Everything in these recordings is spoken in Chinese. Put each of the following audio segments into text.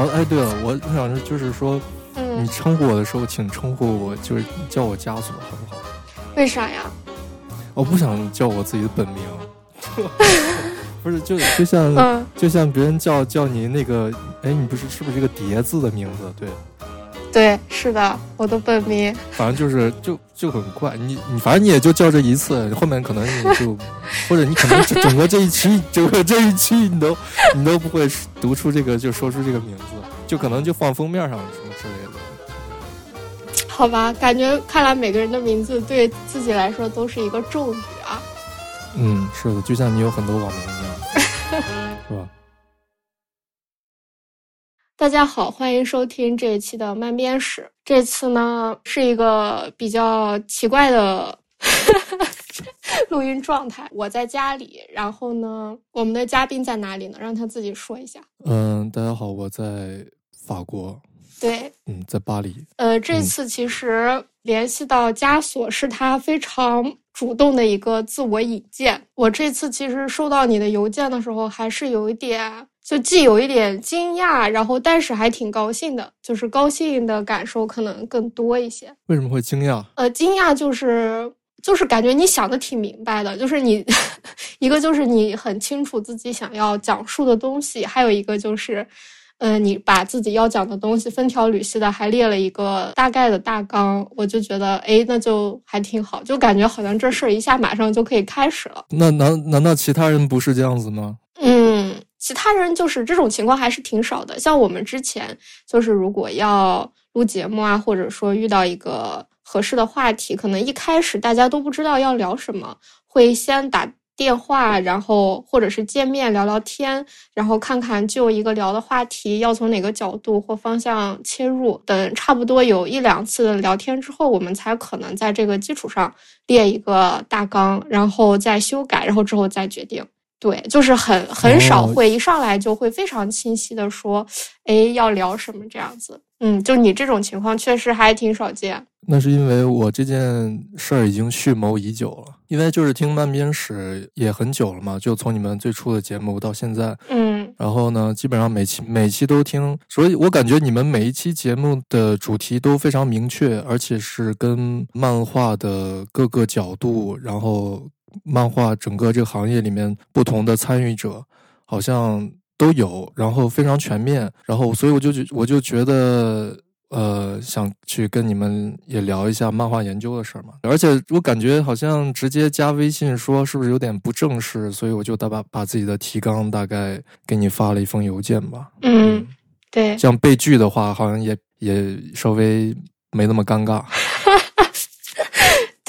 好，哎，对了，我我想就是说，嗯你，称呼我的时候，请称呼我就是叫我枷锁，好不好？为啥呀？我不想叫我自己的本名，不是就就像、嗯，就像别人叫叫你那个，哎，你不是是不是一个叠字的名字？对，对，是的，我的本名。反正就是就就很怪，你你反正你也就叫这一次，后面可能你就或者你可能整整个这一期整个这一期你都你都不会读出这个就说出这个名字，就可能就放封面上什么之类的。好吧，感觉看来每个人的名字对自己来说都是一个咒语啊。嗯，是的，就像你有很多网名一样，大家好，欢迎收听这一期的慢编史。这次呢是一个比较奇怪的 录音状态，我在家里，然后呢，我们的嘉宾在哪里呢？让他自己说一下。嗯，大家好，我在法国，对，嗯，在巴黎。呃，这次其实联系到枷锁是他非常主动的一个自我引荐。我这次其实收到你的邮件的时候，还是有一点，就既有一点惊讶，然后但是还挺高兴的，就是高兴的感受可能更多一些。为什么会惊讶？呃，惊讶就是就是感觉你想的挺明白的，就是你 一个就是你很清楚自己想要讲述的东西，还有一个就是。呃，你把自己要讲的东西分条缕析的，还列了一个大概的大纲，我就觉得，哎，那就还挺好，就感觉好像这事儿一下马上就可以开始了。那难难道其他人不是这样子吗？嗯，其他人就是这种情况还是挺少的。像我们之前就是如果要录节目啊，或者说遇到一个合适的话题，可能一开始大家都不知道要聊什么，会先打电话，然后或者是见面聊聊天，然后看看就一个聊的话题要从哪个角度或方向切入。等差不多有一两次聊天之后，我们才可能在这个基础上列一个大纲，然后再修改，然后之后再决定。对，就是很很少哦会一上来就会非常清晰的说，哎，要聊什么这样子。嗯，就你这种情况确实还挺少见。那是因为我这件事儿已经蓄谋已久了，因为就是听慢编史也很久了嘛，就从你们最初的节目到现在，嗯然后呢，基本上每期每期都听，所以我感觉你们每一期节目的主题都非常明确，而且是跟漫画的各个角度，然后漫画整个这个行业里面不同的参与者，好像都有，然后非常全面，然后所以我就觉我就觉得。呃，想去跟你们也聊一下漫画研究的事儿嘛，而且我感觉好像直接加微信说是不是有点不正式，所以我就大把把自己的提纲大概给你发了一封邮件吧。嗯，对，这样被拒的话，好像也也稍微没那么尴尬。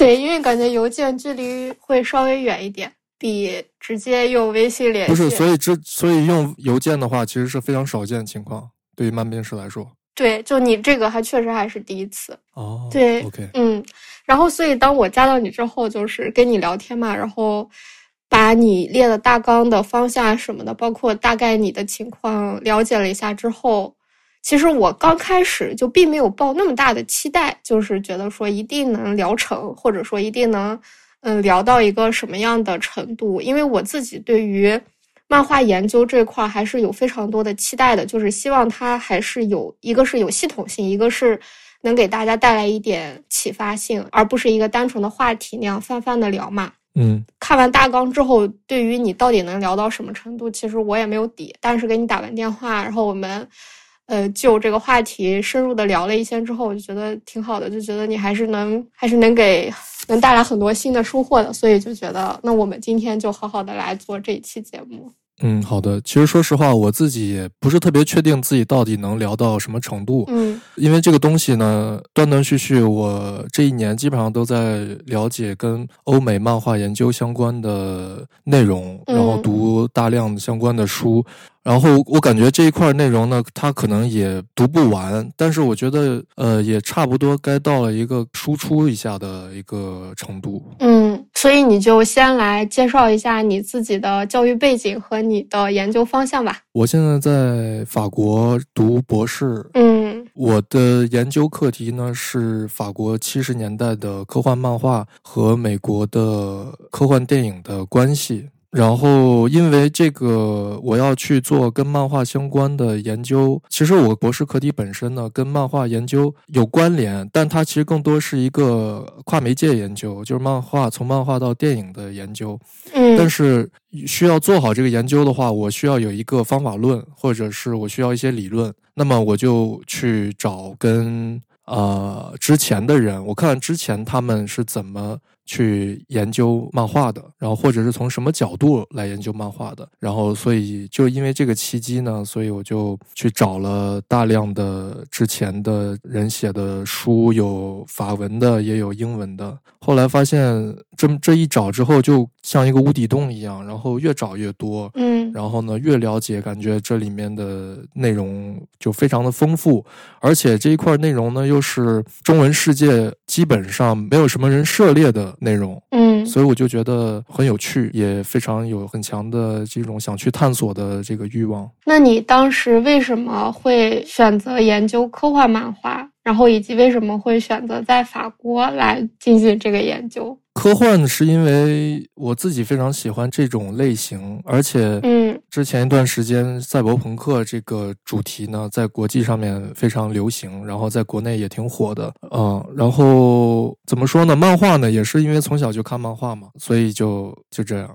对，因为感觉邮件距离会稍微远一点，比直接用微信联系。不是，所以这所以用邮件的话，其实是非常少见的情况，对于慢病师来说。对，就你这个还确实还是第一次。哦，对，OK，嗯，然后所以当我加到你之后，就是跟你聊天嘛，然后把你列的大纲的方向什么的，包括大概你的情况了解了一下之后，其实我刚开始就并没有抱那么大的期待，就是觉得说一定能聊成，或者说一定能嗯聊到一个什么样的程度，因为我自己对于。漫画研究这块还是有非常多的期待的，就是希望它还是有一个是有系统性，一个是能给大家带来一点启发性，而不是一个单纯的话题那样泛泛的聊嘛。嗯看完大纲之后，对于你到底能聊到什么程度，其实我也没有底。但是给你打完电话，然后我们呃就这个话题深入的聊了一些之后，我就觉得挺好的，就觉得你还是能还是能给能带来很多新的收获的，所以就觉得那我们今天就好好的来做这一期节目。嗯，好的。其实说实话，我自己也不是特别确定自己到底能聊到什么程度，嗯因为这个东西呢，断断续续，我这一年基本上都在了解跟欧美漫画研究相关的内容，嗯然后读大量的相关的书。然后我感觉这一块内容呢，它可能也读不完，但是我觉得，呃，也差不多该到了一个输出一下的一个程度。嗯，所以你就先来介绍一下你自己的教育背景和你的研究方向吧。我现在在法国读博士，嗯我的研究课题呢是法国七十年代的科幻漫画和美国的科幻电影的关系。然后因为这个我要去做跟漫画相关的研究，其实我博士课题本身呢跟漫画研究有关联，但它其实更多是一个跨媒介研究，就是漫画从漫画到电影的研究。嗯，但是需要做好这个研究的话，我需要有一个方法论，或者是我需要一些理论。那么我就去找跟呃之前的人，我看之前他们是怎么去研究漫画的，然后或者是从什么角度来研究漫画的。然后所以就因为这个契机呢，所以我就去找了大量的之前的人写的书，有法文的，也有英文的。后来发现这么这一找之后，就像一个无底洞一样，然后越找越多。嗯然后呢，越了解，感觉这里面的内容就非常的丰富，而且这一块内容呢，又是中文世界基本上没有什么人涉猎的内容，嗯所以我就觉得很有趣，也非常有很强的这种想去探索的这个欲望。那你当时为什么会选择研究科幻漫画？然后以及为什么会选择在法国来进行这个研究？科幻是因为我自己非常喜欢这种类型，而且嗯之前一段时间赛博朋克这个主题呢，在国际上面非常流行，然后在国内也挺火的，嗯，然后怎么说呢？漫画呢，也是因为从小就看漫画嘛，所以就就这样。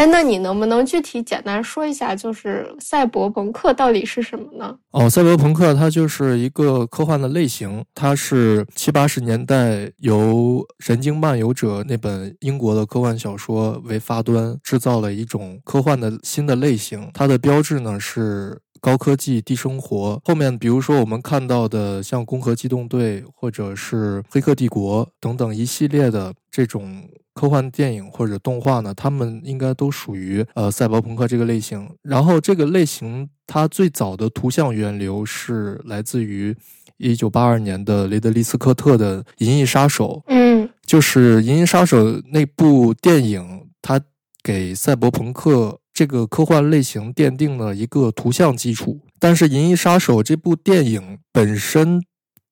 哎，那你能不能具体简单说一下，就是赛博朋克到底是什么呢？哦，赛博朋克它就是一个科幻的类型，它是七八十年代由《神经漫游者》那本英国的科幻小说为发端，制造了一种科幻的新的类型。它的标志呢是高科技低生活。后面比如说我们看到的像《攻壳机动队》或者是《黑客帝国》等等一系列的这种。科幻电影或者动画呢，他们应该都属于呃赛博朋克这个类型。然后这个类型它最早的图像源流是来自于一九八二年的雷德利·斯科特的《银翼杀手》，嗯就是《银翼杀手》那部电影，它给赛博朋克这个科幻类型奠定了一个图像基础。但是《银翼杀手》这部电影本身，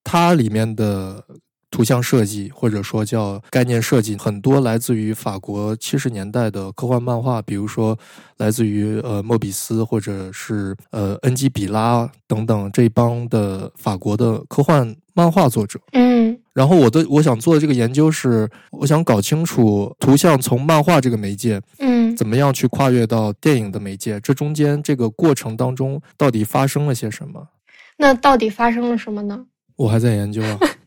它里面的图像设计或者说叫概念设计，很多来自于法国七十年代的科幻漫画，比如说来自于呃莫比斯或者是呃恩基比拉等等这帮的法国的科幻漫画作者。嗯然后我的我想做的这个研究是，我想搞清楚图像从漫画这个媒介嗯怎么样去跨越到电影的媒介，这中间这个过程当中到底发生了些什么？那到底发生了什么呢？我还在研究啊。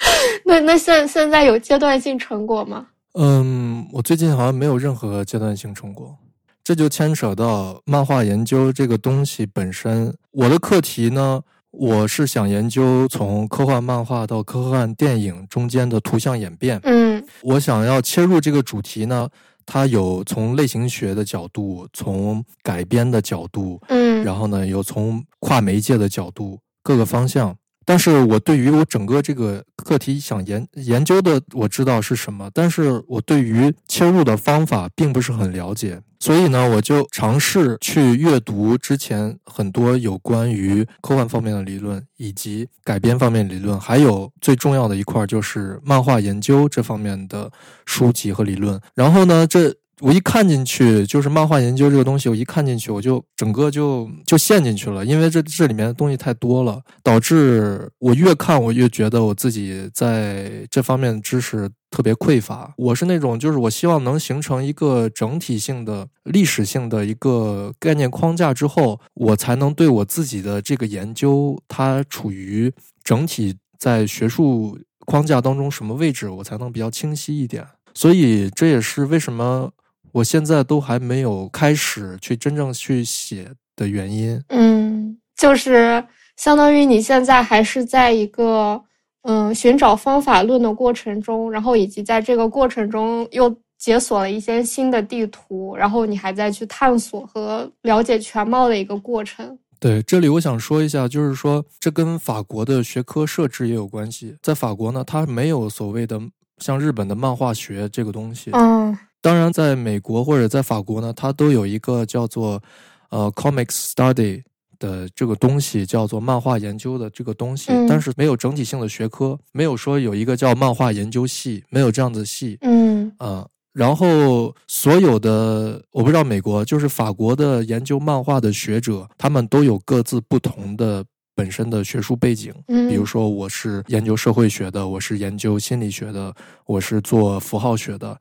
那那现现在有阶段性成果吗？嗯，我最近好像没有任何阶段性成果，这就牵扯到漫画研究这个东西本身。我的课题呢，我是想研究从科幻漫画到科幻电影中间的图像演变。嗯我想要切入这个主题呢，它有从类型学的角度，从改编的角度，嗯然后呢，有从跨媒介的角度，各个方向。但是我对于我整个这个课题想研研究的，我知道是什么，但是我对于切入的方法并不是很了解，所以呢，我就尝试去阅读之前很多有关于科幻方面的理论，以及改编方面理论，还有最重要的一块就是漫画研究这方面的书籍和理论。然后呢，这我一看进去，就是漫画研究这个东西，我一看进去，我就整个就就陷进去了，因为这这里面的东西太多了，导致我越看我越觉得我自己在这方面的知识特别匮乏。我是那种，就是我希望能形成一个整体性的、历史性的一个概念框架之后，我才能对我自己的这个研究，它处于整体在学术框架当中什么位置，我才能比较清晰一点。所以这也是为什么我现在都还没有开始去真正去写的原因。嗯，就是相当于你现在还是在一个嗯寻找方法论的过程中，然后以及在这个过程中又解锁了一些新的地图，然后你还在去探索和了解全貌的一个过程。对，这里我想说一下，就是说这跟法国的学科设置也有关系。在法国呢，它没有所谓的像日本的漫画学这个东西。嗯当然，在美国或者在法国呢，它都有一个叫做呃 comics study 的这个东西，叫做漫画研究的这个东西，嗯但是没有整体性的学科，没有说有一个叫漫画研究系，没有这样子系。嗯啊、然后所有的我不知道美国，就是法国的研究漫画的学者，他们都有各自不同的本身的学术背景。嗯，比如说，我是研究社会学的，我是研究心理学的，我是做符号学的。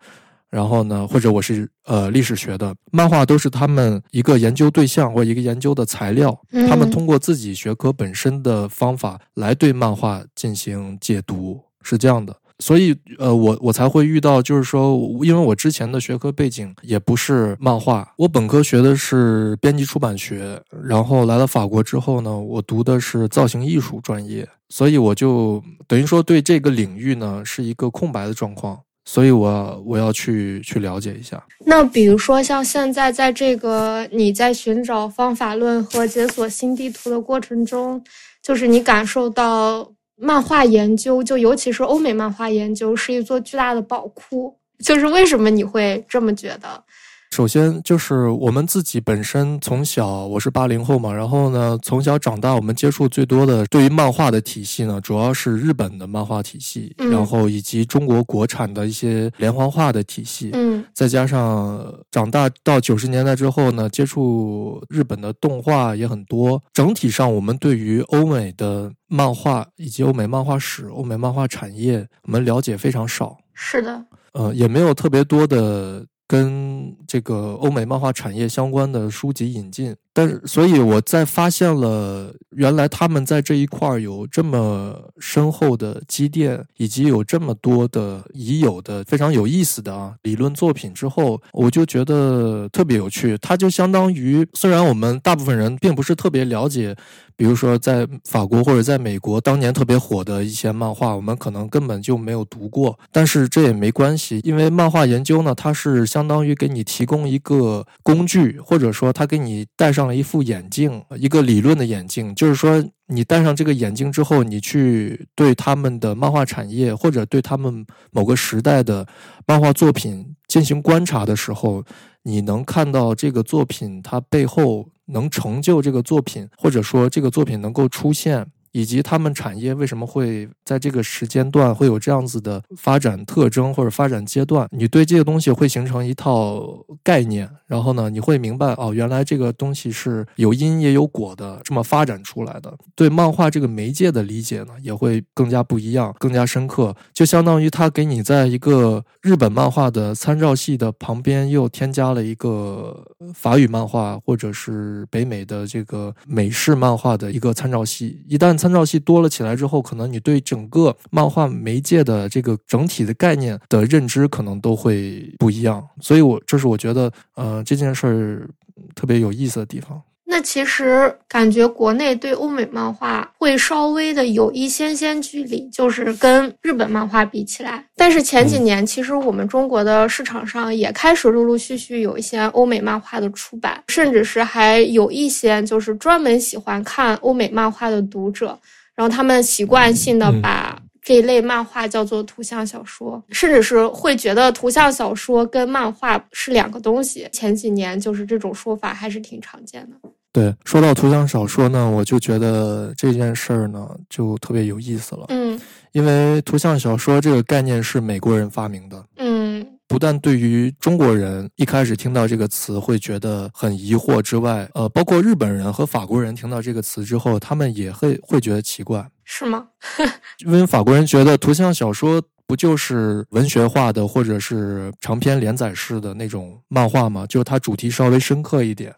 然后呢，或者我是呃历史学的，漫画都是他们一个研究对象或一个研究的材料。他们通过自己学科本身的方法来对漫画进行解读，是这样的。所以呃，我我才会遇到，就是说，因为我之前的学科背景也不是漫画，我本科学的是编辑出版学，然后来了法国之后呢，我读的是造型艺术专业，所以我就等于说对这个领域呢是一个空白的状况。所以，我我要去去了解一下。那比如说，像现在在这个你在寻找方法论和解锁新地图的过程中，就是你感受到漫画研究，就尤其是欧美漫画研究，是一座巨大的宝库。就是为什么你会这么觉得？首先就是我们自己本身从小，我是八零后嘛，然后呢，从小长大，我们接触最多的对于漫画的体系呢，主要是日本的漫画体系，然后以及中国国产的一些连环画的体系，嗯，再加上长大到九十年代之后呢，接触日本的动画也很多，整体上我们对于欧美的漫画以及欧美漫画史、欧美漫画产业，我们了解非常少。是的，呃，也没有特别多的。跟这个欧美漫画产业相关的书籍引进，但，所以我在发现了原来他们在这一块儿有这么深厚的积淀，以及有这么多的已有的非常有意思的啊理论作品之后，我就觉得特别有趣。它就相当于，虽然我们大部分人并不是特别了解。比如说，在法国或者在美国当年特别火的一些漫画，我们可能根本就没有读过。但是这也没关系，因为漫画研究呢，它是相当于给你提提供一个工具，或者说他给你戴上了一副眼镜，一个理论的眼镜。就是说，你戴上这个眼镜之后，你去对他们的漫画产业或者对他们某个时代的漫画作品进行观察的时候，你能看到这个作品它背后。能成就这个作品，或者说这个作品能够出现。以及他们产业为什么会在这个时间段会有这样子的发展特征或者发展阶段？你对这个东西会形成一套概念，然后呢，你会明白哦，原来这个东西是有因也有果的，这么发展出来的。对漫画这个媒介的理解呢，也会更加不一样，更加深刻。就相当于他给你在一个日本漫画的参照系的旁边又添加了一个法语漫画或者是北美的这个美式漫画的一个参照系，一旦参照系多了起来之后，可能你对整个漫画媒介的这个整体的概念的认知可能都会不一样，所以我这是我觉得，呃，这件事儿特别有意思的地方。那其实感觉国内对欧美漫画会稍微的有一些些距离，就是跟日本漫画比起来。但是前几年，其实我们中国的市场上也开始陆陆续续有一些欧美漫画的出版，甚至是还有一些就是专门喜欢看欧美漫画的读者，然后他们习惯性的把这一类漫画叫做图像小说，甚至是会觉得图像小说跟漫画是两个东西。前几年就是这种说法还是挺常见的。对，说到图像小说呢，我就觉得这件事儿呢就特别有意思了。嗯，因为图像小说这个概念是美国人发明的。嗯，不但对于中国人一开始听到这个词会觉得很疑惑之外，呃，包括日本人和法国人听到这个词之后，他们也会会觉得奇怪。是吗？因为法国人觉得图像小说。不就是文学化的，或者是长篇连载式的那种漫画吗？就是它主题稍微深刻一点，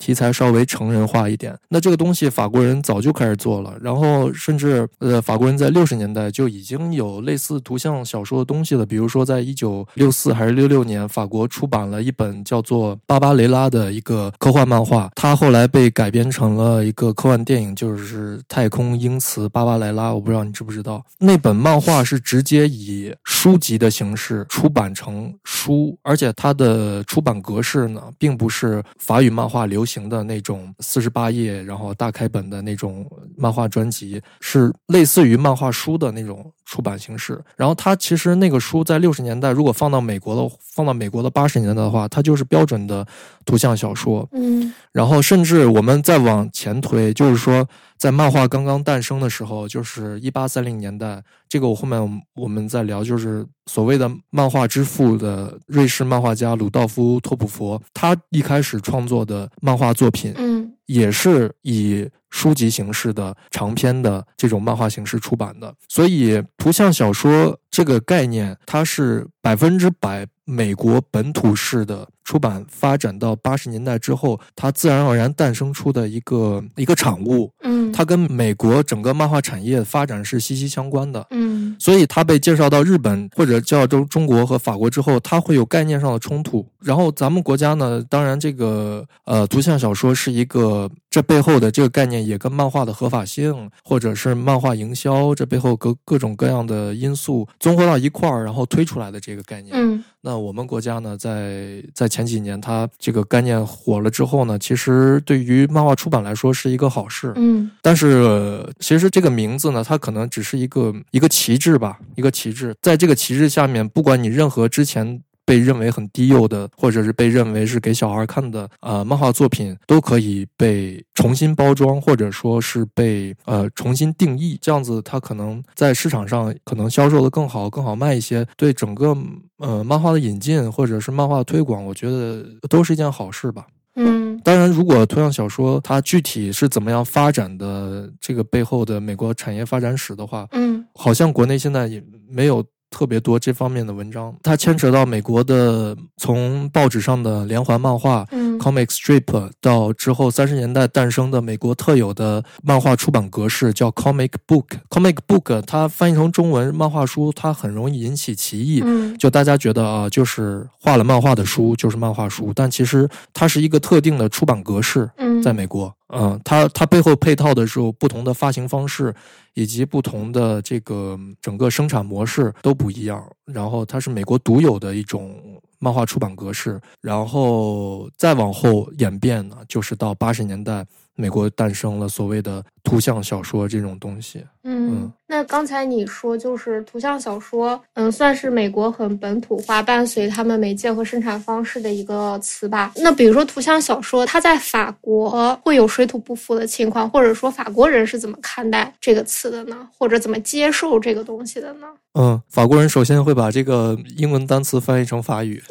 题材稍微成人化一点。那这个东西法国人早就开始做了，然后甚至呃，法国人在六十年代就已经有类似图像小说的东西了。比如说，在一九六四还是六六年，法国出版了一本叫做《巴巴雷拉》的一个科幻漫画，它后来被改编成了一个科幻电影，就是《太空英雌巴巴莱拉》。我不知道你知不知道，那本漫画是直接以书籍的形式出版成书，而且它的出版格式呢，并不是法语漫画流行的那种四十八页然后大开本的那种漫画专辑，是类似于漫画书的那种出版形式。然后它其实那个书在六十年代，如果放到美国的，放到美国的八十年代的话，它就是标准的图像小说。嗯，然后甚至我们再往前推，就是说。在漫画刚刚诞生的时候，就是一八三零年代，这个我后面我们再聊，就是所谓的漫画之父的瑞士漫画家鲁道夫·托普佛，他一开始创作的漫画作品，嗯。也是以书籍形式的长篇的这种漫画形式出版的，所以图像小说这个概念，它是百分之百美国本土式的出版发展到八十年代之后，它自然而然诞生出的一个一个产物，嗯，它跟美国整个漫画产业发展是息息相关的。嗯所以它被介绍到日本或者介绍中中国和法国之后，它会有概念上的冲突。然后咱们国家呢，当然这个呃图像小说是一个这背后的这个概念也跟漫画的合法性或者是漫画营销这背后各各种各样的因素综合到一块儿，然后推出来的这个概念。嗯那我们国家呢，在在前几年它这个概念火了之后呢，其实对于漫画出版来说是一个好事。嗯但是呃其实这个名字呢，它可能只是一个一个旗帜吧，一个旗帜。在这个旗帜下面，不管你任何之前被认为很低幼的，或者是被认为是给小孩看的呃漫画作品，都可以被重新包装，或者说是被呃重新定义。这样子，它可能在市场上可能销售的更好，更好卖一些。对整个呃漫画的引进或者是漫画的推广，我觉得都是一件好事吧。嗯当然，如果图像小说它具体是怎么样发展的，这个背后的美国产业发展史的话，嗯好像国内现在也没有特别多这方面的文章。它牵扯到美国的从报纸上的连环漫画。嗯 comic strip 到之后三十年代诞生的美国特有的漫画出版格式叫 comic book。comic book 它翻译成中文漫画书，它很容易引起歧义。嗯就大家觉得啊，就是画了漫画的书就是漫画书，但其实它是一个特定的出版格式，嗯，在美国，嗯，嗯它它背后配套的时候不同的发行方式，以及不同的这个整个生产模式都不一样。然后它是美国独有的一种漫画出版格式，然后再往后演变呢，就是到八十年代，美国诞生了所谓的图像小说这种东西。嗯嗯，那刚才你说就是图像小说，嗯，算是美国很本土化，伴随他们媒介和生产方式的一个词吧。那比如说图像小说，它在法国会有水土不服的情况，或者说法国人是怎么看待这个词的呢？或者怎么接受这个东西的呢？嗯，法国人首先会把这个英文单词翻译成法语，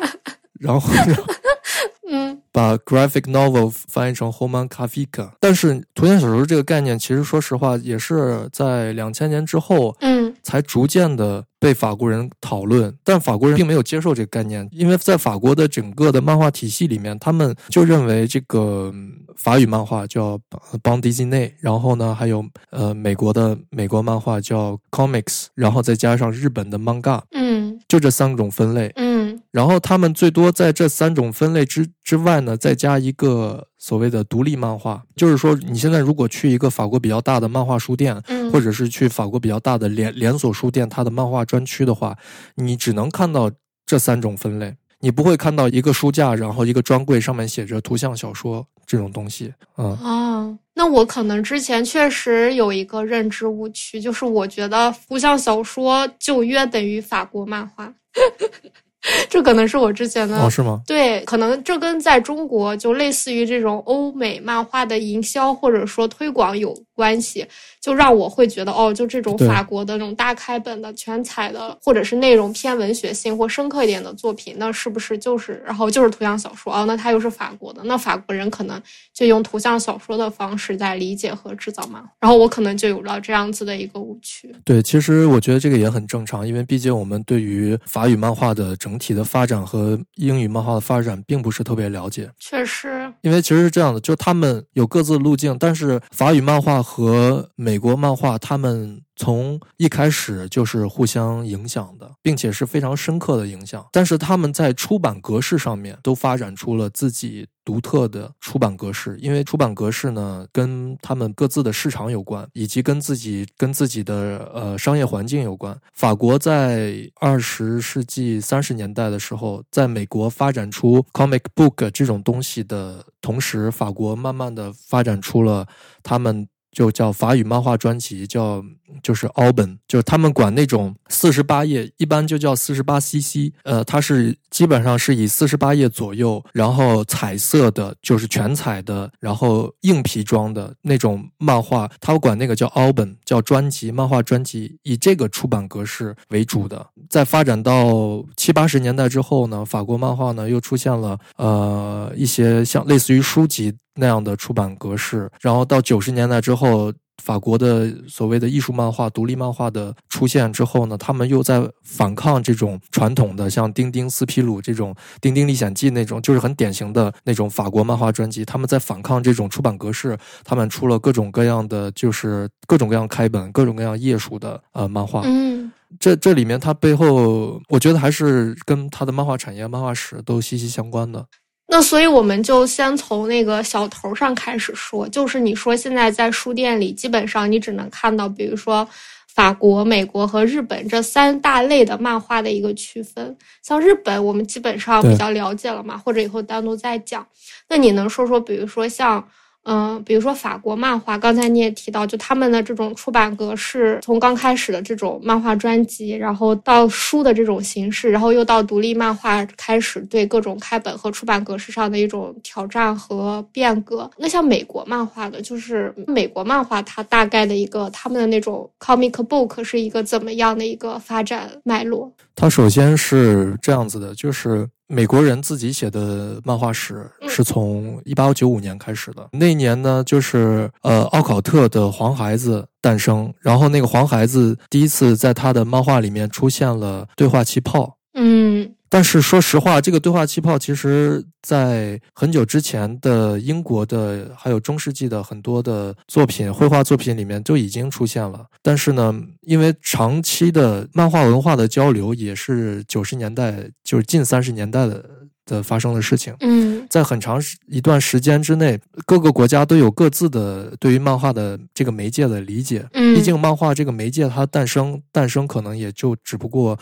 然后嗯 把 graphic novel 翻译成 roman graphic。但是图像小说这个概念，其实说实话，也是在两千年之后嗯才逐渐的被法国人讨论，但法国人并没有接受这个概念，因为在法国的整个的漫画体系里面，他们就认为这个嗯法语漫画叫呃邦迪基内，然后呢还有呃美国的美国漫画叫 comics，然后再加上日本的 manga，嗯就这三种分类。嗯然后他们最多在这三种分类之之外呢，再加一个所谓的独立漫画，就是说你现在如果去一个法国比较大的漫画书店，嗯，或者是去法国比较大的连连锁书店，它的漫画专区的话，你只能看到这三种分类，你不会看到一个书架，然后一个专柜上面写着图像小说这种东西。嗯。啊，那我可能之前确实有一个认知误区，就是我觉得图像小说就约等于法国漫画，这可能是我之前的哦，是吗？对，可能这跟在中国就类似于这种欧美漫画的营销或者说推广有关系，就让我会觉得哦，就这种法国的那种大开本的全彩的，或者是内容偏文学性或深刻一点的作品，那是不是就是然后就是图像小说哦？那它又是法国的，那法国人可能就用图像小说的方式在理解和制造漫画，然后我可能就有了这样子的一个误区。对，其实我觉得这个也很正常，因为毕竟我们对于法语漫画的整体的发展和英语漫画的发展并不是特别了解。确实，因为其实是这样的，就他们有各自的路径，但是法语漫画和美美国漫画，他们从一开始就是互相影响的，并且是非常深刻的影响。但是他们在出版格式上面都发展出了自己独特的出版格式，因为出版格式呢跟他们各自的市场有关，以及跟自己跟自己的呃商业环境有关。法国在二十世纪三十年代的时候，在美国发展出 comic book 这种东西的同时，法国慢慢的发展出了他们。就叫法语漫画专辑，叫就是 album，就是他们管那种四十八页，一般就叫四十八 cc，呃，它是基本上是以四十八页左右，然后彩色的，就是全彩的，然后硬皮装的那种漫画，他管那个叫 album，叫专辑，漫画专辑，以这个出版格式为主的。在发展到七八十年代之后呢，法国漫画呢又出现了呃一些像类似于书籍那样的出版格式，然后到九十年代之后。法国的所谓的艺术漫画、独立漫画的出现之后呢，他们又在反抗这种传统的，像丁丁斯皮鲁这种《丁丁历险记》那种，就是很典型的那种法国漫画专辑。他们在反抗这种出版格式，他们出了各种各样的，就是各种各样开本、各种各样页数的呃漫画。嗯，这这里面它背后，我觉得还是跟它的漫画产业、漫画史都息息相关的。那所以我们就先从那个小头上开始说，就是你说现在在书店里，基本上你只能看到，比如说法国、美国和日本这三大类的漫画的一个区分。像日本，我们基本上比较了解了嘛，或者以后单独再讲。那你能说说，比如说像？嗯，比如说法国漫画，刚才你也提到，就他们的这种出版格式，从刚开始的这种漫画专辑，然后到书的这种形式，然后又到独立漫画，开始对各种开本和出版格式上的一种挑战和变革。那像美国漫画的，就是美国漫画，它大概的一个他们的那种 comic book 是一个怎么样的一个发展脉络？它首先是这样子的，就是美国人自己写的漫画史是从一八九五年开始的。那一年呢，就是呃奥考特的黄孩子诞生，然后那个黄孩子第一次在他的漫画里面出现了对话气泡。嗯。但是说实话，这个对话气泡其实在很久之前的英国的还有中世纪的很多的作品、绘画作品里面就已经出现了。但是呢，因为长期的漫画文化的交流，也是九十年代就是近三十年代的的发生的事情。嗯，在很长一段时间之内，各个国家都有各自的对于漫画的这个媒介的理解。嗯，毕竟漫画这个媒介它诞生诞生可能也就只不过。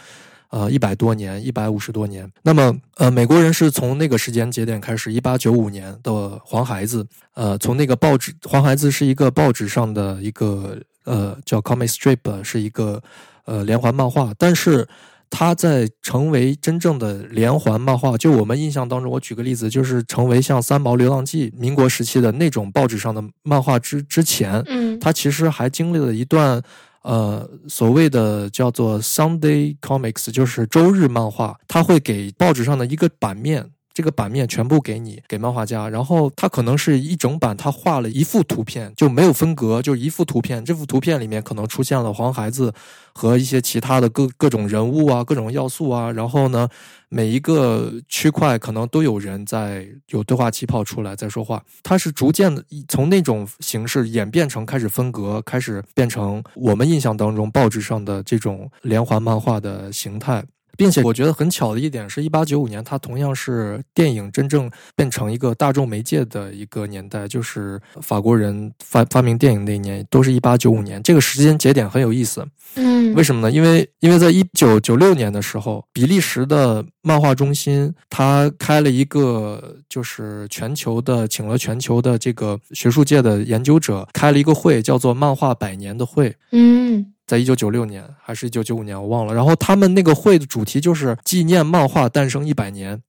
呃，一百多年，一百五十多年。那么，呃，美国人是从那个时间节点开始，一八九五年的黄孩子，呃，从那个报纸，黄孩子是一个报纸上的一个，呃，叫 comic strip，是一个，呃，连环漫画。但是，他在成为真正的连环漫画，就我们印象当中，我举个例子，就是成为像《三毛流浪记》民国时期的那种报纸上的漫画之之前，嗯，他其实还经历了一段。呃，所谓的叫做 Sunday Comics，就是周日漫画，他会给报纸上的一个版面。这个版面全部给你，给漫画家，然后他可能是一整版，他画了一幅图片，就没有分隔，就一幅图片。这幅图片里面可能出现了黄孩子和一些其他的各各种人物啊，各种要素啊。然后呢，每一个区块可能都有人在有对话气泡出来在说话。它是逐渐的从那种形式演变成开始分隔，开始变成我们印象当中报纸上的这种连环漫画的形态。并且我觉得很巧的一点是，一八九五年，它同样是电影真正变成一个大众媒介的一个年代，就是法国人发发明电影那一年，都是一八九五年。这个时间节点很有意思，嗯，为什么呢？因为因为在一九九六年的时候，比利时的漫画中心，他开了一个就是全球的，请了全球的这个学术界的研究者，开了一个会，叫做“漫画百年”的会，嗯。在一九九六年还是一九九五年，我忘了。然后他们那个会的主题就是纪念漫画诞生一百年，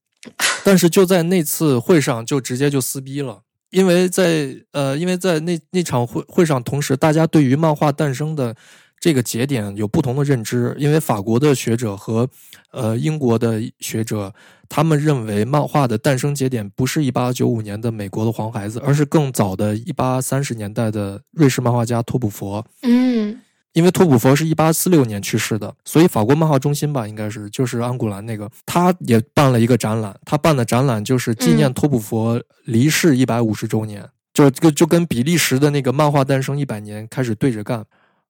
但是就在那次会上就直接就撕逼了，因为在呃，因为在那那场会会上，同时大家对于漫画诞生的这个节点有不同的认知，因为法国的学者和呃英国的学者，他们认为漫画的诞生节点不是一八九五年的美国的黄孩子，而是更早的一八三十年代的瑞士漫画家托普佛。嗯。因为托普佛是一八四六年去世的，所以法国漫画中心吧，应该是就是安古兰那个，他也办了一个展览，他办的展览就是纪念托普佛离世一百五十周年，就就就跟比利时的那个漫画诞生一百年开始对着干。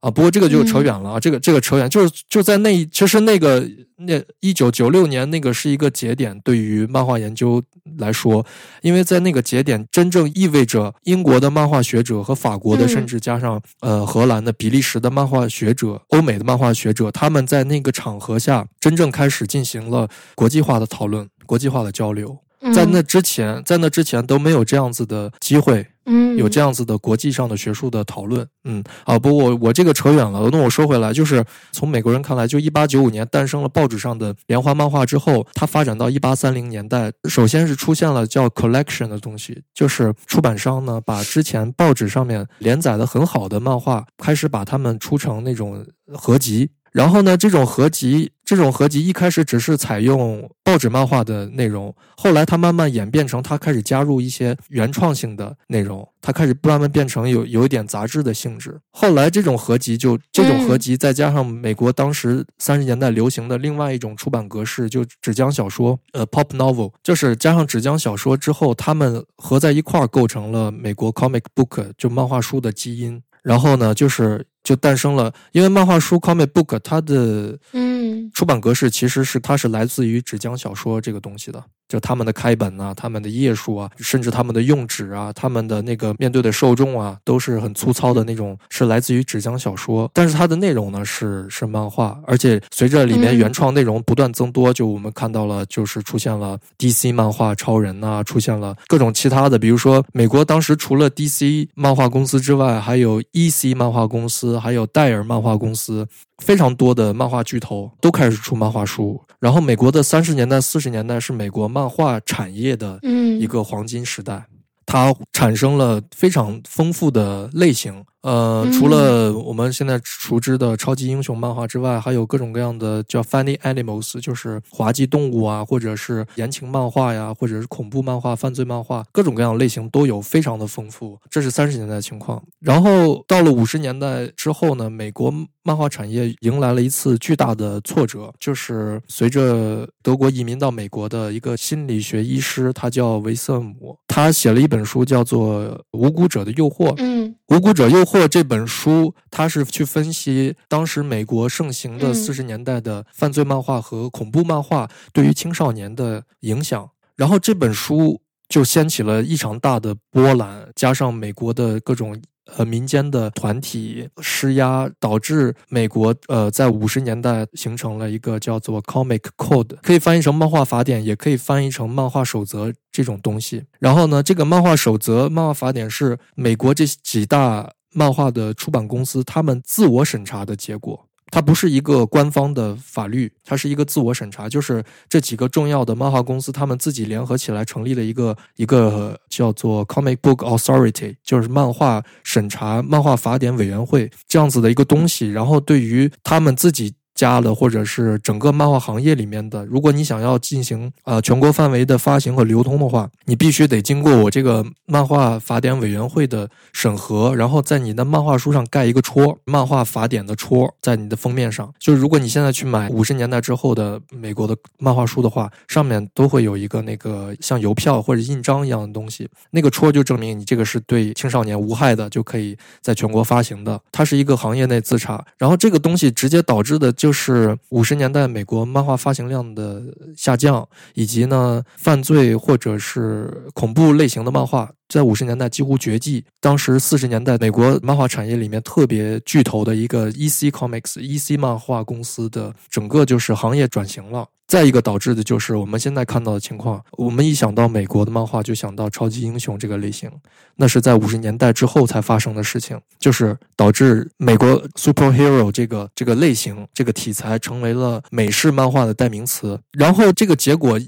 啊，不过这个就扯远了啊，这个这个扯远，就是就在那，其实那个那一九九六年那个是一个节点，对于漫画研究来说，因为在那个节点，真正意味着英国的漫画学者和法国的，甚至加上呃荷兰的、比利时的漫画学者、欧美的漫画学者，他们在那个场合下真正开始进行了国际化的讨论、国际化的交流。在那之前，在那之前都没有这样子的机会。嗯，有这样子的国际上的学术的讨论。嗯啊，不我我这个扯远了。那我说回来，就是从美国人看来，就一八九五年诞生了报纸上的连环漫画之后，它发展到一八三零年代，首先是出现了叫 collection 的东西，就是出版商呢把之前报纸上面连载的很好的漫画，开始把它们出成那种合集。然后呢，这种合集，这种合集一开始只是采用报纸漫画的内容，后来它慢慢演变成，它开始加入一些原创性的内容，它开始慢慢变成有有一点杂志的性质。后来这种合集就这种合集，再加上美国当时三十年代流行的另外一种出版格式，就纸浆小说，呃，pop novel，就是加上纸浆小说之后，它们合在一块儿构成了美国 comic book 就漫画书的基因。然后呢，就是。就诞生了，因为漫画书 comic book 它的嗯。出版格式其实是它是来自于纸浆小说这个东西的，就他们的开本啊，他们的页数啊，甚至他们的用纸啊，他们的那个面对的受众啊，都是很粗糙的那种，是来自于纸浆小说。但是它的内容呢是是漫画，而且随着里面原创内容不断增多，就我们看到了就是出现了 DC 漫画超人呐，出现了各种其他的，比如说美国当时除了 DC 漫画公司之外，还有 EC 漫画公司。还有戴尔漫画公司，非常多的漫画巨头都开始出漫画书。然后，美国的三十年代、四十年代是美国漫画产业的一个黄金时代。它产生了非常丰富的类型，呃，除了我们现在熟知的超级英雄漫画之外，还有各种各样的叫 funny animals，就是滑稽动物啊，或者是言情漫画呀，或者是恐怖漫画、犯罪漫画，各种各样类型都有，非常的丰富。这是三十年代的情况。然后到了五十年代之后呢，美国漫画产业迎来了一次巨大的挫折，就是随着德国移民到美国的一个心理学医师，他叫维瑟姆，他写了一本。本书叫做《无辜者的诱惑》。嗯，《无辜者诱惑》这本书，它是去分析当时美国盛行的四十年代的犯罪漫画和恐怖漫画对于青少年的影响。然后这本书就掀起了异常大的波澜，加上美国的各种。呃，民间的团体施压，导致美国呃在五十年代形成了一个叫做 Comic Code，可以翻译成漫画法典，也可以翻译成漫画守则这种东西。然后呢，这个漫画守则、漫画法典是美国这几大漫画的出版公司他们自我审查的结果。它不是一个官方的法律，它是一个自我审查，就是这几个重要的漫画公司，他们自己联合起来成立了一个一个叫做 Comic Book Authority，就是漫画审查漫画法典委员会这样子的一个东西。然后对于他们自己。加了，或者是整个漫画行业里面的，如果你想要进行呃全国范围的发行和流通的话，你必须得经过我这个漫画法典委员会的审核，然后在你的漫画书上盖一个戳，漫画法典的戳，在你的封面上。就是如果你现在去买五十年代之后的美国的漫画书的话，上面都会有一个那个像邮票或者印章一样的东西，那个戳就证明你这个是对青少年无害的，就可以在全国发行的。它是一个行业内自查，然后这个东西直接导致的就。就是五十年代美国漫画发行量的下降，以及呢犯罪或者是恐怖类型的漫画。在五十年代几乎绝迹。当时四十年代美国漫画产业里面特别巨头的一个 EC Comics、EC 漫画公司的整个就是行业转型了。再一个导致的就是我们现在看到的情况。我们一想到美国的漫画，就想到超级英雄这个类型，那是在五十年代之后才发生的事情，就是导致美国 superhero 这个这个类型这个题材成为了美式漫画的代名词。然后这个结果，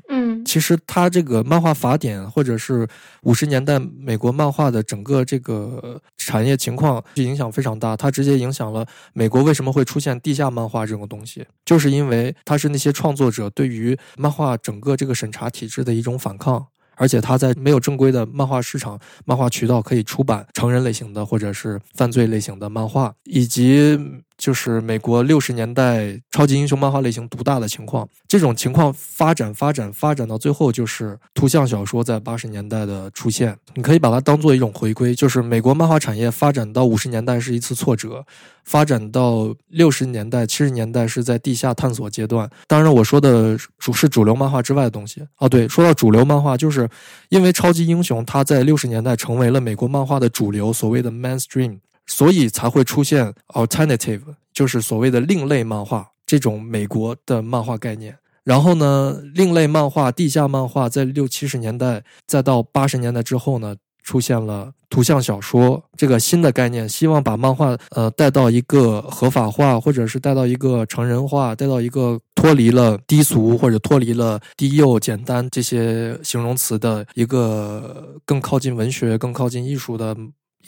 其实它这个漫画法典或者是五十年代。美国漫画的整个这个产业情况就影响非常大，它直接影响了美国为什么会出现地下漫画这种东西，就是因为它是那些创作者对于漫画整个这个审查体制的一种反抗，而且它在没有正规的漫画市场、漫画渠道可以出版成人类型的或者是犯罪类型的漫画，以及。就是美国六十年代超级英雄漫画类型独大的情况，这种情况发展发展发展到最后，就是图像小说在八十年代的出现。你可以把它当做一种回归，就是美国漫画产业发展到五十年代是一次挫折，发展到六十年代、七十年代是在地下探索阶段。当然，我说的主是主流漫画之外的东西。哦，对，说到主流漫画，就是因为超级英雄它在六十年代成为了美国漫画的主流，所谓的 mainstream。所以才会出现 alternative，就是所谓的另类漫画这种美国的漫画概念。然后呢，另类漫画、地下漫画在六七十年代，再到八十年代之后呢，出现了图像小说这个新的概念，希望把漫画呃带到一个合法化，或者是带到一个成人化，带到一个脱离了低俗或者脱离了低幼、简单这些形容词的一个更靠近文学、更靠近艺术的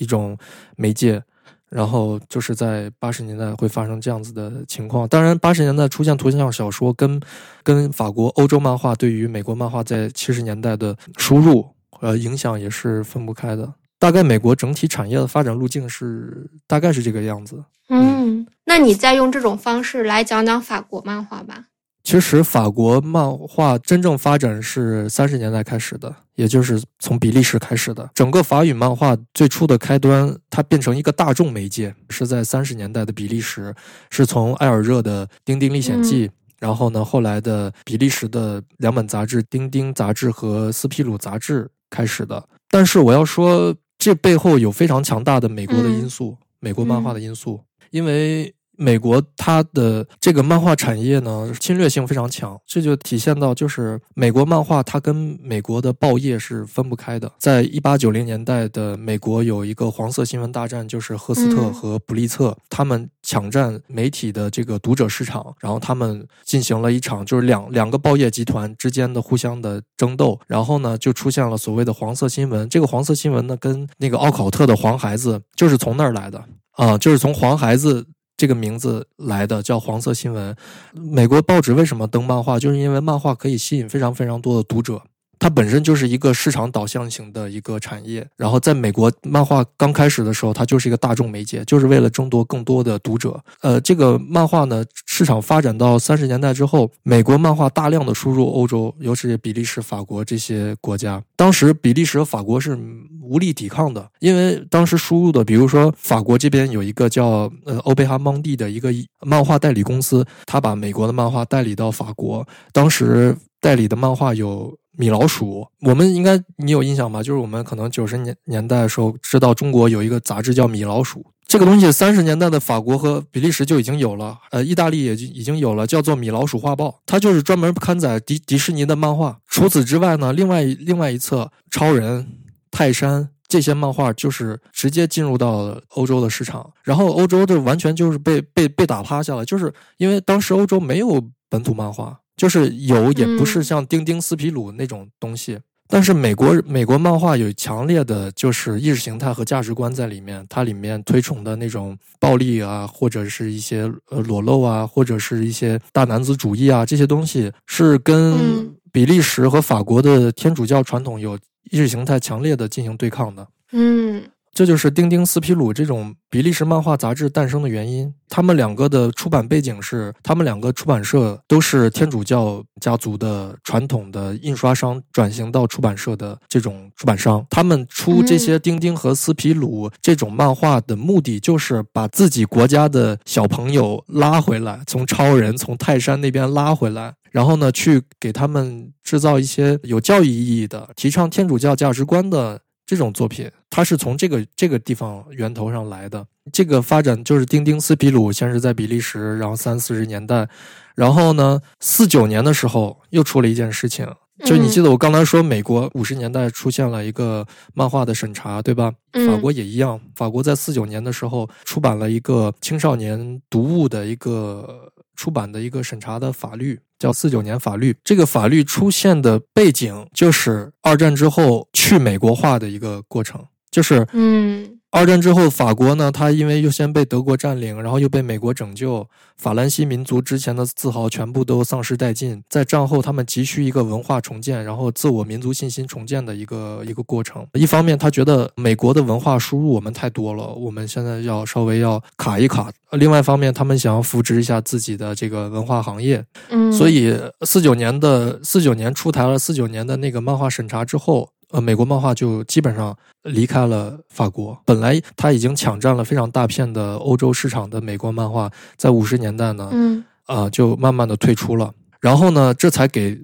一种媒介。然后就是在八十年代会发生这样子的情况。当然，八十年代出现图像小说，跟跟法国、欧洲漫画对于美国漫画在七十年代的输入呃影响也是分不开的。大概美国整体产业的发展路径是大概是这个样子。嗯，那你再用这种方式来讲讲法国漫画吧。其实法国漫画真正发展是三十年代开始的，也就是从比利时开始的。整个法语漫画最初的开端，它变成一个大众媒介，是在三十年代的比利时，是从艾尔热的《丁丁历险记》，然后呢，后来的比利时的两本杂志《丁丁杂志》和《斯皮鲁杂志》开始的。但是我要说，这背后有非常强大的美国的因素，美国漫画的因素，因为。美国它的这个漫画产业呢，侵略性非常强，这就体现到就是美国漫画它跟美国的报业是分不开的。在一八九零年代的美国有一个黄色新闻大战，就是赫斯特和普利策他们抢占媒体的这个读者市场，然后他们进行了一场就是两两个报业集团之间的互相的争斗，然后呢就出现了所谓的黄色新闻。这个黄色新闻呢跟那个奥考特的黄孩子就是从那儿来的啊，就是从黄孩子。这个名字来的叫黄色新闻。美国报纸为什么登漫画？就是因为漫画可以吸引非常非常多的读者。它本身就是一个市场导向型的一个产业，然后在美国漫画刚开始的时候，它就是一个大众媒介，就是为了争夺更多的读者。呃，这个漫画呢，市场发展到三十年代之后，美国漫画大量的输入欧洲，尤其是比利时、法国这些国家。当时比利时和法国是无力抵抗的，因为当时输入的，比如说法国这边有一个叫呃欧贝哈蒙蒂的一个漫画代理公司，他把美国的漫画代理到法国，当时代理的漫画有。米老鼠，我们应该你有印象吧？就是我们可能九十年年代的时候知道中国有一个杂志叫米老鼠，这个东西三十年代的法国和比利时就已经有了，呃，意大利也已经有了，叫做米老鼠画报，它就是专门刊载迪迪士尼的漫画。除此之外呢，另外另外一侧超人、泰山这些漫画就是直接进入到欧洲的市场，然后欧洲就完全就是被被被打趴下了，就是因为当时欧洲没有本土漫画。就是有，也不是像丁丁、斯皮鲁那种东西。但是美国美国漫画有强烈的，就是意识形态和价值观在里面。它里面推崇的那种暴力啊，或者是一些呃裸露啊，或者是一些大男子主义啊，这些东西是跟比利时和法国的天主教传统有意识形态强烈的进行对抗的。嗯。这就是丁丁斯皮鲁这种比利时漫画杂志诞生的原因。他们两个的出版背景是，他们两个出版社都是天主教家族的传统的印刷商转型到出版社的这种出版商。他们出这些丁丁和斯皮鲁这种漫画的目的，就是把自己国家的小朋友拉回来，从超人、从泰山那边拉回来，然后呢，去给他们制造一些有教育意义的、提倡天主教价值观的。这种作品，它是从这个这个地方源头上来的。这个发展就是丁丁斯皮鲁先是在比利时，然后三四十年代，然后呢，四九年的时候又出了一件事情，就你记得我刚才说，美国五十年代出现了一个漫画的审查，对吧？法国也一样，法国在四九年的时候出版了一个青少年读物的一个出版的一个审查的法律。叫四九年法律，这个法律出现的背景就是二战之后去美国化的一个过程，就是嗯。二战之后，法国呢，它因为又先被德国占领，然后又被美国拯救，法兰西民族之前的自豪全部都丧失殆尽。在战后，他们急需一个文化重建，然后自我民族信心重建的一个一个过程。一方面，他觉得美国的文化输入我们太多了，我们现在要稍微要卡一卡。另外一方面，他们想要扶植一下自己的这个文化行业。嗯，所以四九年的四九年出台了四九年的那个漫画审查之后。呃，美国漫画就基本上离开了法国。本来他已经抢占了非常大片的欧洲市场的美国漫画，在五十年代呢，嗯，啊，就慢慢的退出了。然后呢，这才给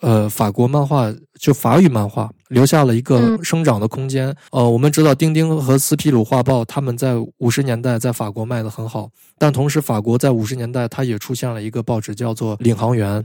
呃法国漫画就法语漫画留下了一个生长的空间。呃，我们知道丁丁和斯皮鲁画报他们在五十年代在法国卖的很好，但同时法国在五十年代它也出现了一个报纸叫做《领航员》。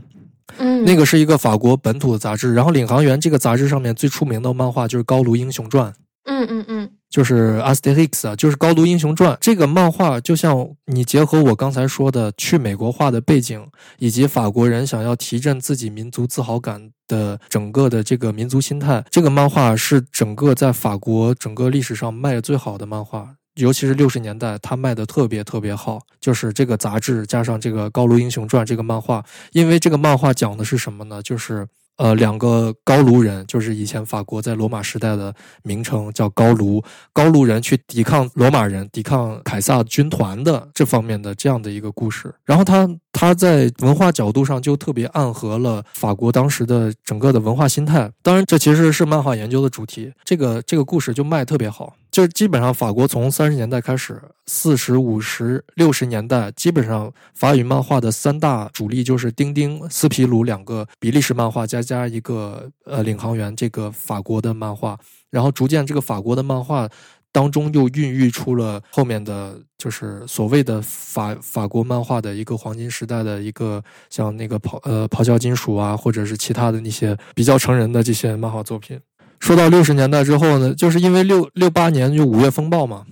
嗯，那个是一个法国本土的杂志，然后《领航员》这个杂志上面最出名的漫画就是《高卢英雄传》。嗯嗯嗯，就是《Asterix》啊，就是《高卢英雄传》这个漫画，就像你结合我刚才说的去美国化的背景，以及法国人想要提振自己民族自豪感的整个的这个民族心态，这个漫画是整个在法国整个历史上卖的最好的漫画。尤其是六十年代，它卖的特别特别好。就是这个杂志加上这个《高卢英雄传》这个漫画，因为这个漫画讲的是什么呢？就是呃，两个高卢人，就是以前法国在罗马时代的名称叫高卢，高卢人去抵抗罗马人、抵抗凯撒军团的这方面的这样的一个故事。然后他他在文化角度上就特别暗合了法国当时的整个的文化心态。当然，这其实是漫画研究的主题。这个这个故事就卖特别好。就是基本上，法国从三十年代开始，四十五十六十年代，基本上法语漫画的三大主力就是丁丁、斯皮鲁两个比利时漫画，加加一个呃领航员这个法国的漫画，然后逐渐这个法国的漫画当中又孕育出了后面的就是所谓的法法国漫画的一个黄金时代的一个像那个咆呃咆哮金属啊，或者是其他的那些比较成人的这些漫画作品。说到六十年代之后呢，就是因为六六八年就五月风暴嘛，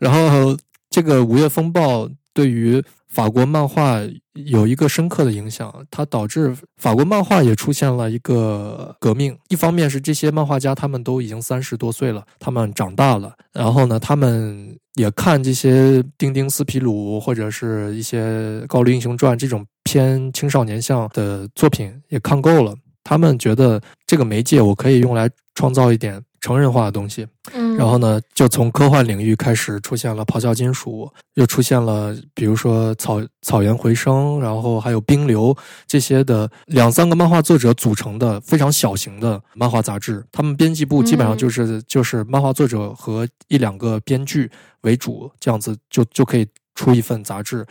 然后这个五月风暴对于法国漫画有一个深刻的影响，它导致法国漫画也出现了一个革命。一方面是这些漫画家他们都已经三十多岁了，他们长大了，然后呢，他们也看这些丁丁斯皮鲁或者是一些高卢英雄传这种偏青少年向的作品也看够了。他们觉得这个媒介我可以用来创造一点成人化的东西，嗯，然后呢，就从科幻领域开始出现了咆哮金属，又出现了比如说草草原回声，然后还有冰流这些的两三个漫画作者组成的非常小型的漫画杂志。他们编辑部基本上就是就是漫画作者和一两个编剧为主，这样子就就可以出一份杂志，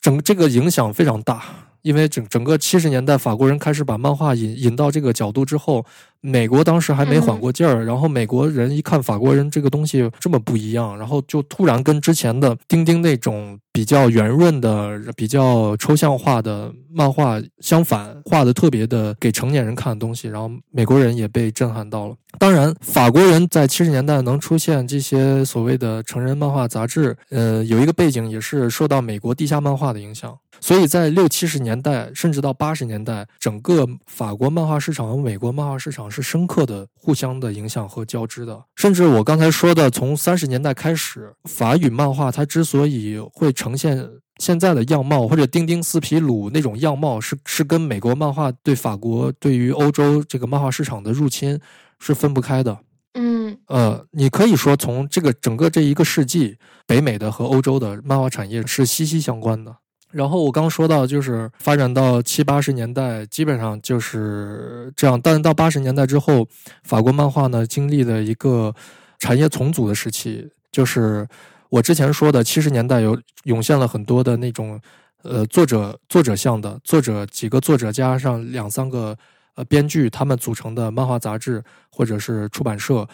整这个影响非常大。因为整整个七十年代，法国人开始把漫画引引到这个角度之后，美国当时还没缓过劲儿。然后美国人一看法国人这个东西这么不一样，然后就突然跟之前的丁丁那种比较圆润的、比较抽象化的漫画相反，画的特别的给成年人看的东西。然后美国人也被震撼到了。当然，法国人在七十年代能出现这些所谓的成人漫画杂志，呃，有一个背景也是受到美国地下漫画的影响。所以在六七十年代，甚至到八十年代，整个法国漫画市场和美国漫画市场是深刻的互相的影响和交织的。甚至我刚才说的，从三十年代开始，法语漫画它之所以会呈现现在的样貌，或者丁丁斯皮鲁那种样貌，是是跟美国漫画对法国对于欧洲这个漫画市场的入侵是分不开的。嗯，呃，你可以说从这个整个这一个世纪，北美的和欧洲的漫画产业是息息相关的。然后我刚说到，就是发展到七八十年代，基本上就是这样。但是到八十年代之后，法国漫画呢经历了一个产业重组的时期，就是我之前说的七十年代有涌现了很多的那种呃作者作者向的作者，几个作者加上两三个呃编剧，他们组成的漫画杂志或者是出版社，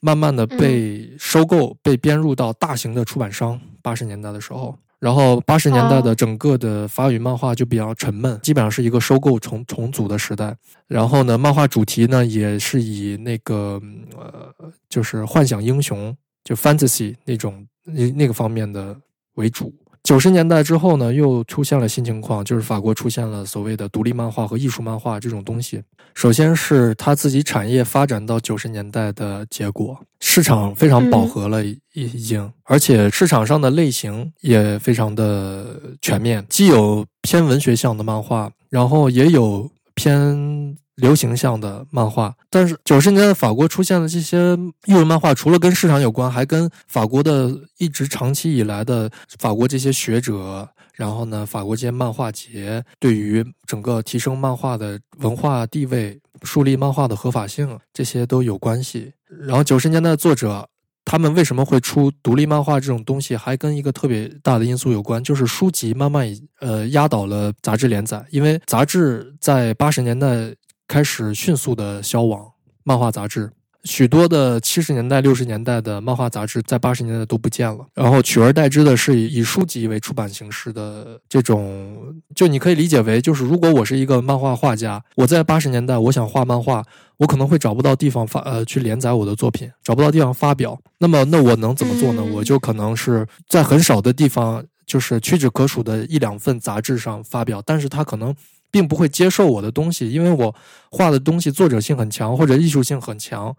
慢慢的被收购，被编入到大型的出版商。八十年代的时候。然后八十年代的整个的法语漫画就比较沉闷，基本上是一个收购重重组的时代。然后呢，漫画主题呢也是以那个呃，就是幻想英雄，就 fantasy 那种那那个方面的为主。九十年代之后呢，又出现了新情况，就是法国出现了所谓的独立漫画和艺术漫画这种东西。首先是他自己产业发展到九十年代的结果，市场非常饱和了，已已经，而且市场上的类型也非常的全面，既有偏文学向的漫画，然后也有偏。流行向的漫画，但是九十年代法国出现的这些艺术漫画，除了跟市场有关，还跟法国的一直长期以来的法国这些学者，然后呢，法国这些漫画节对于整个提升漫画的文化地位、树立漫画的合法性，这些都有关系。然后九十年代的作者，他们为什么会出独立漫画这种东西，还跟一个特别大的因素有关，就是书籍慢慢呃压倒了杂志连载，因为杂志在八十年代。开始迅速的消亡，漫画杂志，许多的七十年代、六十年代的漫画杂志在八十年代都不见了，然后取而代之的是以以书籍为出版形式的这种，就你可以理解为，就是如果我是一个漫画画家，我在八十年代我想画漫画，我可能会找不到地方发呃去连载我的作品，找不到地方发表，那么那我能怎么做呢？我就可能是在很少的地方，就是屈指可数的一两份杂志上发表，但是他可能。并不会接受我的东西，因为我画的东西作者性很强或者艺术性很强。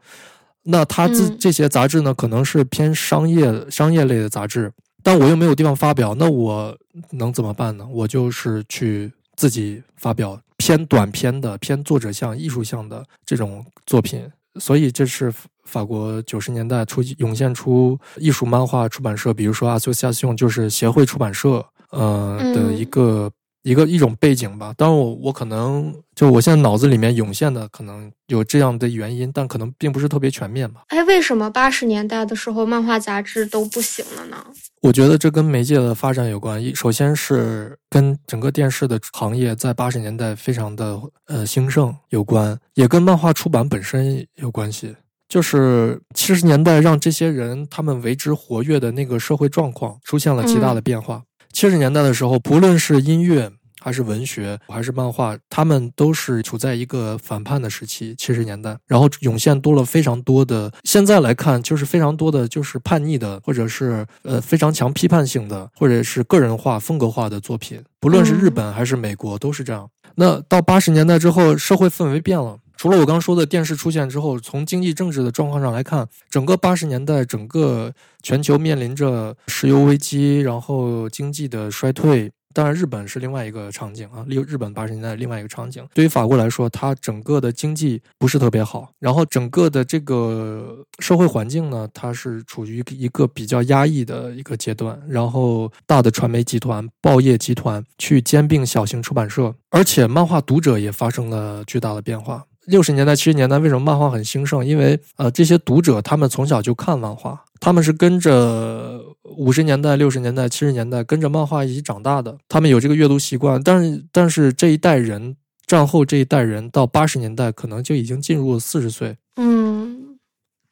那他这这些杂志呢，可能是偏商业商业类的杂志，但我又没有地方发表，那我能怎么办呢？我就是去自己发表偏短篇的、偏作者向、艺术向的这种作品。所以这是法国九十年代初涌现出艺术漫画出版社，比如说 Association，就是协会出版社，呃的一个。一个一种背景吧，当然我我可能就我现在脑子里面涌现的可能有这样的原因，但可能并不是特别全面吧。哎，为什么八十年代的时候漫画杂志都不行了呢？我觉得这跟媒介的发展有关。一首先是跟整个电视的行业在八十年代非常的呃兴盛有关，也跟漫画出版本身有关系。就是七十年代让这些人他们为之活跃的那个社会状况出现了极大的变化。七十年代的时候，不论是音乐还是文学还是漫画，他们都是处在一个反叛的时期。七十年代，然后涌现多了非常多的，现在来看就是非常多的就是叛逆的，或者是呃非常强批判性的，或者是个人化风格化的作品。不论是日本还是美国，都是这样。那到八十年代之后，社会氛围变了。除了我刚说的电视出现之后，从经济政治的状况上来看，整个八十年代，整个全球面临着石油危机，然后经济的衰退。当然，日本是另外一个场景啊，日日本八十年代另外一个场景。对于法国来说，它整个的经济不是特别好，然后整个的这个社会环境呢，它是处于一个比较压抑的一个阶段。然后，大的传媒集团、报业集团去兼并小型出版社，而且漫画读者也发生了巨大的变化。六十年代、七十年代，为什么漫画很兴盛？因为呃，这些读者他们从小就看漫画，他们是跟着五十年代、六十年代、七十年代跟着漫画一起长大的，他们有这个阅读习惯。但是，但是这一代人，战后这一代人到八十年代，可能就已经进入了四十岁。嗯，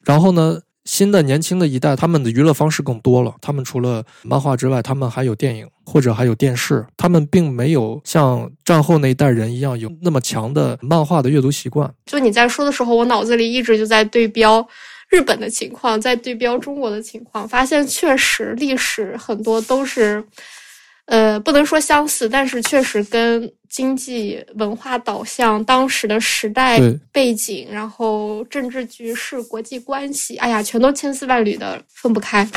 然后呢？新的年轻的一代，他们的娱乐方式更多了。他们除了漫画之外，他们还有电影或者还有电视。他们并没有像战后那一代人一样有那么强的漫画的阅读习惯。就你在说的时候，我脑子里一直就在对标日本的情况，在对标中国的情况，发现确实历史很多都是。呃，不能说相似，但是确实跟经济文化导向、当时的时代背景，然后政治局势、国际关系，哎呀，全都千丝万缕的分不开。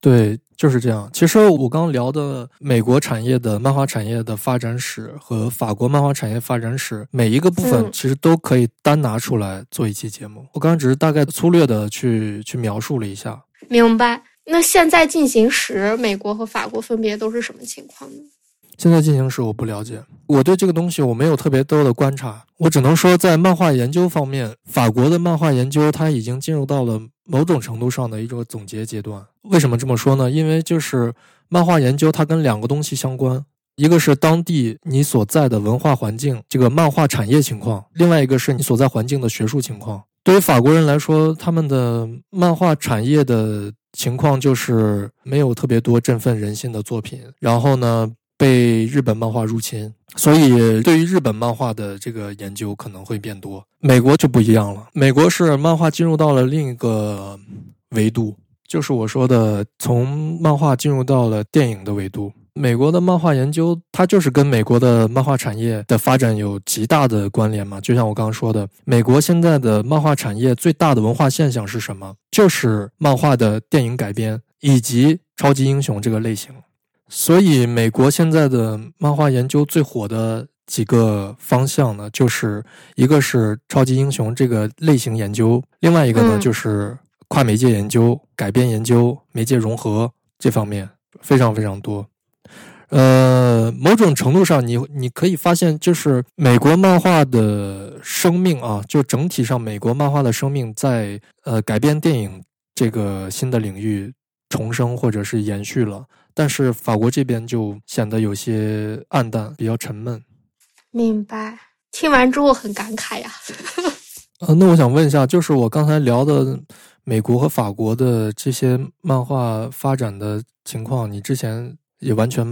对，就是这样。其实我刚聊的美国产业的漫画产业的发展史和法国漫画产业发展史，每一个部分其实都可以单拿出来做一期节目。我刚刚只是大概粗略的去去描述了一下。明白。那现在进行时，美国和法国分别都是什么情况呢？现在进行时我不了解，我对这个东西我没有特别多的观察，我只能说在漫画研究方面，法国的漫画研究它已经进入到了某种程度上的一个总结阶段。为什么这么说呢？因为就是漫画研究它跟两个东西相关，一个是当地你所在的文化环境，这个漫画产业情况；另外一个是你所在环境的学术情况。对于法国人来说，他们的漫画产业的。情况就是没有特别多振奋人心的作品，然后呢被日本漫画入侵，所以对于日本漫画的这个研究可能会变多。美国就不一样了，美国是漫画进入到了另一个维度，就是我说的从漫画进入到了电影的维度。美国的漫画研究，它就是跟美国的漫画产业的发展有极大的关联嘛。就像我刚刚说的，美国现在的漫画产业最大的文化现象是什么？就是漫画的电影改编以及超级英雄这个类型。所以，美国现在的漫画研究最火的几个方向呢，就是一个是超级英雄这个类型研究，另外一个呢就是跨媒介研究、改编研究、媒介融合这方面非常非常多。呃，某种程度上，你你可以发现，就是美国漫画的生命啊，就整体上美国漫画的生命在呃改编电影这个新的领域重生或者是延续了，但是法国这边就显得有些暗淡，比较沉闷。明白，听完之后很感慨呀。呃，那我想问一下，就是我刚才聊的美国和法国的这些漫画发展的情况，你之前也完全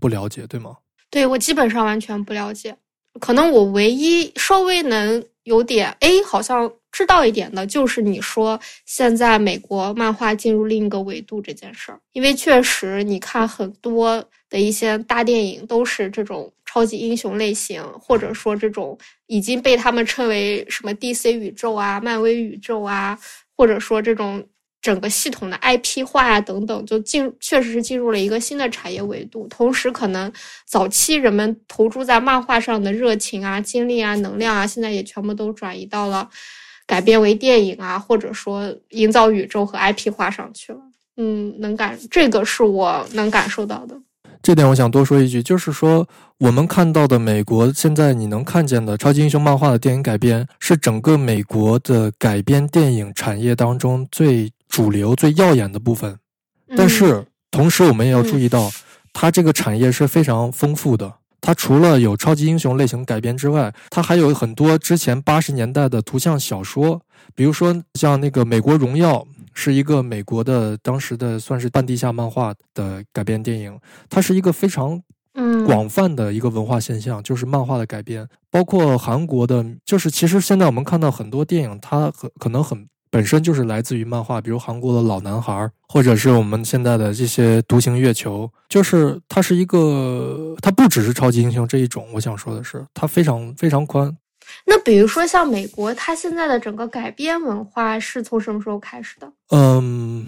不了解，对吗？对我基本上完全不了解，可能我唯一稍微能有点哎，好像知道一点的，就是你说现在美国漫画进入另一个维度这件事儿，因为确实你看很多的一些大电影都是这种超级英雄类型，或者说这种已经被他们称为什么 DC 宇宙啊、漫威宇宙啊，或者说这种。整个系统的 IP 化呀，等等，就进确实是进入了一个新的产业维度。同时，可能早期人们投注在漫画上的热情啊、精力啊、能量啊，现在也全部都转移到了改编为电影啊，或者说营造宇宙和 IP 化上去了。嗯，能感这个是我能感受到的。这点我想多说一句，就是说我们看到的美国现在你能看见的超级英雄漫画的电影改编，是整个美国的改编电影产业当中最。主流最耀眼的部分，但是同时我们也要注意到，它这个产业是非常丰富的。它除了有超级英雄类型改编之外，它还有很多之前八十年代的图像小说，比如说像那个《美国荣耀》，是一个美国的当时的算是半地下漫画的改编电影。它是一个非常广泛的一个文化现象，就是漫画的改编，包括韩国的，就是其实现在我们看到很多电影，它很可能很。本身就是来自于漫画，比如韩国的老男孩，或者是我们现在的这些独行月球，就是它是一个，它不只是超级英雄这一种。我想说的是，它非常非常宽。那比如说像美国，它现在的整个改编文化是从什么时候开始的？嗯，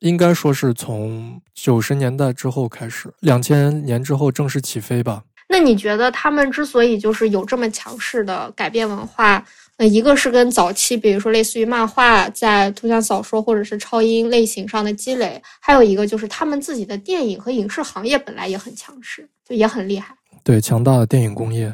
应该说是从九十年代之后开始，两千年之后正式起飞吧。那你觉得他们之所以就是有这么强势的改变文化？那一个是跟早期，比如说类似于漫画在图像小说或者是超英类型上的积累，还有一个就是他们自己的电影和影视行业本来也很强势，就也很厉害。对，强大的电影工业。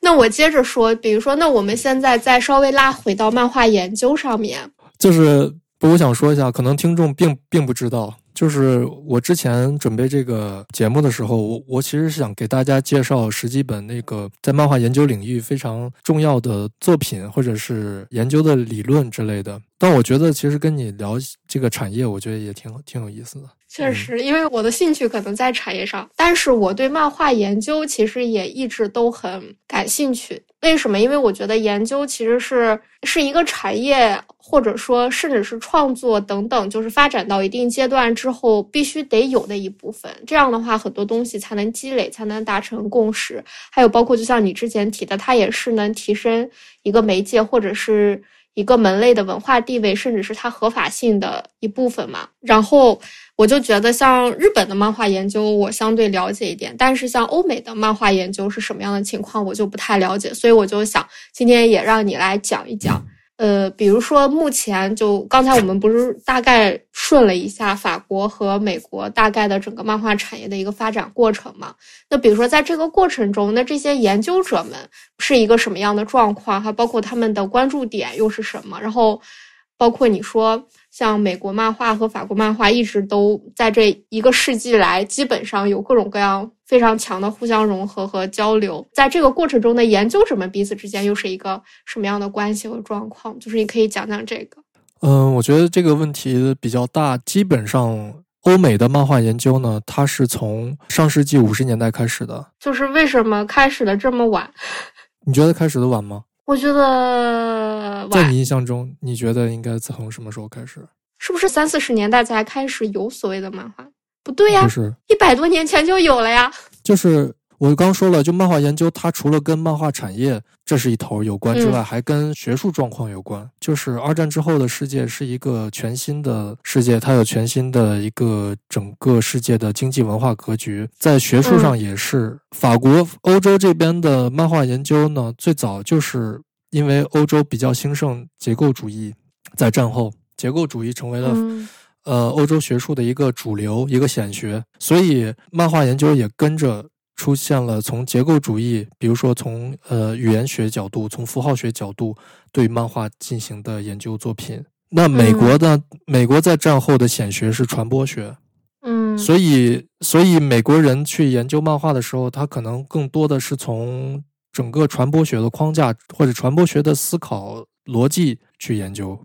那我接着说，比如说，那我们现在再稍微拉回到漫画研究上面，就是我想说一下，可能听众并并不知道。就是我之前准备这个节目的时候，我我其实是想给大家介绍十几本那个在漫画研究领域非常重要的作品，或者是研究的理论之类的。但我觉得其实跟你聊这个产业，我觉得也挺挺有意思的。确实，因为我的兴趣可能在产业上，但是我对漫画研究其实也一直都很感兴趣。为什么？因为我觉得研究其实是是一个产业。或者说，甚至是创作等等，就是发展到一定阶段之后必须得有的一部分。这样的话，很多东西才能积累，才能达成共识。还有包括，就像你之前提的，它也是能提升一个媒介或者是一个门类的文化地位，甚至是它合法性的一部分嘛。然后我就觉得，像日本的漫画研究，我相对了解一点，但是像欧美的漫画研究是什么样的情况，我就不太了解。所以我就想今天也让你来讲一讲。呃，比如说，目前就刚才我们不是大概顺了一下法国和美国大概的整个漫画产业的一个发展过程嘛？那比如说，在这个过程中，那这些研究者们是一个什么样的状况？还包括他们的关注点又是什么？然后，包括你说。像美国漫画和法国漫画一直都在这一个世纪来，基本上有各种各样非常强的互相融合和交流。在这个过程中的研究者们彼此之间又是一个什么样的关系和状况？就是你可以讲讲这个。嗯，我觉得这个问题比较大。基本上，欧美的漫画研究呢，它是从上世纪五十年代开始的。就是为什么开始的这么晚？你觉得开始的晚吗？我觉得，在你印象中，你觉得应该从什么时候开始？是不是三四十年代才开始有所谓的漫画？不对呀，不是一百多年前就有了呀。就是我刚说了，就漫画研究，它除了跟漫画产业。这是一头有关之外，还跟学术状况有关。就是二战之后的世界是一个全新的世界，它有全新的一个整个世界的经济文化格局。在学术上也是，法国、欧洲这边的漫画研究呢，最早就是因为欧洲比较兴盛结构主义，在战后结构主义成为了呃欧洲学术的一个主流、一个显学，所以漫画研究也跟着。出现了从结构主义，比如说从呃语言学角度、从符号学角度对漫画进行的研究作品。那美国的美国在战后的显学是传播学，嗯，所以所以美国人去研究漫画的时候，他可能更多的是从整个传播学的框架或者传播学的思考逻辑去研究。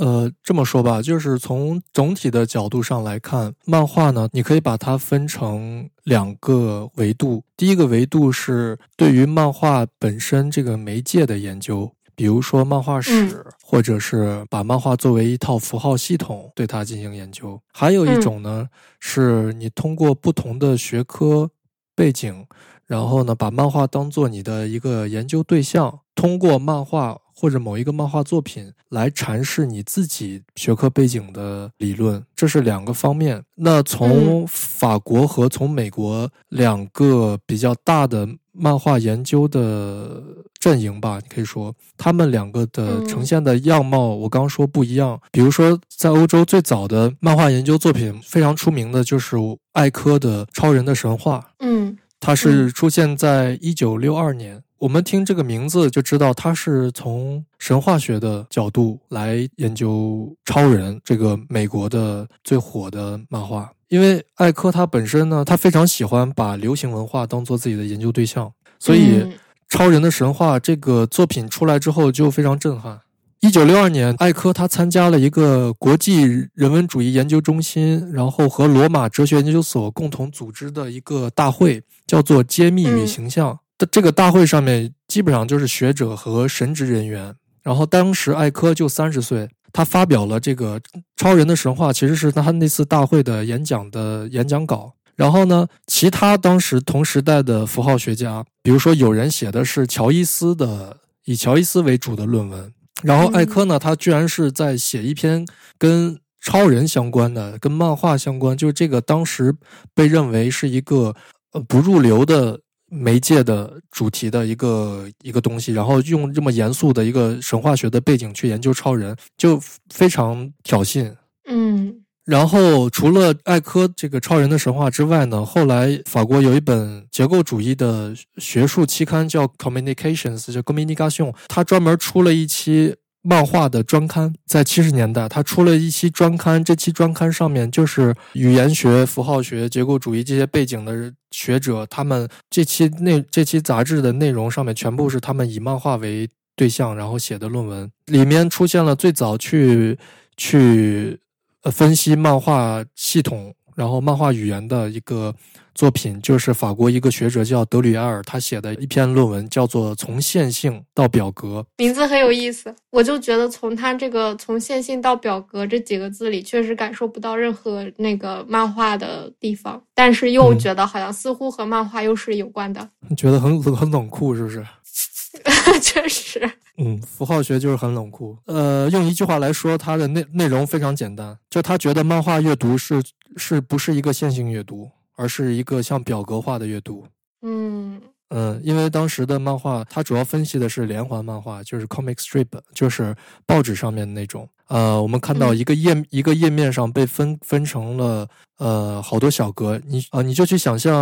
呃，这么说吧，就是从总体的角度上来看，漫画呢，你可以把它分成两个维度。第一个维度是对于漫画本身这个媒介的研究，比如说漫画史，或者是把漫画作为一套符号系统对它进行研究。还有一种呢，是你通过不同的学科背景，然后呢，把漫画当做你的一个研究对象，通过漫画。或者某一个漫画作品来阐释你自己学科背景的理论，这是两个方面。那从法国和从美国两个比较大的漫画研究的阵营吧，你可以说他们两个的呈现的样貌，我刚说不一样。比如说，在欧洲最早的漫画研究作品非常出名的就是艾科的《超人的神话》，嗯，它是出现在一九六二年。我们听这个名字就知道，他是从神话学的角度来研究超人这个美国的最火的漫画。因为艾科他本身呢，他非常喜欢把流行文化当做自己的研究对象，所以《超人的神话》这个作品出来之后就非常震撼。一九六二年，艾科他参加了一个国际人文主义研究中心，然后和罗马哲学研究所共同组织的一个大会，叫做“揭秘与形象”。这个大会上面基本上就是学者和神职人员。然后当时艾科就三十岁，他发表了这个超人的神话，其实是他那次大会的演讲的演讲稿。然后呢，其他当时同时代的符号学家，比如说有人写的是乔伊斯的以乔伊斯为主的论文，然后艾科呢，他居然是在写一篇跟超人相关的、跟漫画相关，就是这个当时被认为是一个呃不入流的。媒介的主题的一个一个东西，然后用这么严肃的一个神话学的背景去研究超人，就非常挑衅。嗯，然后除了艾科这个超人的神话之外呢，后来法国有一本结构主义的学术期刊叫《Communications》，叫《Communication》，它专门出了一期。漫画的专刊在七十年代，他出了一期专刊。这期专刊上面就是语言学、符号学、结构主义这些背景的学者，他们这期内这期杂志的内容上面全部是他们以漫画为对象，然后写的论文。里面出现了最早去去呃分析漫画系统，然后漫画语言的一个。作品就是法国一个学者叫德吕埃尔，他写的一篇论文叫做《从线性到表格》，名字很有意思。我就觉得从他这个“从线性到表格”这几个字里，确实感受不到任何那个漫画的地方，但是又觉得好像似乎和漫画又是有关的。你觉得很很冷酷是不是？确实，嗯，符号学就是很冷酷。呃，用一句话来说，它的内内容非常简单，就他觉得漫画阅读是是不是一个线性阅读？而是一个像表格化的阅读，嗯嗯，因为当时的漫画，它主要分析的是连环漫画，就是 comic strip，就是报纸上面那种。呃，我们看到一个页一个页面上被分分成了呃好多小格，你啊你就去想象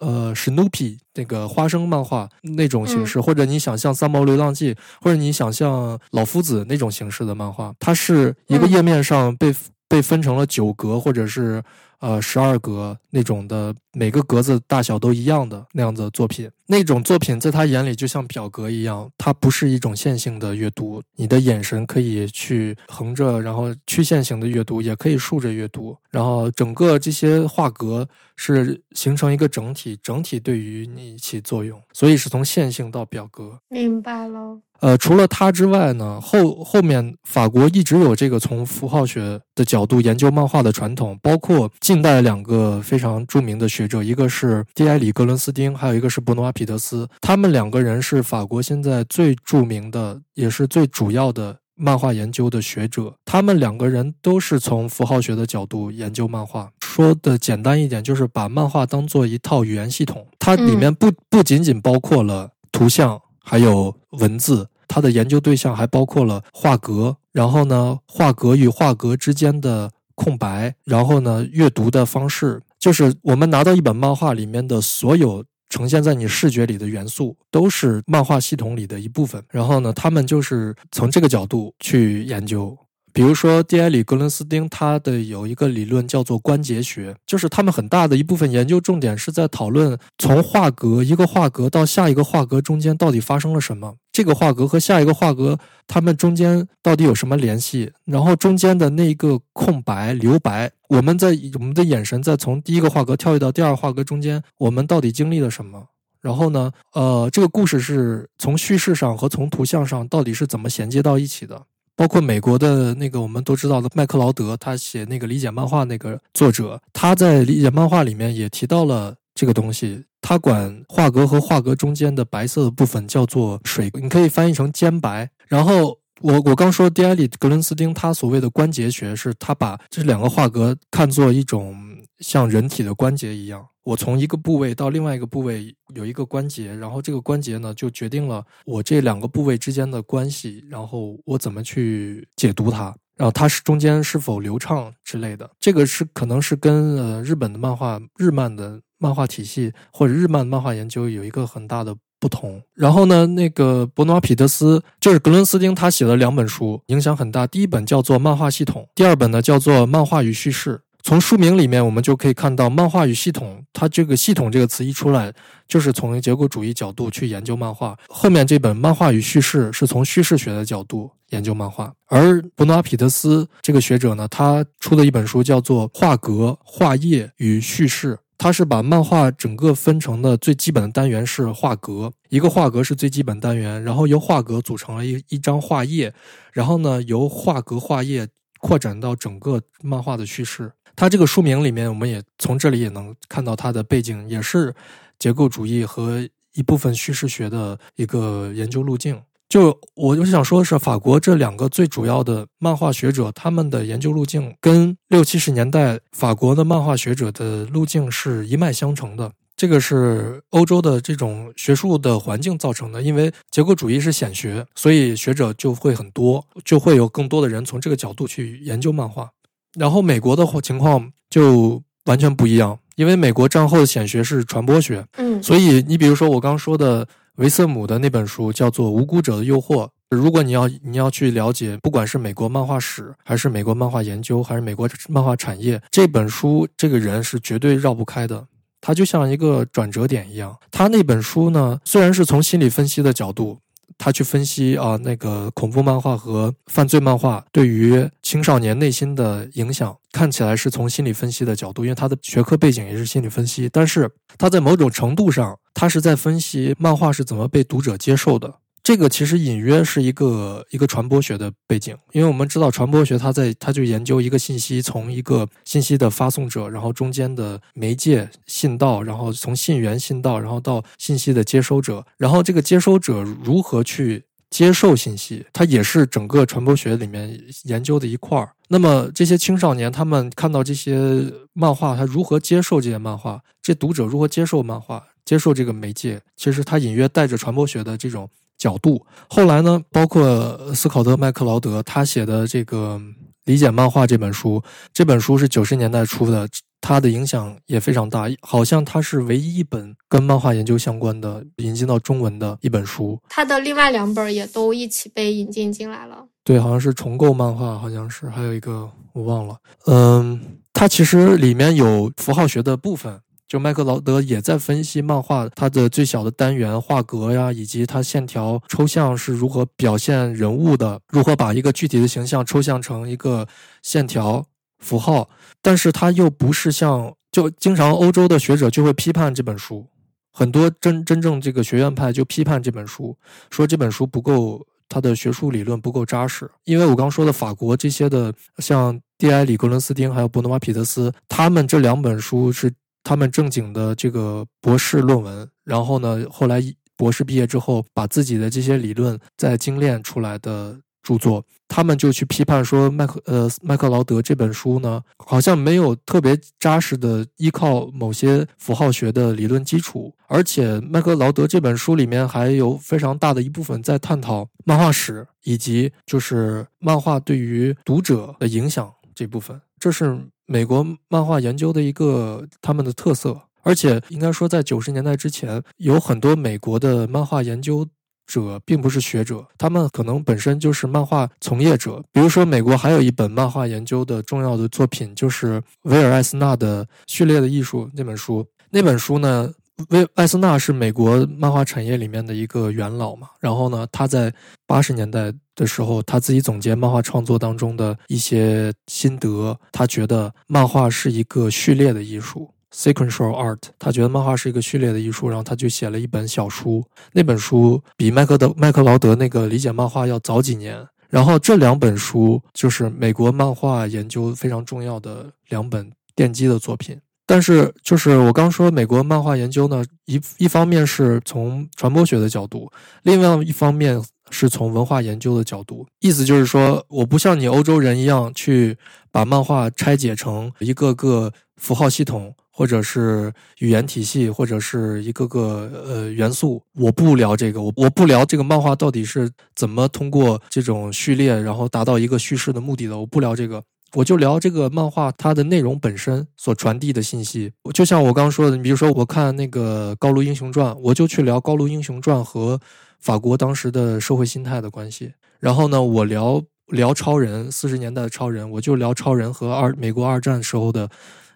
呃史努比那个花生漫画那种形式，或者你想象三毛流浪记，或者你想象老夫子那种形式的漫画，它是一个页面上被被分成了九格，或者是。呃，十二格那种的，每个格子大小都一样的那样的作品，那种作品在他眼里就像表格一样，它不是一种线性的阅读。你的眼神可以去横着，然后曲线型的阅读，也可以竖着阅读，然后整个这些画格是形成一个整体，整体对于你起作用，所以是从线性到表格。明白了。呃，除了他之外呢，后后面法国一直有这个从符号学的角度研究漫画的传统，包括近代两个非常著名的学者，一个是蒂埃里·格伦斯丁，还有一个是伯努瓦·彼得斯。他们两个人是法国现在最著名的，也是最主要的漫画研究的学者。他们两个人都是从符号学的角度研究漫画。说的简单一点，就是把漫画当做一套语言系统，它里面不不仅仅包括了图像，还有文字。他的研究对象还包括了画格，然后呢，画格与画格之间的空白，然后呢，阅读的方式，就是我们拿到一本漫画里面的所有呈现在你视觉里的元素，都是漫画系统里的一部分。然后呢，他们就是从这个角度去研究。比如说 D. 埃里格伦斯丁，他的有一个理论叫做关节学，就是他们很大的一部分研究重点是在讨论从画格一个画格到下一个画格中间到底发生了什么，这个画格和下一个画格它们中间到底有什么联系，然后中间的那一个空白留白，我们在我们的眼神在从第一个画格跳跃到第二画格中间，我们到底经历了什么？然后呢，呃，这个故事是从叙事上和从图像上到底是怎么衔接到一起的？包括美国的那个我们都知道的麦克劳德，他写那个理解漫画那个作者，他在理解漫画里面也提到了这个东西。它管画格和画格中间的白色的部分叫做水，你可以翻译成尖白。然后我我刚说 D. 埃里格伦斯丁他所谓的关节学，是他把这两个画格看作一种像人体的关节一样。我从一个部位到另外一个部位有一个关节，然后这个关节呢就决定了我这两个部位之间的关系，然后我怎么去解读它，然后它是中间是否流畅之类的。这个是可能是跟呃日本的漫画日漫的漫画体系或者日漫漫画研究有一个很大的不同。然后呢，那个伯努瓦彼得斯就是格伦斯丁，他写了两本书，影响很大。第一本叫做《漫画系统》，第二本呢叫做《漫画与叙事》。从书名里面，我们就可以看到“漫画与系统”。它这个“系统”这个词一出来，就是从结构主义角度去研究漫画。后面这本《漫画与叙事》是从叙事学的角度研究漫画。而伯努阿·彼得斯这个学者呢，他出的一本书叫做《画格、画页与叙事》。它是把漫画整个分成的最基本的单元是画格，一个画格是最基本单元，然后由画格组成了一一张画页，然后呢，由画格画页扩展到整个漫画的叙事。它这个书名里面，我们也从这里也能看到它的背景，也是结构主义和一部分叙事学的一个研究路径。就我就想说的是，法国这两个最主要的漫画学者，他们的研究路径跟六七十年代法国的漫画学者的路径是一脉相承的。这个是欧洲的这种学术的环境造成的，因为结构主义是显学，所以学者就会很多，就会有更多的人从这个角度去研究漫画。然后美国的情况就完全不一样，因为美国战后的显学是传播学，嗯，所以你比如说我刚说的维瑟姆的那本书叫做《无辜者的诱惑》，如果你要你要去了解，不管是美国漫画史，还是美国漫画研究，还是美国漫画产业，这本书这个人是绝对绕不开的，他就像一个转折点一样。他那本书呢，虽然是从心理分析的角度。他去分析啊，那个恐怖漫画和犯罪漫画对于青少年内心的影响，看起来是从心理分析的角度，因为他的学科背景也是心理分析。但是他在某种程度上，他是在分析漫画是怎么被读者接受的。这个其实隐约是一个一个传播学的背景，因为我们知道传播学，它在它就研究一个信息从一个信息的发送者，然后中间的媒介信道，然后从信源信道，然后到信息的接收者，然后这个接收者如何去接受信息，它也是整个传播学里面研究的一块儿。那么这些青少年他们看到这些漫画，他如何接受这些漫画？这读者如何接受漫画？接受这个媒介？其实他隐约带着传播学的这种。角度，后来呢？包括斯考特·麦克劳德他写的这个《理解漫画》这本书，这本书是九十年代出的，他的影响也非常大。好像他是唯一一本跟漫画研究相关的引进到中文的一本书。他的另外两本也都一起被引进进来了。对，好像是重构漫画，好像是还有一个我忘了。嗯，它其实里面有符号学的部分。就麦克劳德也在分析漫画它的最小的单元画格呀，以及它线条抽象是如何表现人物的，如何把一个具体的形象抽象成一个线条符号。但是他又不是像就经常欧洲的学者就会批判这本书，很多真真正这个学院派就批判这本书，说这本书不够，他的学术理论不够扎实。因为我刚说的法国这些的，像 D.I. 里格伦斯丁还有伯诺瓦彼得斯，他们这两本书是。他们正经的这个博士论文，然后呢，后来博士毕业之后，把自己的这些理论再精炼出来的著作，他们就去批判说，麦克呃麦克劳德这本书呢，好像没有特别扎实的依靠某些符号学的理论基础，而且麦克劳德这本书里面还有非常大的一部分在探讨漫画史以及就是漫画对于读者的影响这部分，这是。美国漫画研究的一个他们的特色，而且应该说，在九十年代之前，有很多美国的漫画研究者并不是学者，他们可能本身就是漫画从业者。比如说，美国还有一本漫画研究的重要的作品，就是维尔·艾斯纳的《序列的艺术》那本书。那本书呢，维艾斯纳是美国漫画产业里面的一个元老嘛。然后呢，他在八十年代的时候，他自己总结漫画创作当中的一些心得，他觉得漫画是一个序列的艺术。Sequential art，他觉得漫画是一个序列的艺术，然后他就写了一本小书。那本书比麦克德麦克劳德那个理解漫画要早几年。然后这两本书就是美国漫画研究非常重要的两本奠基的作品。但是就是我刚说美国漫画研究呢，一一方面是从传播学的角度，另外一方面是从文化研究的角度。意思就是说，我不像你欧洲人一样去把漫画拆解成一个个符号系统。或者是语言体系，或者是一个个呃元素，我不聊这个，我我不聊这个漫画到底是怎么通过这种序列，然后达到一个叙事的目的的，我不聊这个，我就聊这个漫画它的内容本身所传递的信息。就像我刚刚说的，你比如说我看那个《高卢英雄传》，我就去聊《高卢英雄传》和法国当时的社会心态的关系。然后呢，我聊聊超人，四十年代的超人，我就聊超人和二美国二战时候的。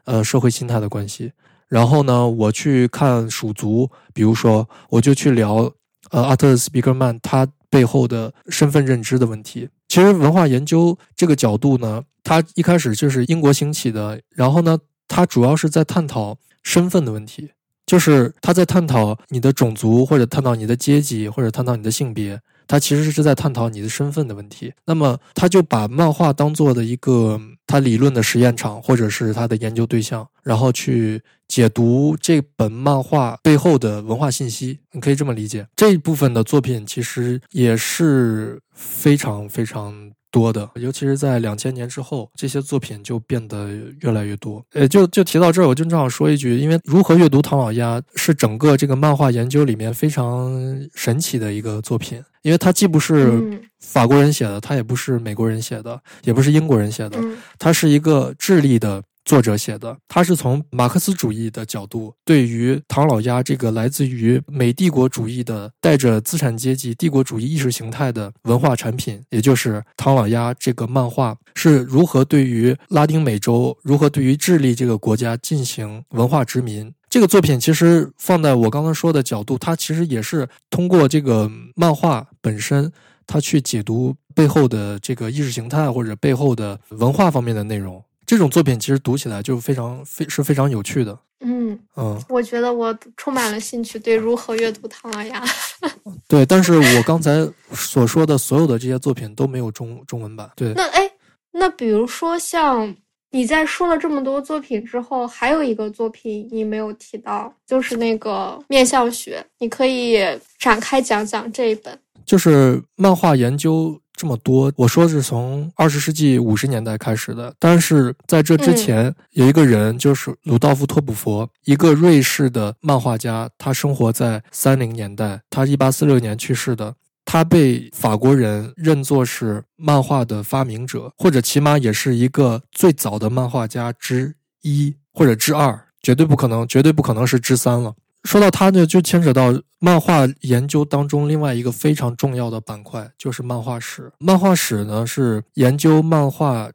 呃，社会心态的关系。然后呢，我去看蜀族，比如说，我就去聊呃阿特斯皮克曼他背后的身份认知的问题。其实文化研究这个角度呢，它一开始就是英国兴起的。然后呢，它主要是在探讨身份的问题，就是它在探讨你的种族，或者探讨你的阶级，或者探讨你的性别。他其实是在探讨你的身份的问题，那么他就把漫画当做的一个他理论的实验场，或者是他的研究对象，然后去解读这本漫画背后的文化信息。你可以这么理解，这一部分的作品其实也是非常非常。多的，尤其是在两千年之后，这些作品就变得越来越多。呃，就就提到这儿，我就正好说一句，因为如何阅读唐老鸭是整个这个漫画研究里面非常神奇的一个作品，因为它既不是法国人写的，它也不是美国人写的，也不是英国人写的，它是一个智利的。作者写的，他是从马克思主义的角度，对于唐老鸭这个来自于美帝国主义的带着资产阶级帝国主义意识形态的文化产品，也就是唐老鸭这个漫画是如何对于拉丁美洲，如何对于智利这个国家进行文化殖民。这个作品其实放在我刚刚说的角度，它其实也是通过这个漫画本身，它去解读背后的这个意识形态或者背后的文化方面的内容。这种作品其实读起来就非常非是非常有趣的。嗯嗯，我觉得我充满了兴趣，对如何阅读唐老鸭。对，但是我刚才所说的所有的这些作品都没有中中文版。对，那哎，那比如说像你在说了这么多作品之后，还有一个作品你没有提到，就是那个面相学，你可以展开讲讲这一本。就是漫画研究。这么多，我说是从二十世纪五十年代开始的，但是在这之前，有一个人就是鲁道夫·托普佛，一个瑞士的漫画家，他生活在三零年代，他一八四六年去世的，他被法国人认作是漫画的发明者，或者起码也是一个最早的漫画家之一或者之二，绝对不可能，绝对不可能是之三了。说到他呢，就牵扯到漫画研究当中另外一个非常重要的板块，就是漫画史。漫画史呢是研究漫画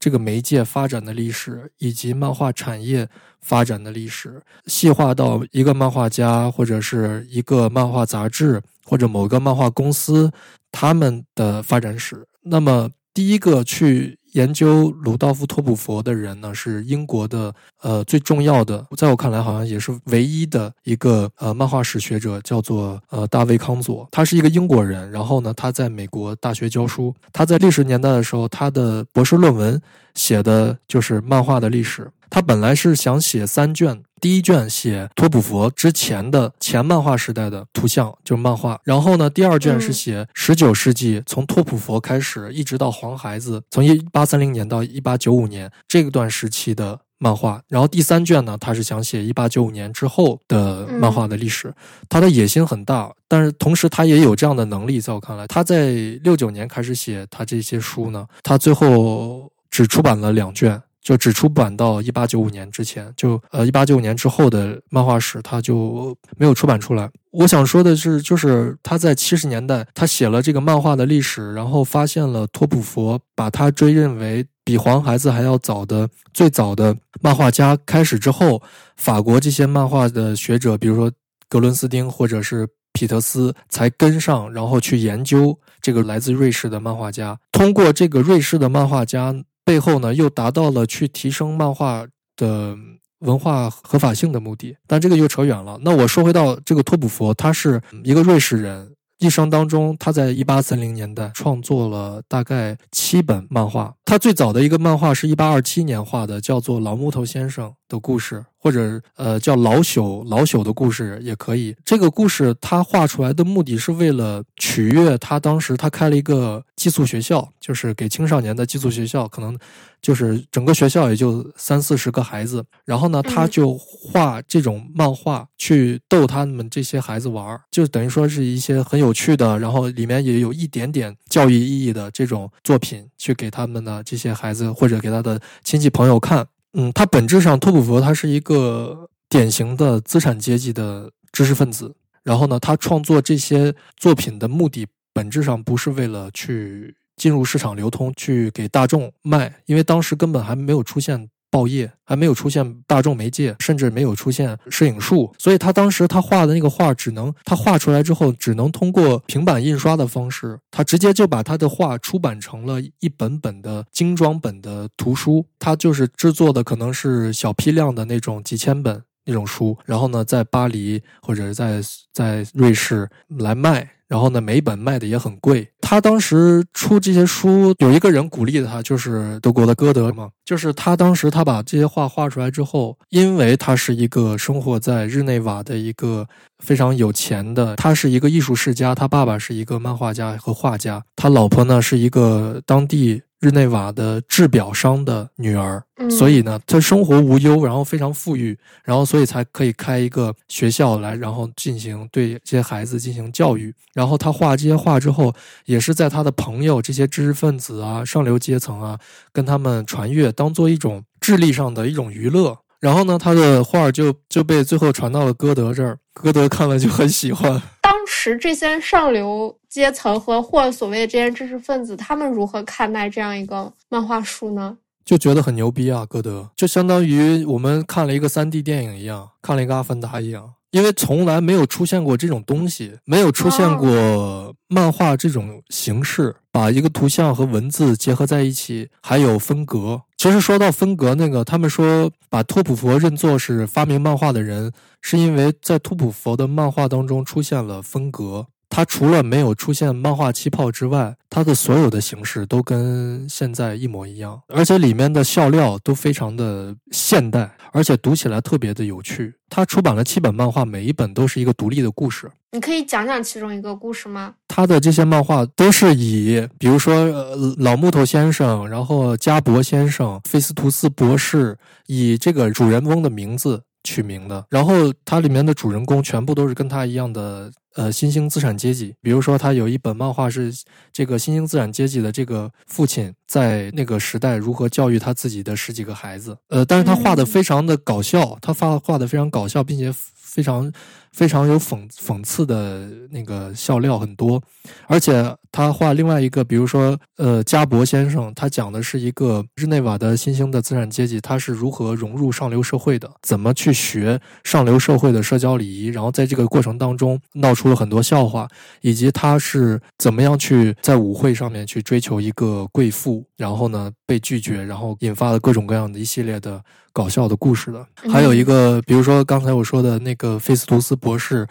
这个媒介发展的历史，以及漫画产业发展的历史，细化到一个漫画家或者是一个漫画杂志或者某个漫画公司他们的发展史。那么第一个去。研究鲁道夫·托普佛的人呢，是英国的呃最重要的，在我看来好像也是唯一的一个呃漫画史学者，叫做呃大卫·康佐。他是一个英国人，然后呢，他在美国大学教书。他在历史年代的时候，他的博士论文写的就是漫画的历史。他本来是想写三卷。第一卷写托普佛之前的前漫画时代的图像，就是漫画。然后呢，第二卷是写十九世纪从托普佛开始，一直到黄孩子，从一八三零年到一八九五年这段时期的漫画。然后第三卷呢，他是想写一八九五年之后的漫画的历史。他的野心很大，但是同时他也有这样的能力。在我看来，他在六九年开始写他这些书呢，他最后只出版了两卷。就只出版到一八九五年之前，就呃一八九五年之后的漫画史，他就没有出版出来。我想说的是，就是他在七十年代，他写了这个漫画的历史，然后发现了托普佛，把他追认为比黄孩子还要早的最早的漫画家开始之后，法国这些漫画的学者，比如说格伦斯丁或者是皮特斯，才跟上，然后去研究这个来自瑞士的漫画家。通过这个瑞士的漫画家背后呢，又达到了去提升漫画的。文化合法性的目的，但这个又扯远了。那我说回到这个托普佛，他是一个瑞士人，一生当中他在一八三零年代创作了大概七本漫画。他最早的一个漫画是一八二七年画的，叫做《老木头先生的故事》。或者呃叫老朽老朽的故事也可以。这个故事他画出来的目的是为了取悦他当时他开了一个寄宿学校，就是给青少年的寄宿学校，可能就是整个学校也就三四十个孩子。然后呢，他就画这种漫画去逗他们这些孩子玩儿，就等于说是一些很有趣的，然后里面也有一点点教育意义的这种作品，去给他们的这些孩子或者给他的亲戚朋友看。嗯，他本质上，托普佛他是一个典型的资产阶级的知识分子。然后呢，他创作这些作品的目的，本质上不是为了去进入市场流通，去给大众卖，因为当时根本还没有出现。报业还没有出现大众媒介，甚至没有出现摄影术，所以他当时他画的那个画只能他画出来之后，只能通过平板印刷的方式，他直接就把他的画出版成了一本本的精装本的图书。他就是制作的可能是小批量的那种几千本那种书，然后呢，在巴黎或者在在瑞士来卖。然后呢，每本卖的也很贵。他当时出这些书，有一个人鼓励他，就是德国的歌德嘛。就是他当时他把这些画画出来之后，因为他是一个生活在日内瓦的一个非常有钱的，他是一个艺术世家，他爸爸是一个漫画家和画家，他老婆呢是一个当地。日内瓦的制表商的女儿，所以呢，她生活无忧，然后非常富裕，然后所以才可以开一个学校来，然后进行对这些孩子进行教育。然后她画这些画之后，也是在她的朋友这些知识分子啊、上流阶层啊，跟他们传阅，当做一种智力上的一种娱乐。然后呢，他的画就就被最后传到了歌德这儿，歌德看了就很喜欢。当时这些上流阶层和或所谓的这些知识分子，他们如何看待这样一个漫画书呢？就觉得很牛逼啊，歌德就相当于我们看了一个三 D 电影一样，看了一个阿凡达一样，因为从来没有出现过这种东西，没有出现过漫画这种形式，把一个图像和文字结合在一起，还有分格。其实说到分格，那个他们说把托普佛认作是发明漫画的人，是因为在托普佛的漫画当中出现了分格。他除了没有出现漫画气泡之外，它的所有的形式都跟现在一模一样，而且里面的笑料都非常的现代，而且读起来特别的有趣。它出版了七本漫画，每一本都是一个独立的故事。你可以讲讲其中一个故事吗？他的这些漫画都是以，比如说呃老木头先生，然后加伯先生、菲斯图斯博士，以这个主人翁的名字取名的。然后它里面的主人公全部都是跟他一样的。呃，新兴资产阶级，比如说他有一本漫画是这个新兴资产阶级的这个父亲在那个时代如何教育他自己的十几个孩子。呃，但是他画的非常的搞笑，他画画的非常搞笑，并且非常。非常有讽讽刺的那个笑料很多，而且他画另外一个，比如说，呃，加伯先生，他讲的是一个日内瓦的新兴的资产阶级，他是如何融入上流社会的，怎么去学上流社会的社交礼仪，然后在这个过程当中闹出了很多笑话，以及他是怎么样去在舞会上面去追求一个贵妇，然后呢被拒绝，然后引发了各种各样的一系列的。搞笑的故事的，还有一个，比如说刚才我说的那个菲斯图斯博士，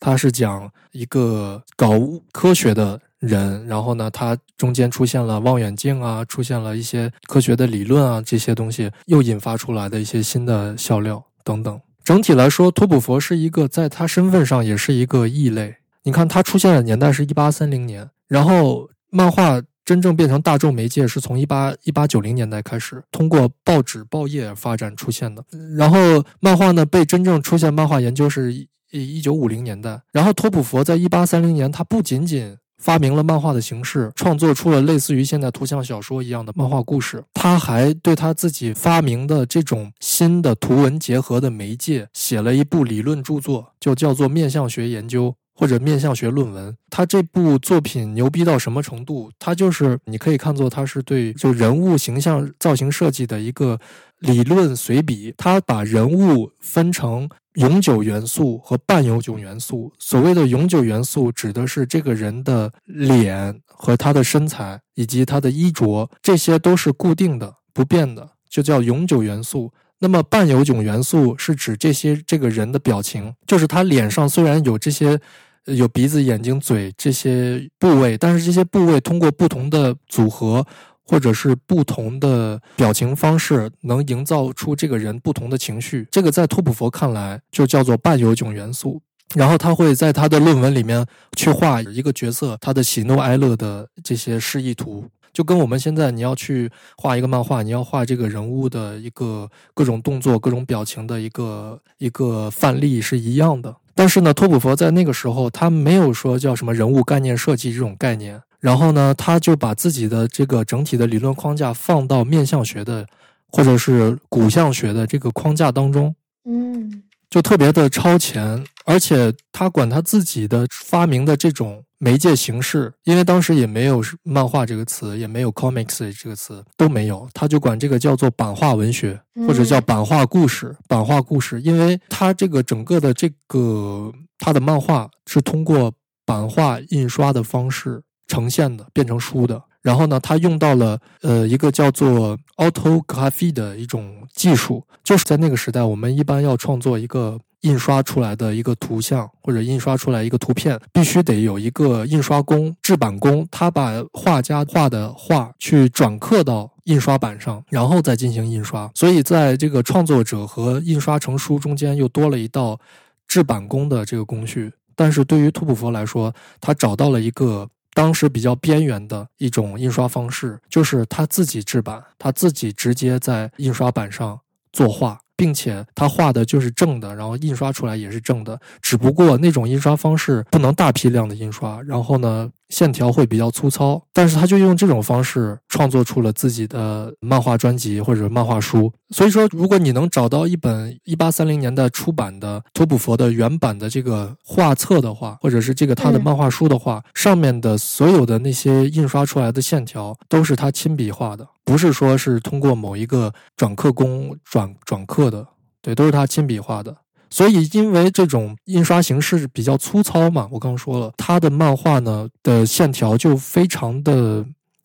他是讲一个搞科学的人，然后呢，他中间出现了望远镜啊，出现了一些科学的理论啊，这些东西又引发出来的一些新的笑料等等。整体来说，托普佛是一个在他身份上也是一个异类。你看他出现的年代是一八三零年，然后漫画。真正变成大众媒介是从一八一八九零年代开始，通过报纸报业发展出现的。然后漫画呢，被真正出现漫画研究是一一九五零年代。然后托普佛在一八三零年，他不仅仅发明了漫画的形式，创作出了类似于现在图像小说一样的漫画故事。他还对他自己发明的这种新的图文结合的媒介写了一部理论著作，就叫做面相学研究。或者面相学论文，他这部作品牛逼到什么程度？他就是你可以看作他是对就人物形象造型设计的一个理论随笔。他把人物分成永久元素和半永久元素。所谓的永久元素，指的是这个人的脸和他的身材以及他的衣着，这些都是固定的、不变的，就叫永久元素。那么半永久元素是指这些这个人的表情，就是他脸上虽然有这些。有鼻子、眼睛、嘴这些部位，但是这些部位通过不同的组合，或者是不同的表情方式，能营造出这个人不同的情绪。这个在托普佛看来就叫做半有囧元素。然后他会在他的论文里面去画一个角色他的喜怒哀乐的这些示意图，就跟我们现在你要去画一个漫画，你要画这个人物的一个各种动作、各种表情的一个一个范例是一样的。但是呢，托普佛在那个时候，他没有说叫什么人物概念设计这种概念。然后呢，他就把自己的这个整体的理论框架放到面相学的，或者是骨相学的这个框架当中。嗯。就特别的超前，而且他管他自己的发明的这种媒介形式，因为当时也没有漫画这个词，也没有 comics 这个词都没有，他就管这个叫做版画文学，或者叫版画故事。版画故事，因为他这个整个的这个他的漫画是通过版画印刷的方式呈现的，变成书的。然后呢，他用到了呃一个叫做 autography 的一种技术，就是在那个时代，我们一般要创作一个印刷出来的一个图像或者印刷出来一个图片，必须得有一个印刷工、制版工，他把画家画的画去转刻到印刷板上，然后再进行印刷。所以，在这个创作者和印刷成书中间，又多了一道制版工的这个工序。但是对于图普佛来说，他找到了一个。当时比较边缘的一种印刷方式，就是他自己制版，他自己直接在印刷板上作画。并且他画的就是正的，然后印刷出来也是正的，只不过那种印刷方式不能大批量的印刷，然后呢线条会比较粗糙。但是他就用这种方式创作出了自己的漫画专辑或者漫画书。所以说，如果你能找到一本一八三零年代出版的托普佛的原版的这个画册的话，或者是这个他的漫画书的话，上面的所有的那些印刷出来的线条都是他亲笔画的。不是说是通过某一个转刻工转转刻的，对，都是他亲笔画的。所以，因为这种印刷形式比较粗糙嘛，我刚说了，他的漫画呢的线条就非常的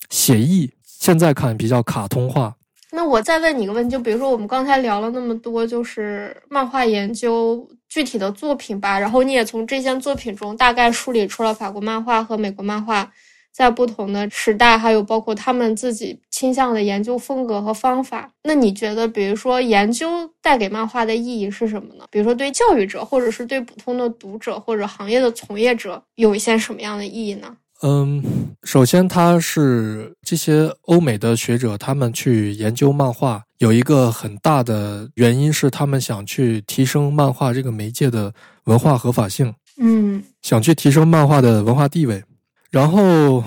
写意，现在看比较卡通化。那我再问你一个问题，就比如说我们刚才聊了那么多，就是漫画研究具体的作品吧，然后你也从这些作品中大概梳理出了法国漫画和美国漫画。在不同的时代，还有包括他们自己倾向的研究风格和方法。那你觉得，比如说研究带给漫画的意义是什么呢？比如说对教育者，或者是对普通的读者或者行业的从业者，有一些什么样的意义呢？嗯，首先，它是这些欧美的学者他们去研究漫画，有一个很大的原因是他们想去提升漫画这个媒介的文化合法性。嗯，想去提升漫画的文化地位。然后，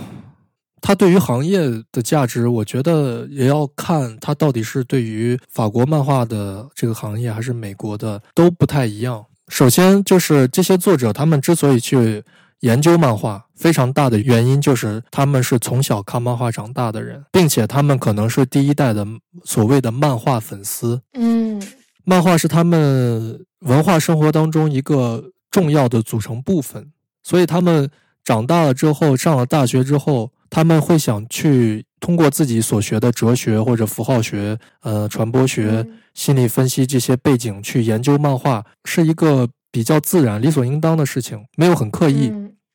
它对于行业的价值，我觉得也要看它到底是对于法国漫画的这个行业，还是美国的，都不太一样。首先，就是这些作者他们之所以去研究漫画，非常大的原因就是他们是从小看漫画长大的人，并且他们可能是第一代的所谓的漫画粉丝。嗯，漫画是他们文化生活当中一个重要的组成部分，所以他们。长大了之后，上了大学之后，他们会想去通过自己所学的哲学或者符号学、呃传播学、心理分析这些背景去研究漫画，是一个比较自然、理所应当的事情，没有很刻意。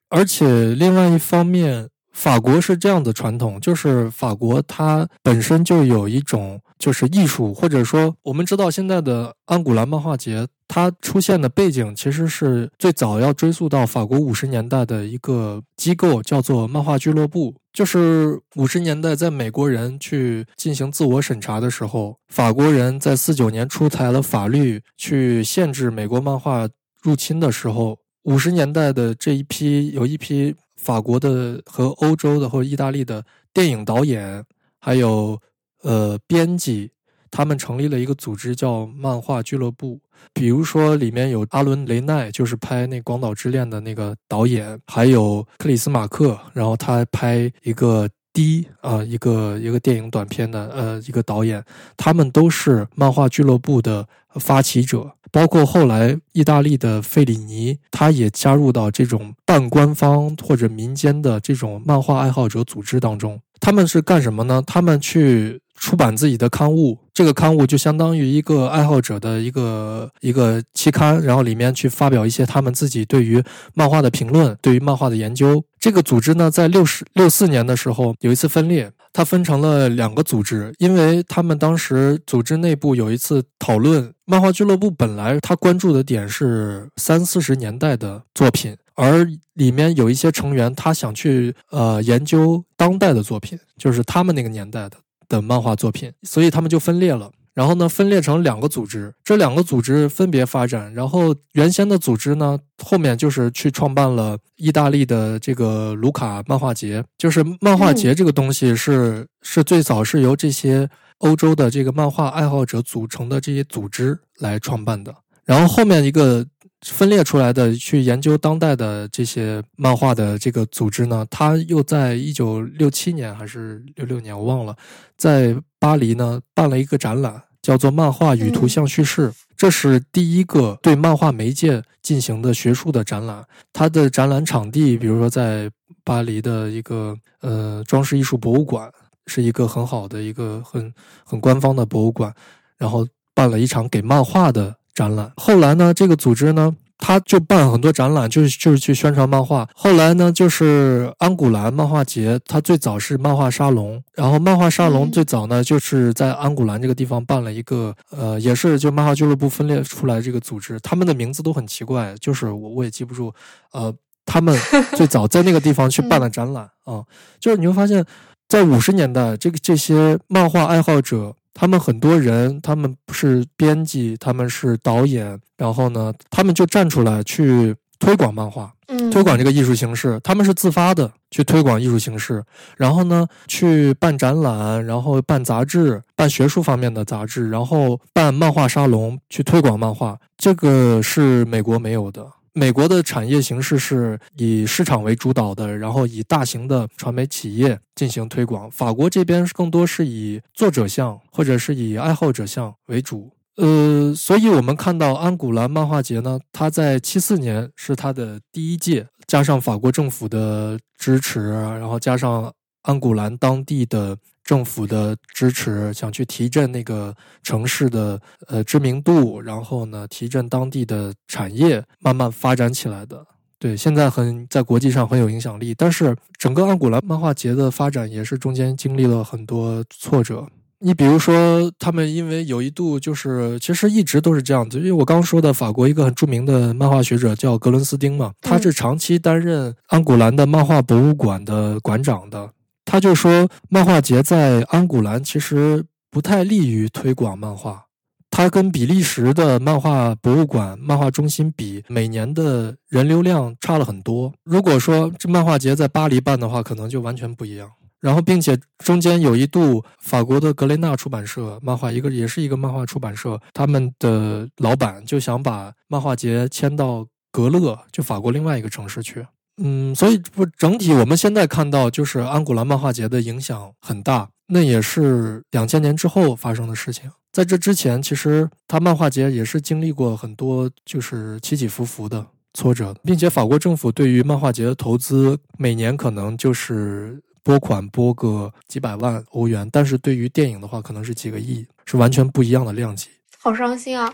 而且另外一方面，法国是这样的传统，就是法国它本身就有一种就是艺术，或者说我们知道现在的安古兰漫画节。它出现的背景其实是最早要追溯到法国五十年代的一个机构，叫做漫画俱乐部。就是五十年代，在美国人去进行自我审查的时候，法国人在四九年出台了法律去限制美国漫画入侵的时候，五十年代的这一批有一批法国的和欧洲的或者意大利的电影导演，还有呃编辑，他们成立了一个组织叫漫画俱乐部。比如说里面有阿伦·雷奈，就是拍那《广岛之恋》的那个导演，还有克里斯·马克，然后他拍一个。第啊，一个一个电影短片的呃一个导演，他们都是漫画俱乐部的发起者，包括后来意大利的费里尼，他也加入到这种半官方或者民间的这种漫画爱好者组织当中。他们是干什么呢？他们去。出版自己的刊物，这个刊物就相当于一个爱好者的一个一个期刊，然后里面去发表一些他们自己对于漫画的评论，对于漫画的研究。这个组织呢，在六十六四年的时候有一次分裂，它分成了两个组织，因为他们当时组织内部有一次讨论，漫画俱乐部本来他关注的点是三四十年代的作品，而里面有一些成员他想去呃研究当代的作品，就是他们那个年代的。的漫画作品，所以他们就分裂了。然后呢，分裂成两个组织，这两个组织分别发展。然后原先的组织呢，后面就是去创办了意大利的这个卢卡漫画节。就是漫画节这个东西是是最早是由这些欧洲的这个漫画爱好者组成的这些组织来创办的。然后后面一个。分裂出来的去研究当代的这些漫画的这个组织呢，他又在一九六七年还是六六年，我忘了，在巴黎呢办了一个展览，叫做《漫画与图像叙事》，这是第一个对漫画媒介进行的学术的展览。它的展览场地，比如说在巴黎的一个呃装饰艺术博物馆，是一个很好的一个很很官方的博物馆，然后办了一场给漫画的。展览后来呢，这个组织呢，他就办很多展览，就是就是去宣传漫画。后来呢，就是安古兰漫画节，它最早是漫画沙龙，然后漫画沙龙最早呢，就是在安古兰这个地方办了一个，呃，也是就漫画俱乐部分裂出来这个组织，他们的名字都很奇怪，就是我我也记不住，呃，他们最早在那个地方去 办了展览啊，就是你会发现，在五十年代，这个这些漫画爱好者。他们很多人，他们不是编辑，他们是导演，然后呢，他们就站出来去推广漫画，推广这个艺术形式。他们是自发的去推广艺术形式，然后呢，去办展览，然后办杂志，办学术方面的杂志，然后办漫画沙龙，去推广漫画。这个是美国没有的。美国的产业形式是以市场为主导的，然后以大型的传媒企业进行推广。法国这边更多是以作者向或者是以爱好者向为主。呃，所以我们看到安古兰漫画节呢，它在七四年是它的第一届，加上法国政府的支持，然后加上安古兰当地的。政府的支持，想去提振那个城市的呃知名度，然后呢，提振当地的产业，慢慢发展起来的。对，现在很在国际上很有影响力。但是整个安古兰漫画节的发展也是中间经历了很多挫折。你比如说，他们因为有一度就是，其实一直都是这样子。因为我刚说的法国一个很著名的漫画学者叫格伦斯丁嘛，他是长期担任安古兰的漫画博物馆的馆长的。他就说，漫画节在安古兰其实不太利于推广漫画。它跟比利时的漫画博物馆、漫画中心比，每年的人流量差了很多。如果说这漫画节在巴黎办的话，可能就完全不一样。然后，并且中间有一度，法国的格雷纳出版社漫画一个也是一个漫画出版社，他们的老板就想把漫画节迁到格勒，就法国另外一个城市去。嗯，所以不整体，我们现在看到就是安古兰漫画节的影响很大，那也是两千年之后发生的事情。在这之前，其实它漫画节也是经历过很多就是起起伏伏的挫折，并且法国政府对于漫画节的投资每年可能就是拨款拨个几百万欧元，但是对于电影的话，可能是几个亿，是完全不一样的量级。好伤心啊！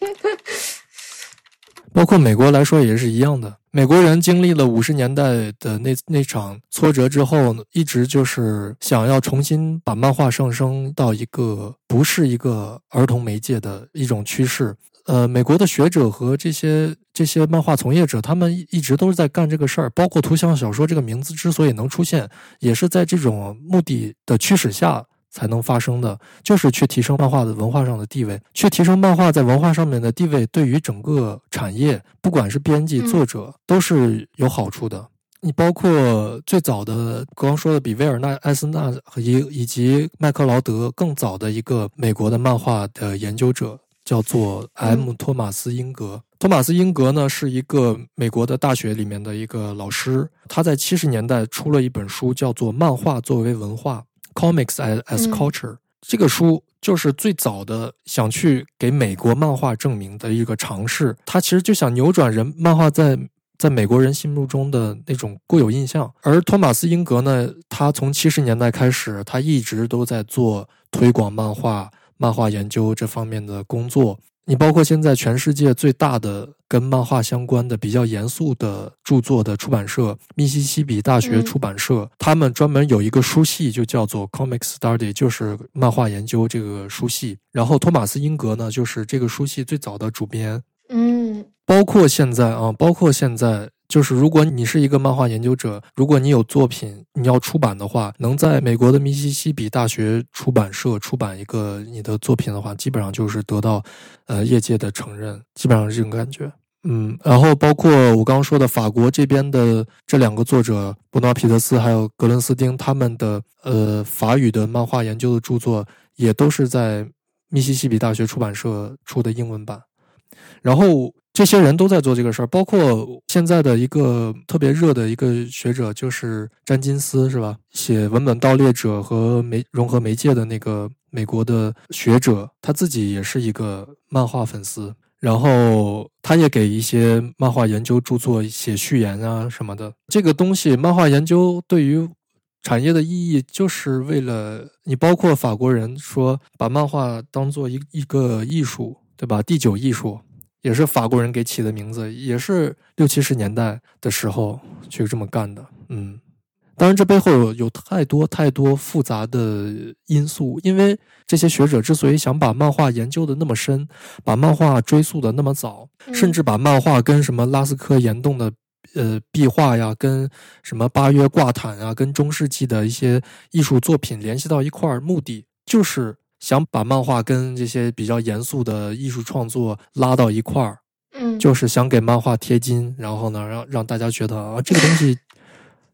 包括美国来说也是一样的。美国人经历了五十年代的那那场挫折之后，一直就是想要重新把漫画上升到一个不是一个儿童媒介的一种趋势。呃，美国的学者和这些这些漫画从业者，他们一直都是在干这个事儿。包括图像小说这个名字之所以能出现，也是在这种目的的驱使下。才能发生的，就是去提升漫画的文化上的地位，去提升漫画在文化上面的地位，对于整个产业，不管是编辑、作者，都是有好处的。你包括最早的刚刚说的比威尔纳·艾森纳和以以及麦克劳德更早的一个美国的漫画的研究者，叫做 M. 托马斯·英格。托马斯·英格呢是一个美国的大学里面的一个老师，他在七十年代出了一本书，叫做《漫画作为文化》（Comics as as Culture）。这个书就是最早的想去给美国漫画证明的一个尝试。他其实就想扭转人漫画在在美国人心目中的那种固有印象。而托马斯·英格呢，他从七十年代开始，他一直都在做推广漫画、漫画研究这方面的工作。你包括现在全世界最大的跟漫画相关的比较严肃的著作的出版社——密西西比大学出版社，他们专门有一个书系，就叫做 Comic Study，就是漫画研究这个书系。然后托马斯·英格呢，就是这个书系最早的主编。嗯，包括现在啊，包括现在。就是如果你是一个漫画研究者，如果你有作品你要出版的话，能在美国的密西西比大学出版社出版一个你的作品的话，基本上就是得到，呃，业界的承认，基本上是这种感觉。嗯，然后包括我刚刚说的法国这边的这两个作者伯纳皮特斯还有格伦斯丁，他们的呃法语的漫画研究的著作也都是在密西西比大学出版社出的英文版，然后。这些人都在做这个事儿，包括现在的一个特别热的一个学者，就是詹金斯，是吧？写文本盗猎者和媒融合媒介的那个美国的学者，他自己也是一个漫画粉丝，然后他也给一些漫画研究著作写序言啊什么的。这个东西，漫画研究对于产业的意义，就是为了你，包括法国人说把漫画当做一一个艺术，对吧？第九艺术。也是法国人给起的名字，也是六七十年代的时候就这么干的。嗯，当然这背后有有太多太多复杂的因素，因为这些学者之所以想把漫画研究的那么深，把漫画追溯的那么早，甚至把漫画跟什么拉斯科岩洞的呃壁画呀，跟什么八约挂毯啊，跟中世纪的一些艺术作品联系到一块儿，目的就是。想把漫画跟这些比较严肃的艺术创作拉到一块儿，嗯，就是想给漫画贴金，然后呢，让让大家觉得啊，这个东西，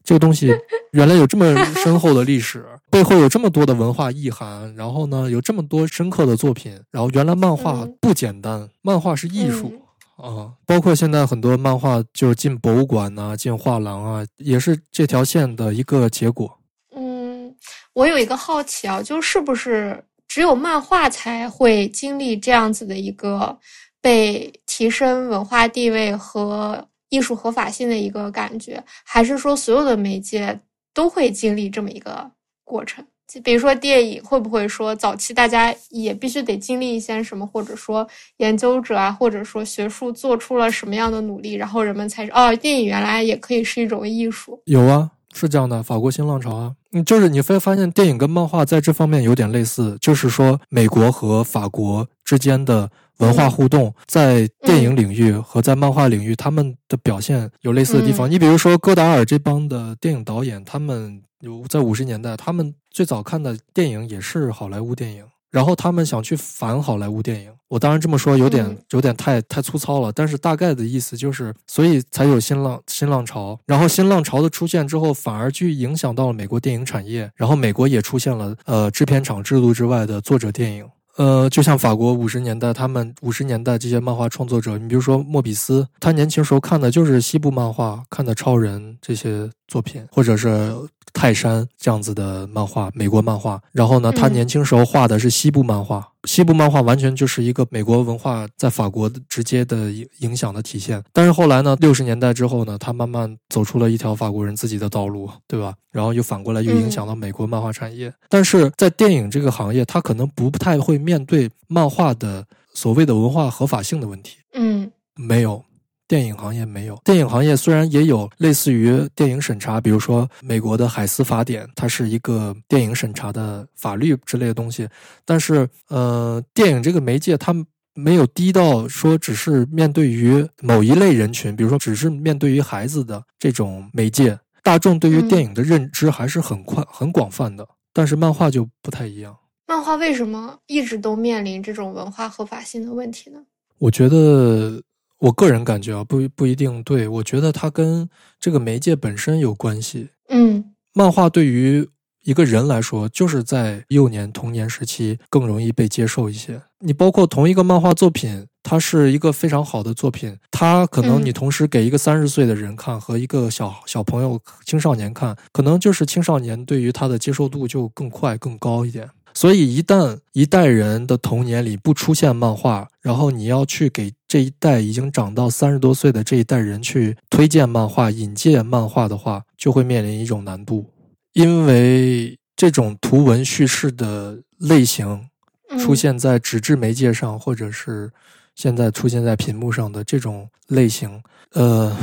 这个东西 原来有这么深厚的历史，背后有这么多的文化意涵，然后呢，有这么多深刻的作品，然后原来漫画不简单，漫画是艺术啊，包括现在很多漫画就是进博物馆呐，进画廊啊，也是这条线的一个结果。嗯，我有一个好奇啊，就是不是？只有漫画才会经历这样子的一个被提升文化地位和艺术合法性的一个感觉，还是说所有的媒介都会经历这么一个过程？就比如说电影，会不会说早期大家也必须得经历一些什么，或者说研究者啊，或者说学术做出了什么样的努力，然后人们才哦，电影原来也可以是一种艺术？有啊。是这样的，法国新浪潮啊，嗯，就是你会发现电影跟漫画在这方面有点类似，就是说美国和法国之间的文化互动，在电影领域和在漫画领域，他们的表现有类似的地方。你比如说戈达尔这帮的电影导演，他们有在五十年代，他们最早看的电影也是好莱坞电影。然后他们想去反好莱坞电影，我当然这么说有点有点太太粗糙了，但是大概的意思就是，所以才有新浪新浪潮。然后新浪潮的出现之后，反而去影响到了美国电影产业，然后美国也出现了呃制片厂制度之外的作者电影。呃，就像法国五十年代，他们五十年代这些漫画创作者，你比如说莫比斯，他年轻时候看的就是西部漫画，看的超人这些作品，或者是泰山这样子的漫画，美国漫画。然后呢，他年轻时候画的是西部漫画。西部漫画完全就是一个美国文化在法国直接的影响的体现，但是后来呢，六十年代之后呢，他慢慢走出了一条法国人自己的道路，对吧？然后又反过来又影响到美国漫画产业。但是在电影这个行业，他可能不太会面对漫画的所谓的文化合法性的问题。嗯，没有。电影行业没有，电影行业虽然也有类似于电影审查，比如说美国的海斯法典，它是一个电影审查的法律之类的东西，但是呃，电影这个媒介它没有低到说只是面对于某一类人群，比如说只是面对于孩子的这种媒介，大众对于电影的认知还是很宽很广泛的，但是漫画就不太一样。漫画为什么一直都面临这种文化合法性的问题呢？我觉得。我个人感觉啊，不不一定对，我觉得它跟这个媒介本身有关系。嗯漫画对于一个人来说，就是在幼年童年时期更容易被接受一些。你包括同一个漫画作品，它是一个非常好的作品，它可能嗯你同时给一个三十岁的人看和一个小小朋友、青少年看，可能就是青少年对于它的接受度就更快、更高一点。所以，一旦一代人的童年里不出现漫画，然后你要去给这一代已经长到三十多岁的这一代人去推荐漫画、引荐漫画的话，就会面临一种难度，因为这种图文叙事的类型嗯出现在纸质媒介上，或者是现在出现在屏幕上的这种类型，呃，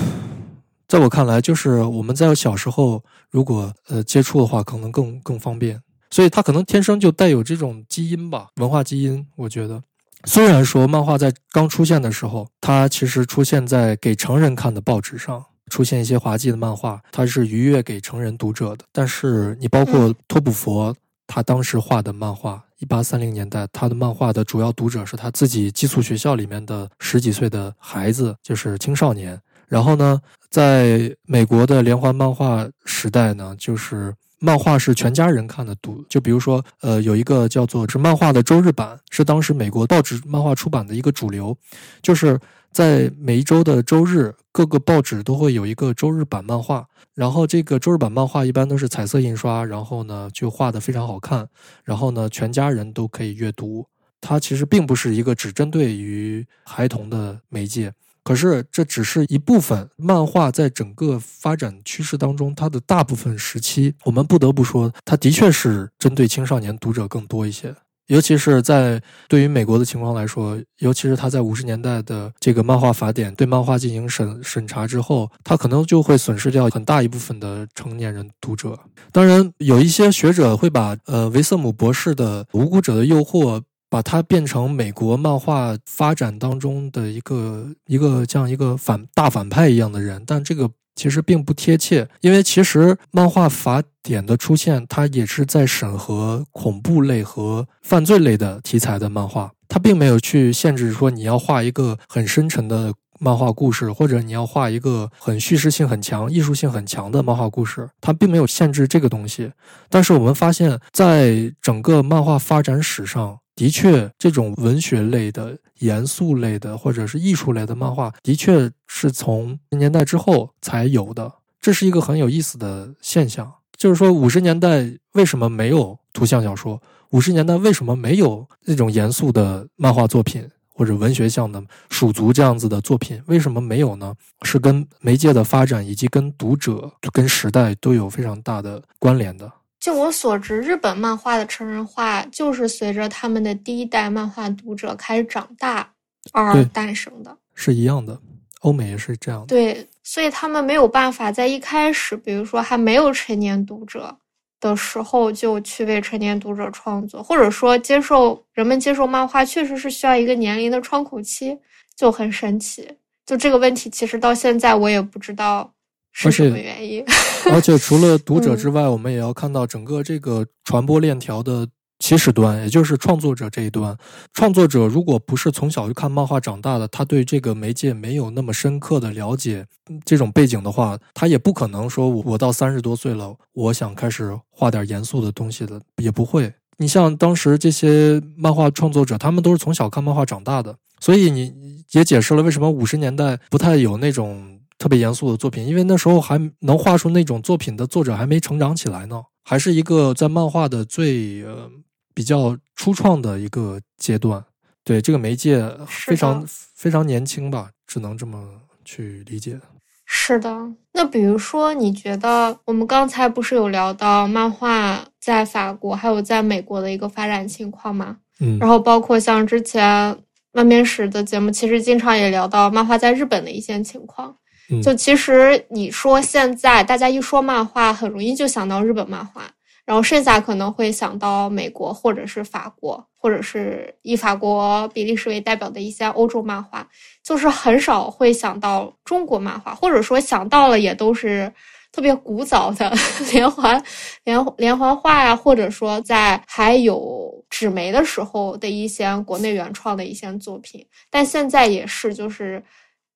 在我看来，就是我们在小时候如果呃接触的话，可能更更方便。所以他可能天生就带有这种基因吧，文化基因。我觉得，虽然说漫画在刚出现的时候，它其实出现在给成人看的报纸上，出现一些滑稽的漫画，它是愉悦给成人读者的。但是你包括托普佛，他当时画的漫画，一八三零年代，他的漫画的主要读者是他自己寄宿学校里面的十几岁的孩子，就是青少年。然后呢，在美国的连环漫画时代呢，就是漫画是全家人看的读。就比如说，呃，有一个叫做是漫画的周日版，是当时美国报纸漫画出版的一个主流，就是在每一周的周日，各个报纸都会有一个周日版漫画。然后这个周日版漫画一般都是彩色印刷，然后呢就画得非常好看，然后呢全家人都可以阅读。它其实并不是一个只针对于孩童的媒介。可是这只是一部分漫画在整个发展趋势当中，它的大部分时期，我们不得不说，它的确是针对青少年读者更多一些。尤其是在对于美国的情况来说，尤其是他在五十年代的这个漫画法典对漫画进行审审查之后，他可能就会损失掉很大一部分的成年人读者。当然，有一些学者会把呃维瑟姆博士的《无辜者的诱惑》。把它变成美国漫画发展当中的一个一个像一个反大反派一样的人，但这个其实并不贴切，因为其实漫画法典的出现，它也是在审核恐怖类和犯罪类的题材的漫画，它并没有去限制说你要画一个很深沉的漫画故事，或者你要画一个很叙事性很强、艺术性很强的漫画故事，它并没有限制这个东西。但是我们发现，在整个漫画发展史上，的确，这种文学类的、严肃类的，或者是艺术类的漫画，的确是从年代之后才有的。这是一个很有意思的现象。就是说，五十年代为什么没有图像小说？五十年代为什么没有那种严肃的漫画作品或者文学向的蜀族这样子的作品？为什么没有呢？是跟媒介的发展以及跟读者、跟时代都有非常大的关联的。就我所知，日本漫画的成人化就是随着他们的第一代漫画读者开始长大而诞生的。是一样的，欧美也是这样的。对，所以他们没有办法在一开始，比如说还没有成年读者的时候，就去为成年读者创作，或者说接受人们接受漫画，确实是需要一个年龄的窗口期，就很神奇。就这个问题，其实到现在我也不知道是而且什么原因。而且除了读者之外，我们也要看到整个这个传播链条的起始端，也就是创作者这一端。创作者如果不是从小就看漫画长大的，他对这个媒介没有那么深刻的了解这种背景的话，他也不可能说我我到三十多岁了，我想开始画点严肃的东西的，也不会。你像当时这些漫画创作者，他们都是从小看漫画长大的，所以你也解释了为什么五十年代不太有那种。特别严肃的作品，因为那时候还能画出那种作品的作者还没成长起来呢，还是一个在漫画的最呃比较初创的一个阶段。对这个媒介非常非常年轻吧，只能这么去理解。是的，那比如说，你觉得我们刚才不是有聊到漫画在法国还有在美国的一个发展情况吗？嗯，然后包括像之前漫面史的节目，其实经常也聊到漫画在日本的一些情况。就其实你说现在大家一说漫画，很容易就想到日本漫画，然后剩下可能会想到美国或者是法国，或者是以法国、比利时为代表的一些欧洲漫画，就是很少会想到中国漫画，或者说想到了也都是特别古早的 连环连连环画呀，或者说在还有纸媒的时候的一些国内原创的一些作品，但现在也是就是。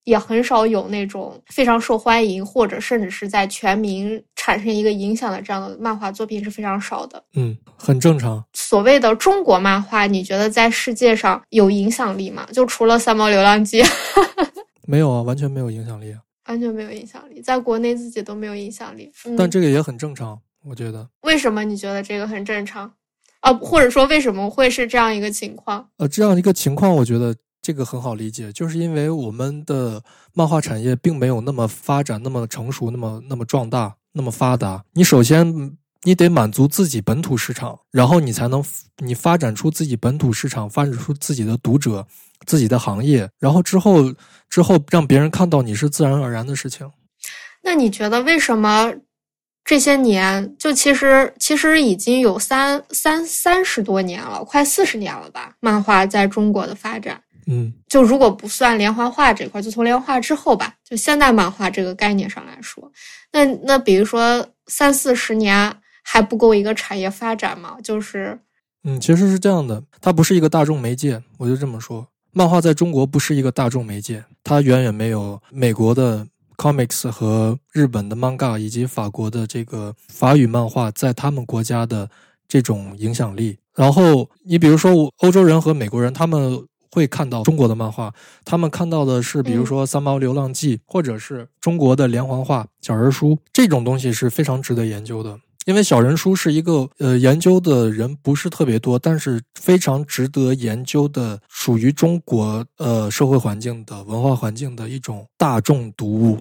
也很少有那种非常受欢迎，或者甚至是在全民产生一个影响的这样的漫画作品是非常少的。嗯，很正常。所谓的中国漫画，你觉得在世界上有影响力吗？就除了《三毛流浪记 》，没有啊，完全没有影响力啊，完全没有影响力，在国内自己都没有影响力。嗯、但这个也很正常，我觉得。为什么你觉得这个很正常？啊，或者说为什么会是这样一个情况？呃，这样一个情况，我觉得。这个很好理解，就是因为我们的漫画产业并没有那么发展、那么成熟、那么那么壮大、那么发达。你首先你得满足自己本土市场，然后你才能你发展出自己本土市场，发展出自己的读者、自己的行业，然后之后之后让别人看到你是自然而然的事情。那你觉得为什么这些年就其实其实已经有三三三十多年了，快四十年了吧？漫画在中国的发展。嗯，就如果不算连环画这块，就从连环画之后吧，就现代漫画这个概念上来说，那那比如说三四十年还不够一个产业发展吗？就是，嗯，其实是这样的，它不是一个大众媒介，我就这么说，漫画在中国不是一个大众媒介，它远远没有美国的 comics 和日本的 manga 以及法国的这个法语漫画在他们国家的这种影响力。然后你比如说欧洲人和美国人，他们。会看到中国的漫画，他们看到的是，比如说《三毛流浪记》，或者是中国的连环画、小人书这种东西是非常值得研究的。因为小人书是一个呃研究的人不是特别多，但是非常值得研究的，属于中国呃社会环境的文化环境的一种大众读物。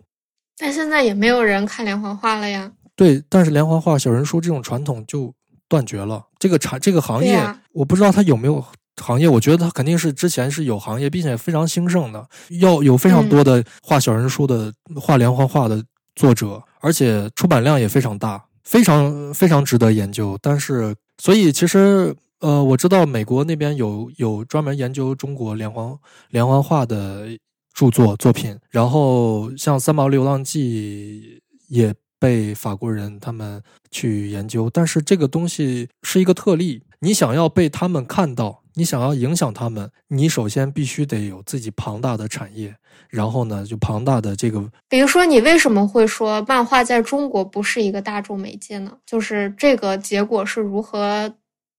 但现在也没有人看连环画了呀。对，但是连环画、小人书这种传统就断绝了。这个产这个行业，我不知道它有没有。行业，我觉得它肯定是之前是有行业，并且非常兴盛的，要有非常多的画小人书的、画连环画的作者，而且出版量也非常大，非常非常值得研究。但是，所以其实，呃，我知道美国那边有有专门研究中国连环连环画的著作作品，然后像《三毛流浪记》也被法国人他们去研究，但是这个东西是一个特例，你想要被他们看到。你想要影响他们，你首先必须得有自己庞大的产业，然后呢，就庞大的这个。比如说，你为什么会说漫画在中国不是一个大众媒介呢？就是这个结果是如何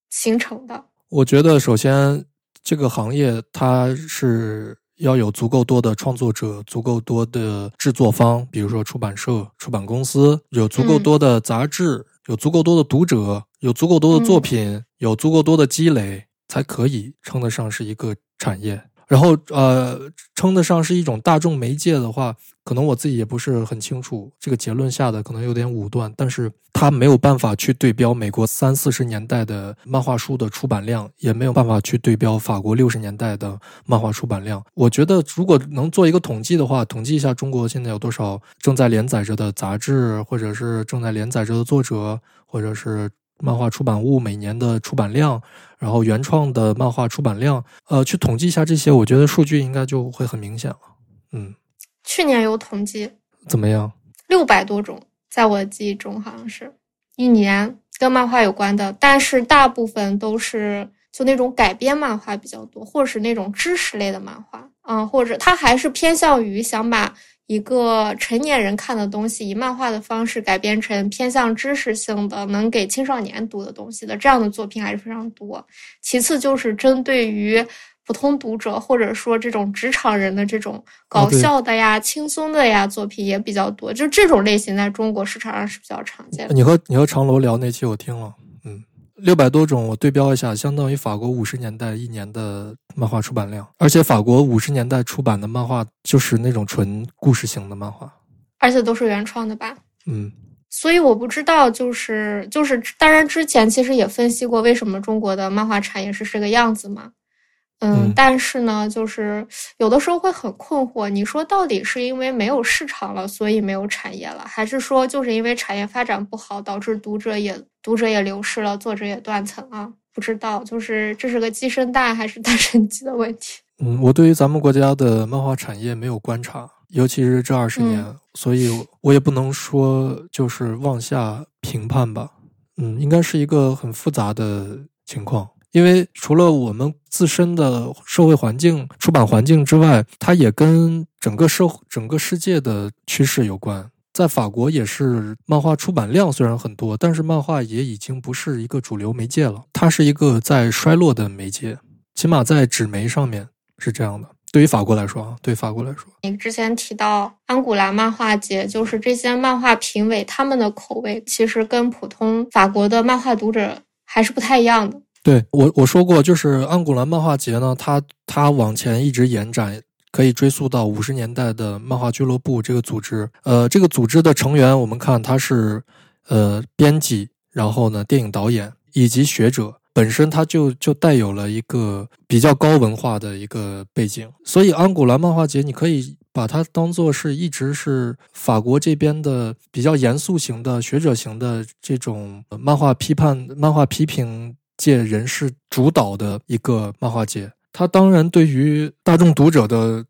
形成的？我觉得，首先这个行业它是要有足够多的创作者，足够多的制作方，比如说出版社、出版公司，有足够多的杂志，有足够多的读者，有足够多的作品，有足够多的积累。才可以称得上是一个产业，然后呃，称得上是一种大众媒介的话，可能我自己也不是很清楚这个结论下的可能有点武断，但是它没有办法去对标美国三四十年代的漫画书的出版量，也没有办法去对标法国六十年代的漫画出版量。我觉得如果能做一个统计的话，统计一下中国现在有多少正在连载着的杂志，或者是正在连载着的作者，或者是。漫画出版物每年的出版量，然后原创的漫画出版量，呃，去统计一下这些，我觉得数据应该就会很明显了。嗯，去年有统计，怎么样？六百多种，在我的记忆中好像是一年跟漫画有关的，但是大部分都是就那种改编漫画比较多，或者是那种知识类的漫画，嗯，或者它还是偏向于想把。一个成年人看的东西，以漫画的方式改编成偏向知识性的、能给青少年读的东西的这样的作品还是非常多。其次就是针对于普通读者或者说这种职场人的这种搞笑的呀、轻松的呀作品也比较多。就这种类型在中国市场上是比较常见的。你和你和长楼聊那期我听了，嗯。六百多种，我对标一下，相当于法国五十年代一年的漫画出版量。而且法国五十年代出版的漫画就是那种纯故事型的漫画，而且都是原创的吧？嗯。所以我不知道，就是就是，当然之前其实也分析过，为什么中国的漫画产业是这个样子嘛。嗯，但是呢，就是有的时候会很困惑。你说到底是因为没有市场了，所以没有产业了，还是说就是因为产业发展不好，导致读者也读者也流失了，作者也断层啊？不知道，就是这是个鸡生蛋还是 蛋生鸡的问题。嗯，我对于咱们国家的漫画产业没有观察，尤其是这二十年，所以我也不能说就是妄下评判吧。嗯，应该是一个很复杂的情况。因为除了我们自身的社会环境、出版环境之外，它也跟整个社会整个世界的趋势有关。在法国也是漫画出版量虽然很多，但是漫画也已经不是一个主流媒介了，它是一个在衰落的媒介，起码在纸媒上面是这样的。对于法国来说啊，对法国来说，你之前提到安古兰漫画节，就是这些漫画评委他们的口味其实跟普通法国的漫画读者还是不太一样的。对我我说过，就是安古兰漫画节呢，它它往前一直延展。可以追溯到五十年代的漫画俱乐部这个组织，呃，这个组织的成员，我们看他是，呃，编辑，然后呢，电影导演以及学者，本身他就就带有了一个比较高文化的一个背景，所以安古兰漫画节，你可以把它当做是一直是法国这边的比较严肃型的学者型的这种漫画批判、漫画批评界人士主导的一个漫画节。它当然对于大众读者的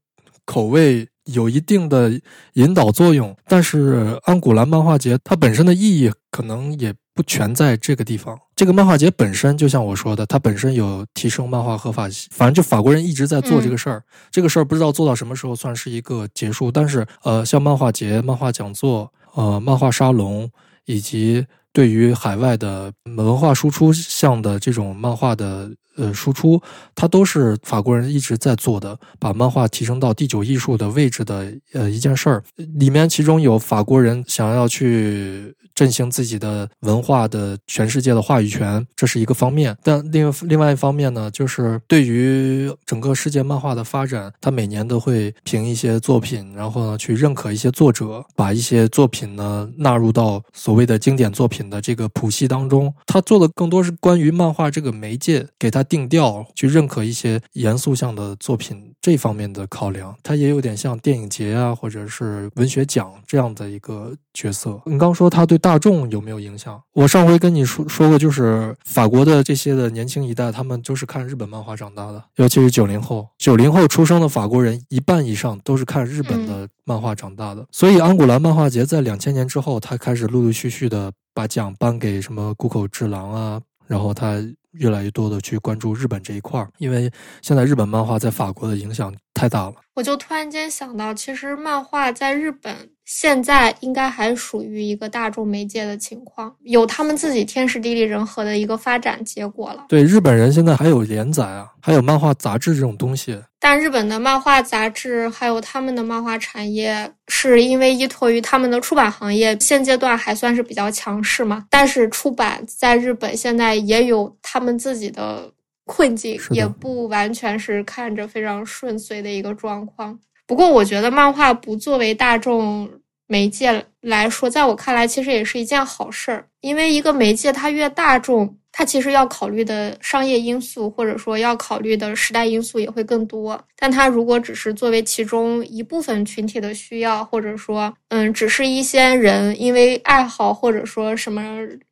口味有一定的引导作用，但是安古兰漫画节它本身的意义可能也不全在这个地方。这个漫画节本身就像我说的，它本身有提升漫画合法性，反正就法国人一直在做这个事儿。这个事儿不知道做到什么时候算是一个结束，但是呃，像漫画节、漫画讲座、呃，漫画沙龙以及对于海外的文化输出项的这种漫画的。呃，输出它都是法国人一直在做的，把漫画提升到第九艺术的位置的呃一件事儿。里面其中有法国人想要去振兴自己的文化的全世界的话语权，这是一个方面。但另另外一方面呢，就是对于整个世界漫画的发展，他每年都会评一些作品，然后呢去认可一些作者，把一些作品呢纳入到所谓的经典作品的这个谱系当中。他做的更多是关于漫画这个媒介给他。定调去认可一些严肃向的作品这方面的考量，他也有点像电影节啊，或者是文学奖这样的一个角色。你刚说他对大众有没有影响？我上回跟你说说过，就是法国的这些的年轻一代，他们就是看日本漫画长大的，尤其是九零后，九零后出生的法国人一半以上都是看日本的漫画长大的。所以安古兰漫画节在两千年之后，他开始陆陆续续的把奖颁给什么谷口治郎啊，然后他。越来越多的去关注日本这一块儿，因为现在日本漫画在法国的影响太大了。我就突然间想到，其实漫画在日本。现在应该还属于一个大众媒介的情况，有他们自己天时地利人和的一个发展结果了。对，日本人现在还有连载啊，还有漫画杂志这种东西。但日本的漫画杂志还有他们的漫画产业，是因为依托于他们的出版行业，现阶段还算是比较强势嘛。但是出版在日本现在也有他们自己的困境，也不完全是看着非常顺遂的一个状况。不过，我觉得漫画不作为大众媒介来说，在我看来，其实也是一件好事儿。因为一个媒介它越大众，它其实要考虑的商业因素，或者说要考虑的时代因素也会更多。但它如果只是作为其中一部分群体的需要，或者说，嗯，只是一些人因为爱好或者说什么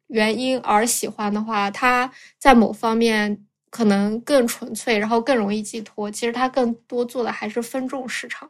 原因而喜欢的话，它在某方面。可能更纯粹，然后更容易寄托。其实他更多做的还是分众市场，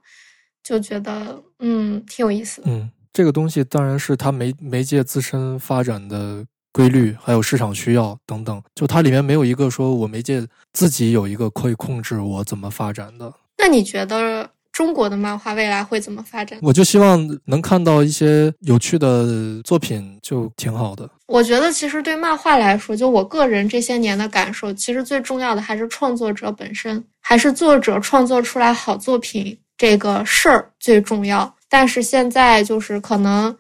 就觉得嗯挺有意思的。嗯，这个东西当然是它媒媒介自身发展的规律，还有市场需要等等。就它里面没有一个说我媒介自己有一个可以控制我怎么发展的。那你觉得？中国的漫画未来会怎么发展？我就希望能看到一些有趣的作品，就挺好的。我觉得其实对漫画来说，就我个人这些年的感受，其实最重要的还是创作者本身，还是作者创作出来好作品这个事儿最重要。但是现在就是可能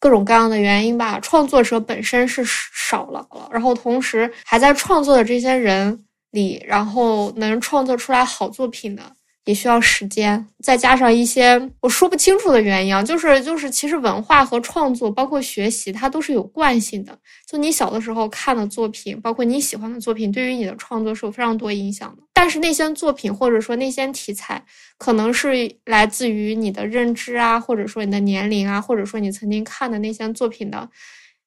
各种各样的原因吧，创作者本身是少了，然后同时还在创作的这些人里，然后能创作出来好作品的。也需要时间，再加上一些我说不清楚的原因啊，就是就是，其实文化和创作，包括学习，它都是有惯性的。就你小的时候看的作品，包括你喜欢的作品，对于你的创作是有非常多影响的。但是那些作品或者说那些题材，可能是来自于你的认知啊，或者说你的年龄啊，或者说你曾经看的那些作品的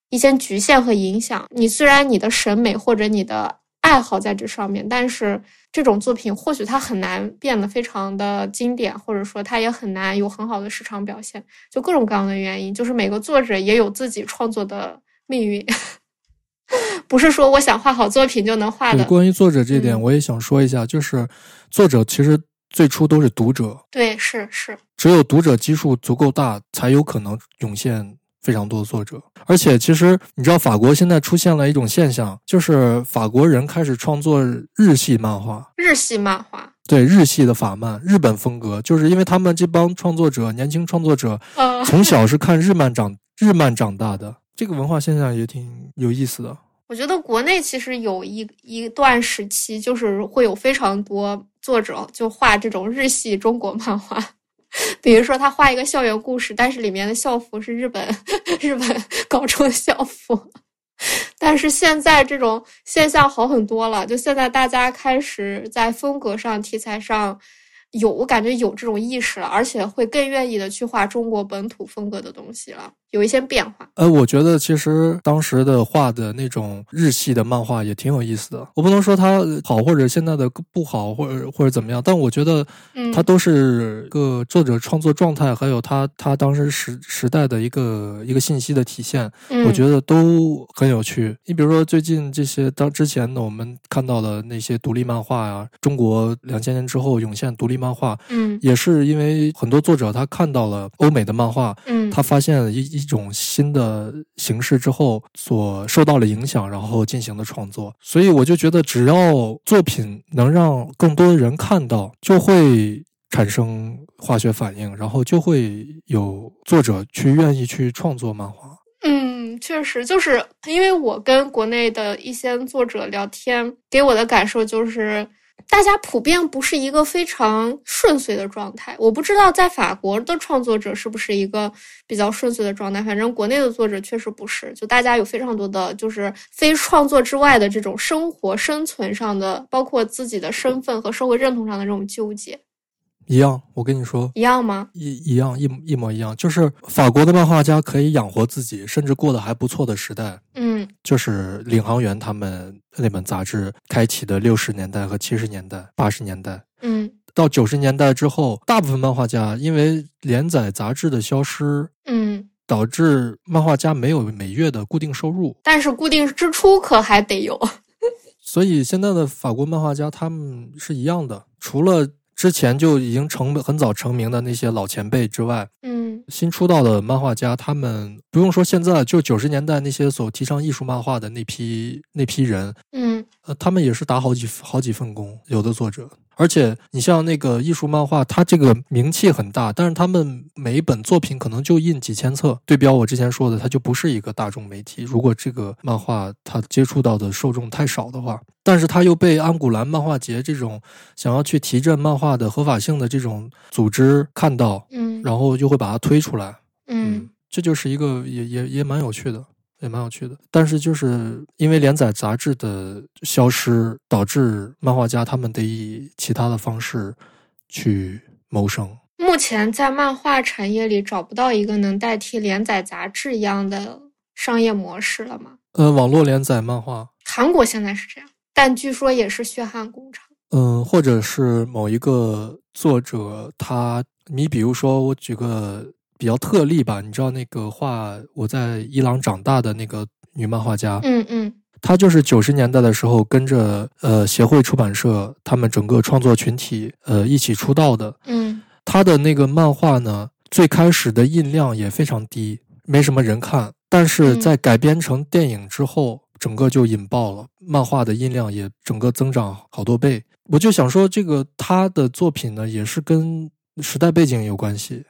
一些局限和影响。你虽然你的审美或者你的爱好在这上面，但是。这种作品或许它很难变得非常的经典，或者说它也很难有很好的市场表现，就各种各样的原因，就是每个作者也有自己创作的命运。不是说我想画好作品就能画的。关于作者这点，嗯我也想说一下，就是作者其实最初都是读者，对，是是，只有读者基数足够大，才有可能涌现非常多的作者。而且，其实你知道，法国现在出现了一种现象，就是法国人开始创作日系漫画。日系漫画。对日系的法漫，日本风格，就是因为他们这帮创作者，年轻创作者，呃，从小是看日漫长日漫长大的，这个文化现象也挺有意思的。我觉得国内其实有一一段时期，就是会有非常多作者就画这种日系中国漫画，比如说他画一个校园故事，但是里面的校服是日本 日本高中的校服。但是现在这种现象好很多了，就现在大家开始在风格上、题材上有，我感觉有这种意识了，而且会更愿意的去画中国本土风格的东西了，有一些变化。呃，我觉得其实当时的画的那种日系的漫画也挺有意思的。我不能说它好或者现在的不好，或者或者怎么样，但我觉得嗯，它都是个作者创作状态，还有他他当时时时代的一个一个信息的体现。嗯我觉得都很有趣。你比如说最近这些当之前的我们看到的那些独立漫画呀、中国两千年之后涌现独立漫画，嗯也是因为很多作者他看到了欧美的漫画，嗯，他发现了一一种新的形式之后，所受到了影响，然后进行的创作。所以我就觉得，只要作品能让更多人看到，就会产生化学反应，然后就会有作者去愿意去创作漫画。嗯，确实，就是因为我跟国内的一些作者聊天，给我的感受就是，大家普遍不是一个非常顺遂的状态。我不知道在法国的创作者是不是一个比较顺遂的状态，反正国内的作者确实不是。就大家有非常多的，就是非创作之外的这种生活、生存上的，包括自己的身份和社会认同上的这种纠结，一样，我跟你说，一样吗？一一样一一模一样，就是法国的漫画家可以养活自己，甚至过得还不错的时代，嗯就是领航员他们那本杂志开启的六十年代和七十年代、八十年代。嗯到九十年代之后，大部分漫画家因为连载杂志的消失，嗯，导致漫画家没有每月的固定收入，但是固定支出可还得有。所以现在的法国漫画家他们是一样的，除了之前就已经成很早成名的那些老前辈之外，嗯。新出道的漫画家，他们不用说现在，就九十年代那些所提倡艺术漫画的那批那批人，嗯呃，他们也是打好几好几份工，有的作者。而且你像那个艺术漫画，它这个名气很大，但是他们每一本作品可能就印几千册。对标我之前说的，它就不是一个大众媒体。如果这个漫画它接触到的受众太少的话，但是它又被安古兰漫画节这种想要去提振漫画的合法性的这种组织看到，嗯然后就会把它推出来。嗯这就是一个也也也蛮有趣的，也蛮有趣的。但是就是因为连载杂志的消失，导致漫画家他们得以其他的方式去谋生。目前在漫画产业里找不到一个能代替连载杂志一样的商业模式了吗？呃，网络连载漫画，韩国现在是这样，但据说也是血汗工厂。嗯、或者是某一个作者他，你比如说我举个比较特例吧，你知道那个画我在伊朗长大的那个女漫画家，嗯嗯她就是九十年代的时候跟着呃协会出版社他们整个创作群体呃一起出道的。嗯她的那个漫画呢，最开始的印量也非常低，没什么人看。但是嗯在改编成电影之后，整个就引爆了，漫画的印量也整个增长好多倍。我就想说，这个她的作品呢，也是跟时代背景有关系，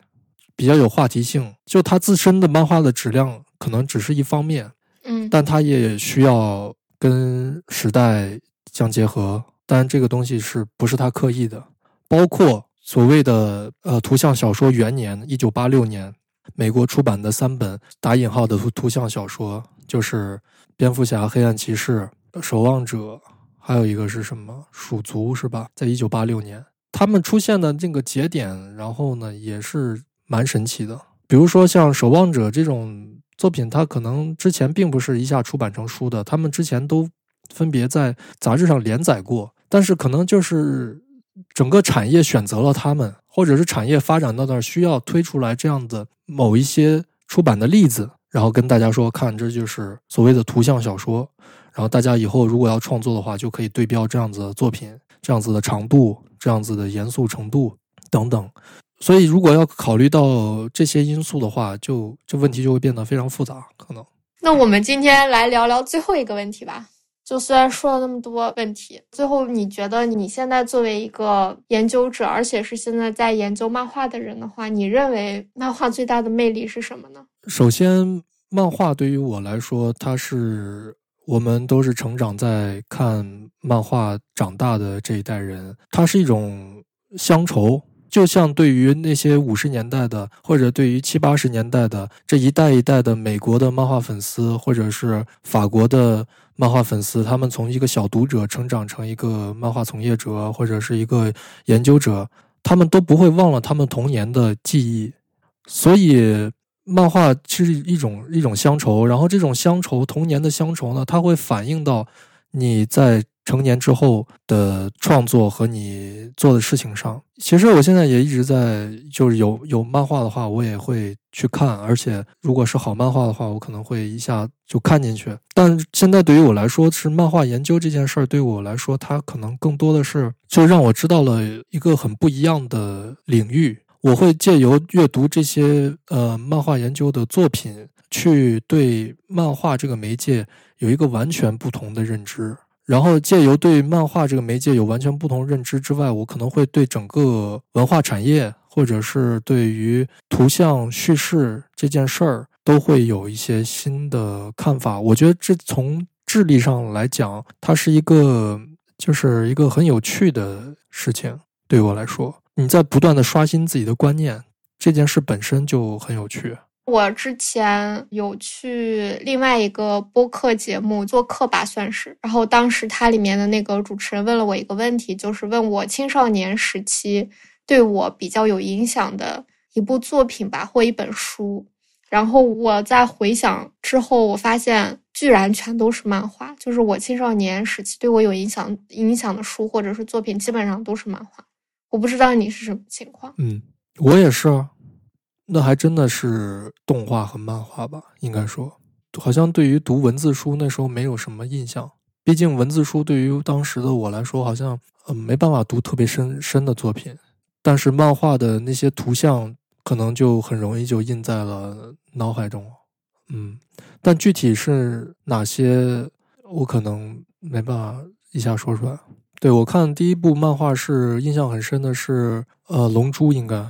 比较有话题性。就他自身的漫画的质量可能只是一方面，嗯但它也需要跟时代相结合。当然，这个东西是不是他刻意的？包括所谓的呃图像小说元年，一九八六年，美国出版的三本打引号的图图像小说，就是《蝙蝠侠：黑暗骑士》《守望者》，还有一个是什么《鼠族》是吧？在一九八六年，他们出现的这个节点，然后呢也是蛮神奇的。比如说像《守望者》这种作品，它可能之前并不是一下出版成书的，他们之前都分别在杂志上连载过，但是可能就是整个产业选择了他们，或者是产业发展到那儿需要推出来这样的某一些出版的例子，然后跟大家说，看这就是所谓的图像小说。然后大家以后如果要创作的话，就可以对标这样子的作品，这样子的长度，这样子的严肃程度等等。所以如果要考虑到这些因素的话，就这问题就会变得非常复杂，可能。那我们今天来聊聊最后一个问题吧。就虽然说了那么多问题，最后你觉得你现在作为一个研究者，而且是现在在研究漫画的人的话，你认为漫画最大的魅力是什么呢？首先，漫画对于我来说，它是我们都是成长在看漫画长大的这一代人，它是一种乡愁。就像对于那些五十年代的，或者对于七八十年代的这一代一代的美国的漫画粉丝，或者是法国的漫画粉丝，他们从一个小读者成长成一个漫画从业者，或者是一个研究者，他们都不会忘了他们童年的记忆。所以，漫画是一种一种乡愁，然后这种乡愁，童年的乡愁呢，它会反映到你在。成年之后的创作和你做的事情上，其实我现在也一直在，就是有有漫画的话，我也会去看，而且如果是好漫画的话，我可能会一下就看进去。但现在对于我来说，是漫画研究这件事儿，对我来说，它可能更多的是，就让我知道了一个很不一样的领域。我会借由阅读这些呃漫画研究的作品，去对漫画这个媒介有一个完全不同的认知。然后借由对漫画这个媒介有完全不同认知之外，我可能会对整个文化产业，或者是对于图像叙事这件事儿，都会有一些新的看法。我觉得这从智力上来讲，它是一个就是一个很有趣的事情。对我来说，你在不断的刷新自己的观念，这件事本身就很有趣。我之前有去另外一个播客节目做客吧，算是。然后当时它里面的那个主持人问了我一个问题，就是问我青少年时期对我比较有影响的一部作品吧，或一本书。然后我在回想之后，我发现居然全都是漫画，就是我青少年时期对我有影响影响的书或者是作品，基本上都是漫画。我不知道你是什么情况。嗯，我也是。那还真的是动画和漫画吧？应该说，好像对于读文字书那时候没有什么印象。毕竟文字书对于当时的我来说，好像呃没办法读特别深深的作品。但是漫画的那些图像，可能就很容易就印在了脑海中。嗯，但具体是哪些，我可能没办法一下说出来。对我看第一部漫画是印象很深的是呃《龙珠》，应该。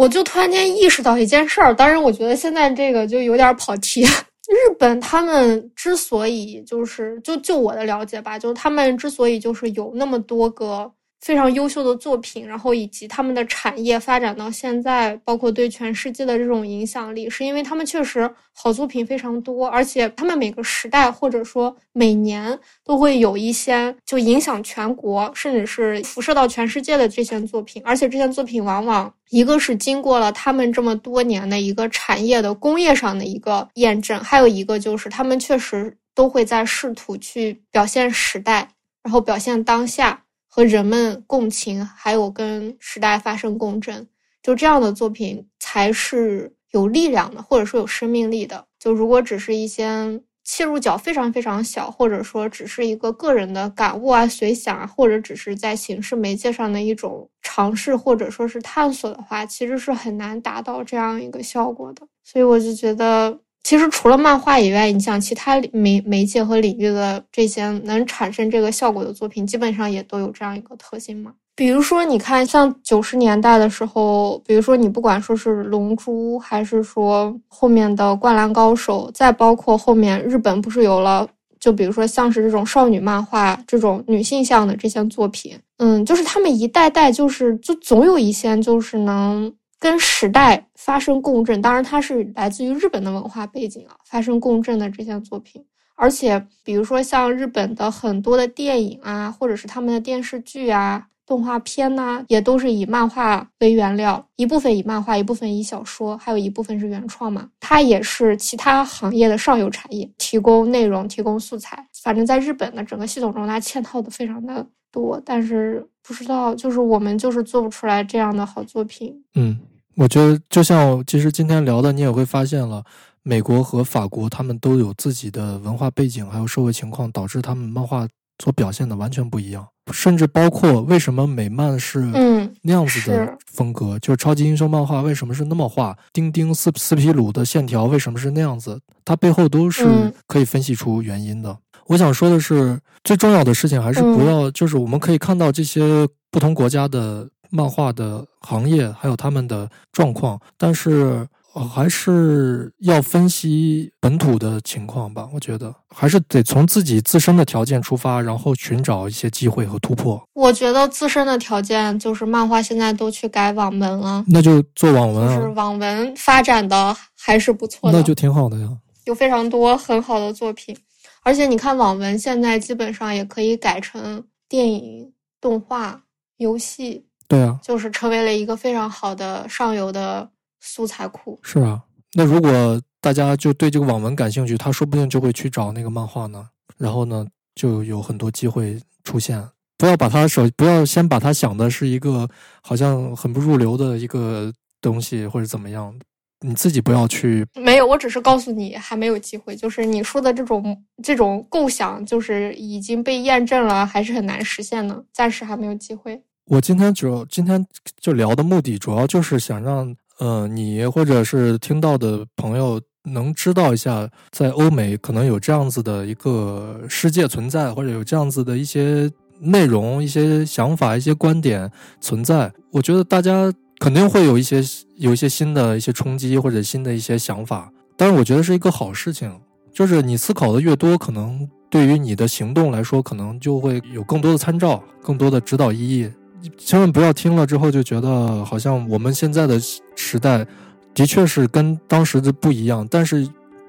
我就突然间意识到一件事儿，当然，我觉得现在这个就有点跑题。日本他们之所以就是，就就我的了解吧，就是他们之所以就是有那么多个。非常优秀的作品，然后以及他们的产业发展到现在，包括对全世界的这种影响力，是因为他们确实好作品非常多，而且他们每个时代或者说每年都会有一些就影响全国，甚至是辐射到全世界的这些作品，而且这些作品往往一个是经过了他们这么多年的一个产业的工业上的一个验证，还有一个就是他们确实都会在试图去表现时代，然后表现当下。和人们共情，还有跟时代发生共振，就这样的作品才是有力量的，或者说有生命力的。就如果只是一些切入角非常非常小，或者说只是一个个人的感悟啊、随想啊，或者只是在形式媒介上的一种尝试，或者说是探索的话，其实是很难达到这样一个效果的。所以我就觉得。其实除了漫画以外，你像其他媒媒介和领域的这些能产生这个效果的作品，基本上也都有这样一个特性嘛。比如说，你看像九十年代的时候，比如说你不管说是《龙珠》，还是说后面的《灌篮高手》，再包括后面日本不是有了，就比如说像是这种少女漫画这种女性向的这些作品，嗯，就是他们一代代就是就总有一些就是能。跟时代发生共振，当然它是来自于日本的文化背景啊，发生共振的这些作品，而且比如说像日本的很多的电影啊，或者是他们的电视剧啊、动画片呐，也都是以漫画为原料，一部分以漫画，一部分以小说，还有一部分是原创嘛。它也是其他行业的上游产业，提供内容、提供素材。反正在日本的整个系统中，它嵌套的非常的多，但是不知道，就是我们就是做不出来这样的好作品。嗯。我觉得，就像其实今天聊的，你也会发现了，美国和法国他们都有自己的文化背景，还有社会情况，导致他们漫画所表现的完全不一样。甚至包括为什么美漫是嗯那样子的风格，就是超级英雄漫画为什么是那么画，丁丁斯斯皮鲁的线条为什么是那样子，它背后都是嗯可以分析出原因的。我想说的是，最重要的事情还是不要，就是我们可以看到这些不同国家的漫画的行业，还有他们的状况，但是。呃还是要分析本土的情况吧，我觉得还是得从自己自身的条件出发，然后寻找一些机会和突破。我觉得自身的条件就是漫画现在都去改网文了，那就做网文就是啊，网文发展的还是不错的，那就挺好的呀。有非常多很好的作品。而且你看，网文现在基本上也可以改成电影、动画、游戏，对啊，就是成为了一个非常好的上游的素材库。是啊。那如果大家就对这个网文感兴趣，他说不定就会去找那个漫画呢，然后呢，就有很多机会出现。不要把它首，不要先把它想的是一个好像很不入流的一个东西，或者怎么样。你自己不要去没有，我只是告诉你还没有机会。就是你说的这种这种构想，就是已经被验证了，还是很难实现呢，暂时还没有机会。我今天主要今天就聊的目的，主要就是想让呃你或者是听到的朋友能知道一下，在欧美可能有这样子的一个世界存在，或者有这样子的一些内容、一些想法、一些观点存在。我觉得大家肯定会有一些有一些新的一些冲击或者新的一些想法，但是我觉得是一个好事情，就是你思考的越多，可能对于你的行动来说，可能就会有更多的参照，更多的指导意义。千万不要听了之后就觉得好像我们现在的时代的确是跟当时的不一样，但是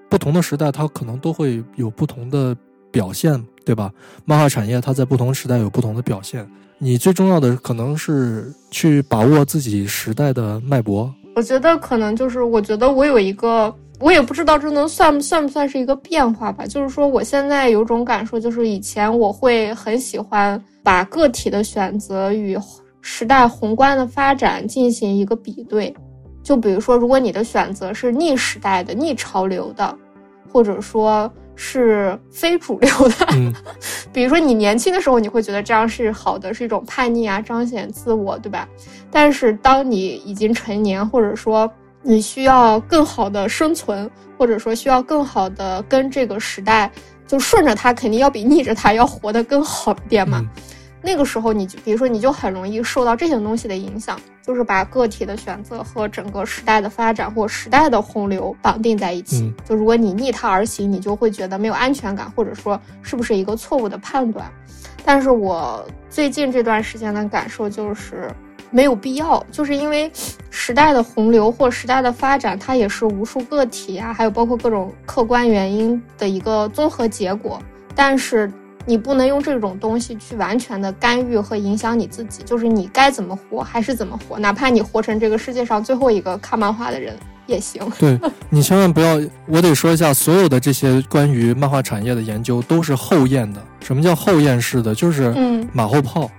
不同的时代它可能都会有不同的表现，对吧？漫画产业它在不同时代有不同的表现。你最重要的可能是去把握自己时代的脉搏。我觉得可能就是，我觉得我有一个，我也不知道这能算算不算是一个变化吧。就是说，我现在有种感受，就是以前我会很喜欢把个体的选择与时代宏观的发展进行一个比对。就比如说，如果你的选择是逆时代的、逆潮流的，或者说是非主流的，嗯 比如说你年轻的时候，你会觉得这样是好的，是一种叛逆啊，彰显自我，对吧？但是当你已经成年，或者说你需要更好的生存，或者说需要更好的跟这个时代，就顺着它，肯定要比逆着它要活得更好一点嘛。嗯那个时候，你就比如说，你就很容易受到这些东西的影响，就是把个体的选择和整个时代的发展或时代的洪流绑定在一起。嗯就如果你逆它而行，你就会觉得没有安全感，或者说是不是一个错误的判断。但是我最近这段时间的感受就是没有必要，就是因为时代的洪流或时代的发展，它也是无数个体啊，还有包括各种客观原因的一个综合结果。但是你不能用这种东西去完全的干预和影响你自己，就是你该怎么活还是怎么活，哪怕你活成这个世界上最后一个看漫画的人也行。对你千万不要，我得说一下，所有的这些关于漫画产业的研究都是后验的。什么叫后验式的？就是嗯马后炮。嗯，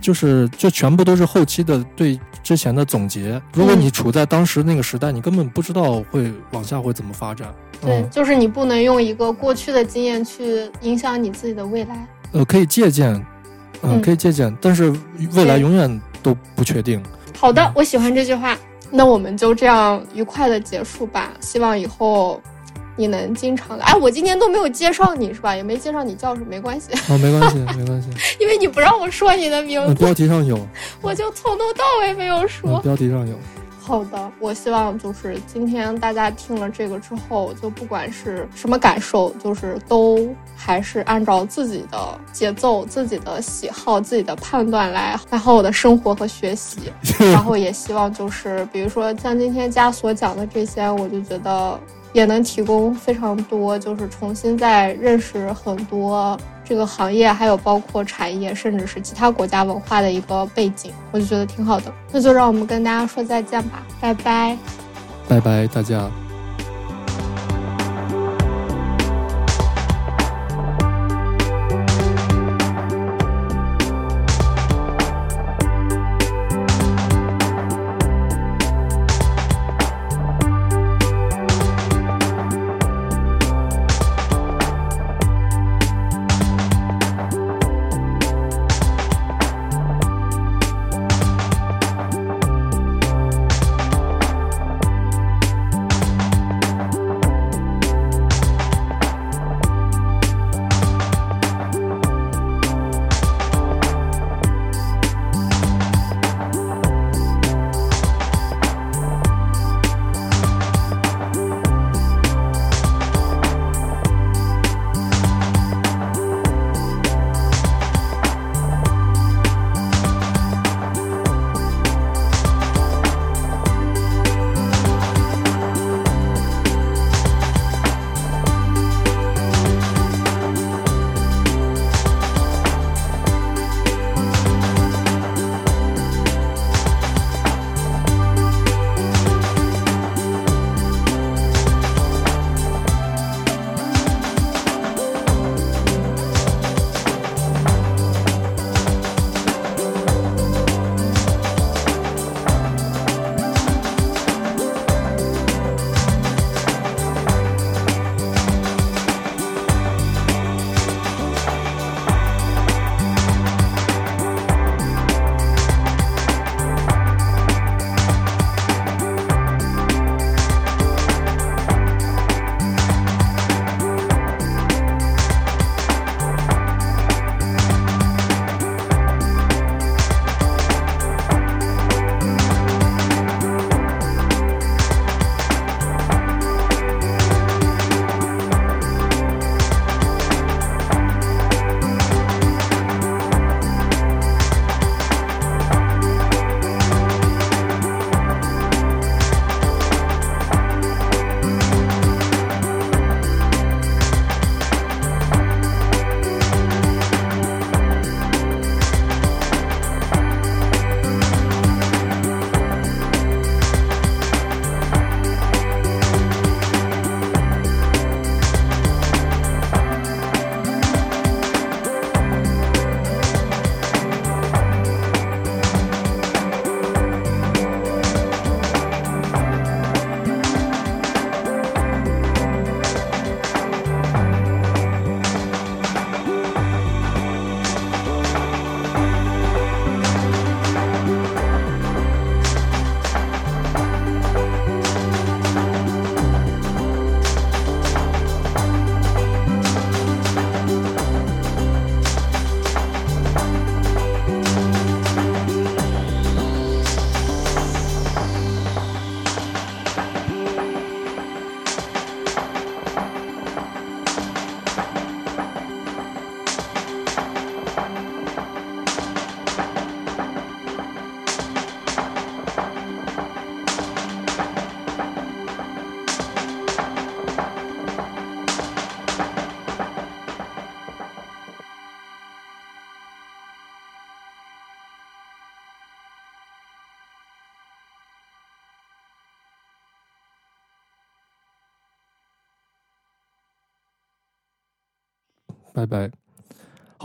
就是就全部都是后期的对之前的总结。如果你处在当时那个时代，你根本不知道会往下会怎么发展。对，嗯，就是你不能用一个过去的经验去影响你自己的未来。呃，可以借鉴，嗯，嗯可以借鉴，但是未来永远都不确定。好的嗯，我喜欢这句话。那我们就这样愉快的结束吧。希望以后你能经常来。哎，我今天都没有介绍你是吧？也没介绍你叫什么，没关系，啊，没关系，没关系，因为你不让我说你的名嗯，字，标题上有，我就从头到尾没有说。嗯，标题上有。好的，我希望就是今天大家听了这个之后，就不管是什么感受，就是都还是按照自己的节奏、自己的喜好、自己的判断来来好我的生活和学习。然后也希望就是，比如说像今天家所讲的这些，我就觉得也能提供非常多，就是重新再认识很多这个行业，还有包括产业，甚至是其他国家文化的一个背景，我就觉得挺好的。那就让我们跟大家说再见吧，拜拜。拜拜，大家。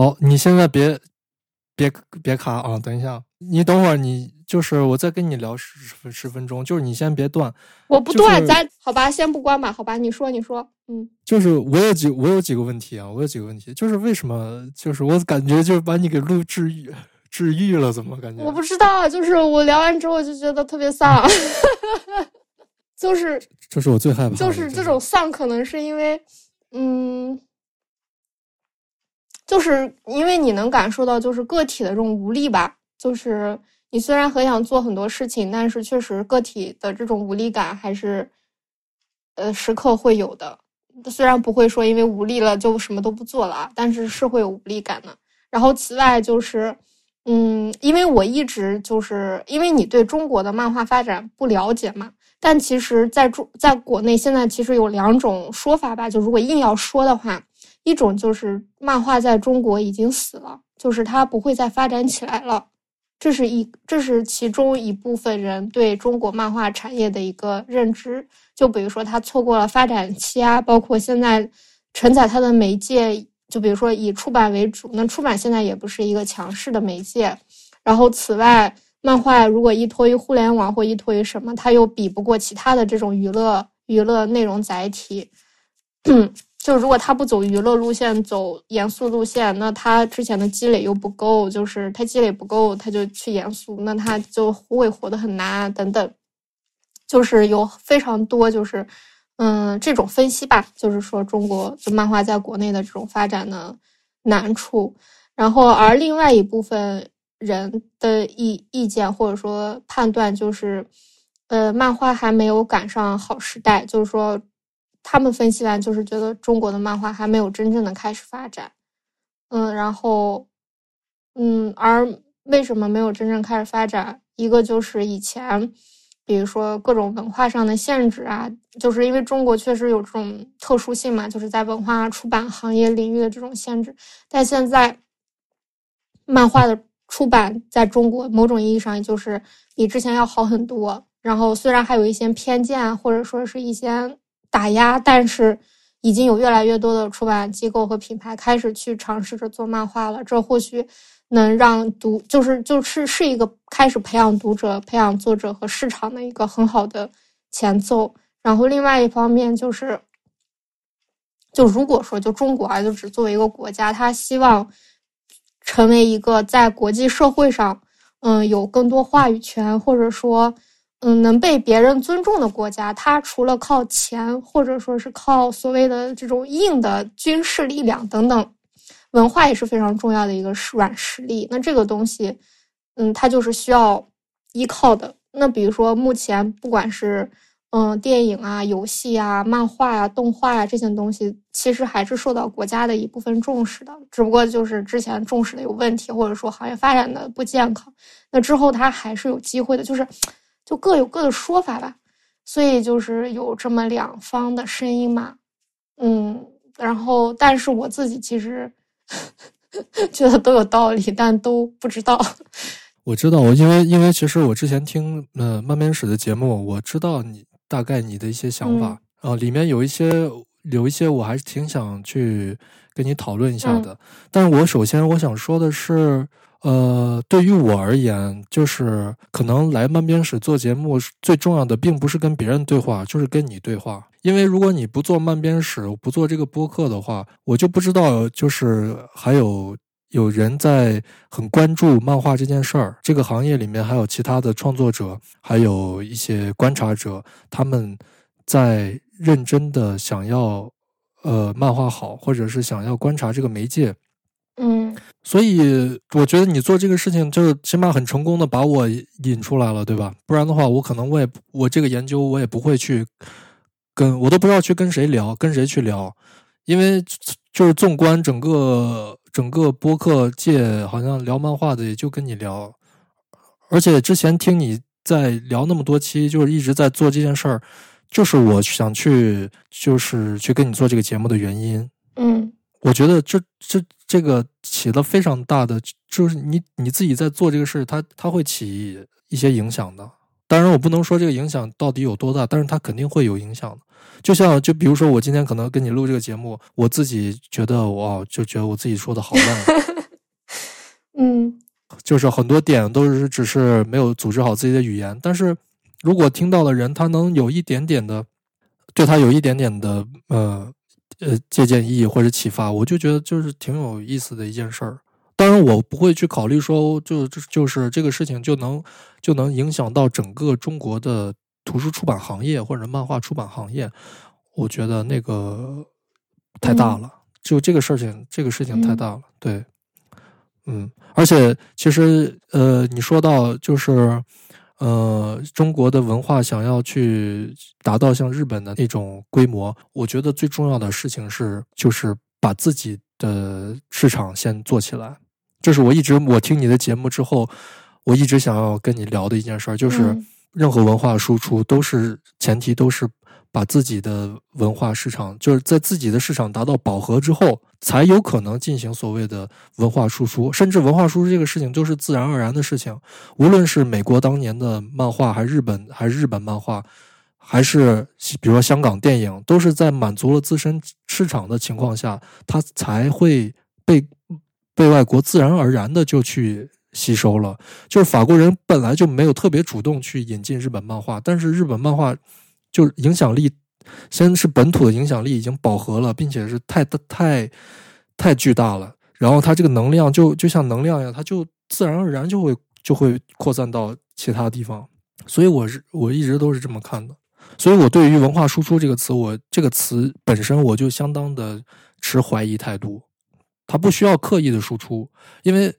好，你现在别别别卡啊！等一下，你等会儿，你就是我再跟你聊十分十分钟，就是你先别断。我不断，咱好吧，先不关吧，好吧，你说，你说，嗯，就是我有几我有几个问题啊，我有几个问题，就是为什么，就是我感觉就是把你给录治愈治愈了，怎么感觉？我不知道，就是我聊完之后就觉得特别丧，就是这是我最害怕，就是这种丧，可能是因为，嗯。就是因为你能感受到，就是个体的这种无力吧。就是你虽然很想做很多事情，但是确实个体的这种无力感还是，呃，时刻会有的。虽然不会说因为无力了就什么都不做了，但是是会有无力感的。然后此外就是，嗯，因为我一直就是因为你对中国的漫画发展不了解嘛，但其实在中在国内现在其实有两种说法吧。就如果硬要说的话。一种就是漫画在中国已经死了，就是它不会再发展起来了，这是一这是其中一部分人对中国漫画产业的一个认知。就比如说它错过了发展期啊，包括现在承载它的媒介，就比如说以出版为主，那出版现在也不是一个强势的媒介。然后此外，漫画如果依托于互联网或依托于什么，它又比不过其他的这种娱乐娱乐内容载体。就如果他不走娱乐路线，走严肃路线，那他之前的积累又不够，就是他积累不够，他就去严肃，那他就会活得很难等等。就是有非常多，就是嗯这种分析吧，就是说中国就漫画在国内的这种发展的难处。然后而另外一部分人的意意见或者说判断就是，呃，漫画还没有赶上好时代，就是说。他们分析完就是觉得中国的漫画还没有真正的开始发展，嗯，然后，嗯，而为什么没有真正开始发展？一个就是以前，比如说各种文化上的限制啊，就是因为中国确实有这种特殊性嘛，就是在文化出版行业领域的这种限制。但现在，漫画的出版在中国某种意义上就是比之前要好很多。然后虽然还有一些偏见，或者说是一些。打压，但是已经有越来越多的出版机构和品牌开始去尝试着做漫画了。这或许能让读，就是就是是一个开始培养读者、培养作者和市场的一个很好的前奏。然后另外一方面就是，就如果说就中国啊，就只作为一个国家，他希望成为一个在国际社会上，嗯，有更多话语权，或者说。嗯，能被别人尊重的国家，它除了靠钱，或者说是靠所谓的这种硬的军事力量等等，文化也是非常重要的一个软实力。那这个东西，嗯，它就是需要依靠的。那比如说，目前不管是嗯电影啊、游戏啊、漫画呀、动画呀这些东西，其实还是受到国家的一部分重视的。只不过就是之前重视的有问题，或者说行业发展的不健康。那之后它还是有机会的，就是。就各有各的说法吧，所以就是有这么两方的声音嘛，嗯，然后但是我自己其实 觉得都有道理，但都不知道。我知道，我因为因为其实我之前听呃漫编史的节目，我知道你大概你的一些想法啊，里面有一些有一些我还是挺想去跟你讨论一下的。但是我首先我想说的是。呃，对于我而言，就是可能来漫编室做节目最重要的，并不是跟别人对话，就是跟你对话。因为如果你不做漫编室，不做这个播客的话，我就不知道，就是还有有人在很关注漫画这件事儿。这个行业里面还有其他的创作者，还有一些观察者，他们在认真的想要，呃，漫画好，或者是想要观察这个媒介。嗯，所以我觉得你做这个事情，就是起码很成功的把我引出来了，对吧？不然的话，我可能我也我这个研究我也不会去跟我都不知道去跟谁聊，跟谁去聊，因为就是纵观整个整个播客界，好像聊漫画的也就跟你聊，而且之前听你在聊那么多期，就是一直在做这件事儿，就是我想去就是去跟你做这个节目的原因。嗯。我觉得这这这个起了非常大的，就是你你自己在做这个事，它它会起一些影响的。当然，我不能说这个影响到底有多大，但是它肯定会有影响的。就像就比如说，我今天可能跟你录这个节目，我自己觉得哇就觉得我自己说的好烂，嗯，就是很多点都是只是没有组织好自己的语言。但是如果听到的人他能有一点点的，对他有一点点的呃呃借鉴意义或者启发，我就觉得就是挺有意思的一件事儿。当然，我不会去考虑说就就就是这个事情就能就能影响到整个中国的。图书出版行业或者漫画出版行业，我觉得那个太大了，就这个事情，这个事情太大了。对，嗯，而且其实呃，你说到就是呃，中国的文化想要去达到像日本的那种规模，我觉得最重要的事情是就是把自己的市场先做起来。这是我一直我听你的节目之后，我一直想要跟你聊的一件事儿，就是。任何文化输出都是前提，都是把自己的文化市场，就是在自己的市场达到饱和之后，才有可能进行所谓的文化输出。甚至文化输出这个事情都是自然而然的事情。无论是美国当年的漫画，还是日本，还是日本漫画，还是比如说香港电影，都是在满足了自身市场的情况下，它才会被被外国自然而然的就去。吸收了，就是法国人本来就没有特别主动去引进日本漫画，但是日本漫画就影响力，先是本土的影响力已经饱和了，并且是太太太巨大了。然后它这个能量就就像能量一样，它就自然而然就会就会扩散到其他地方。所以我是我一直都是这么看的。所以我对于文化输出这个词，我这个词本身我就相当的持怀疑态度。它不需要刻意的输出，因为。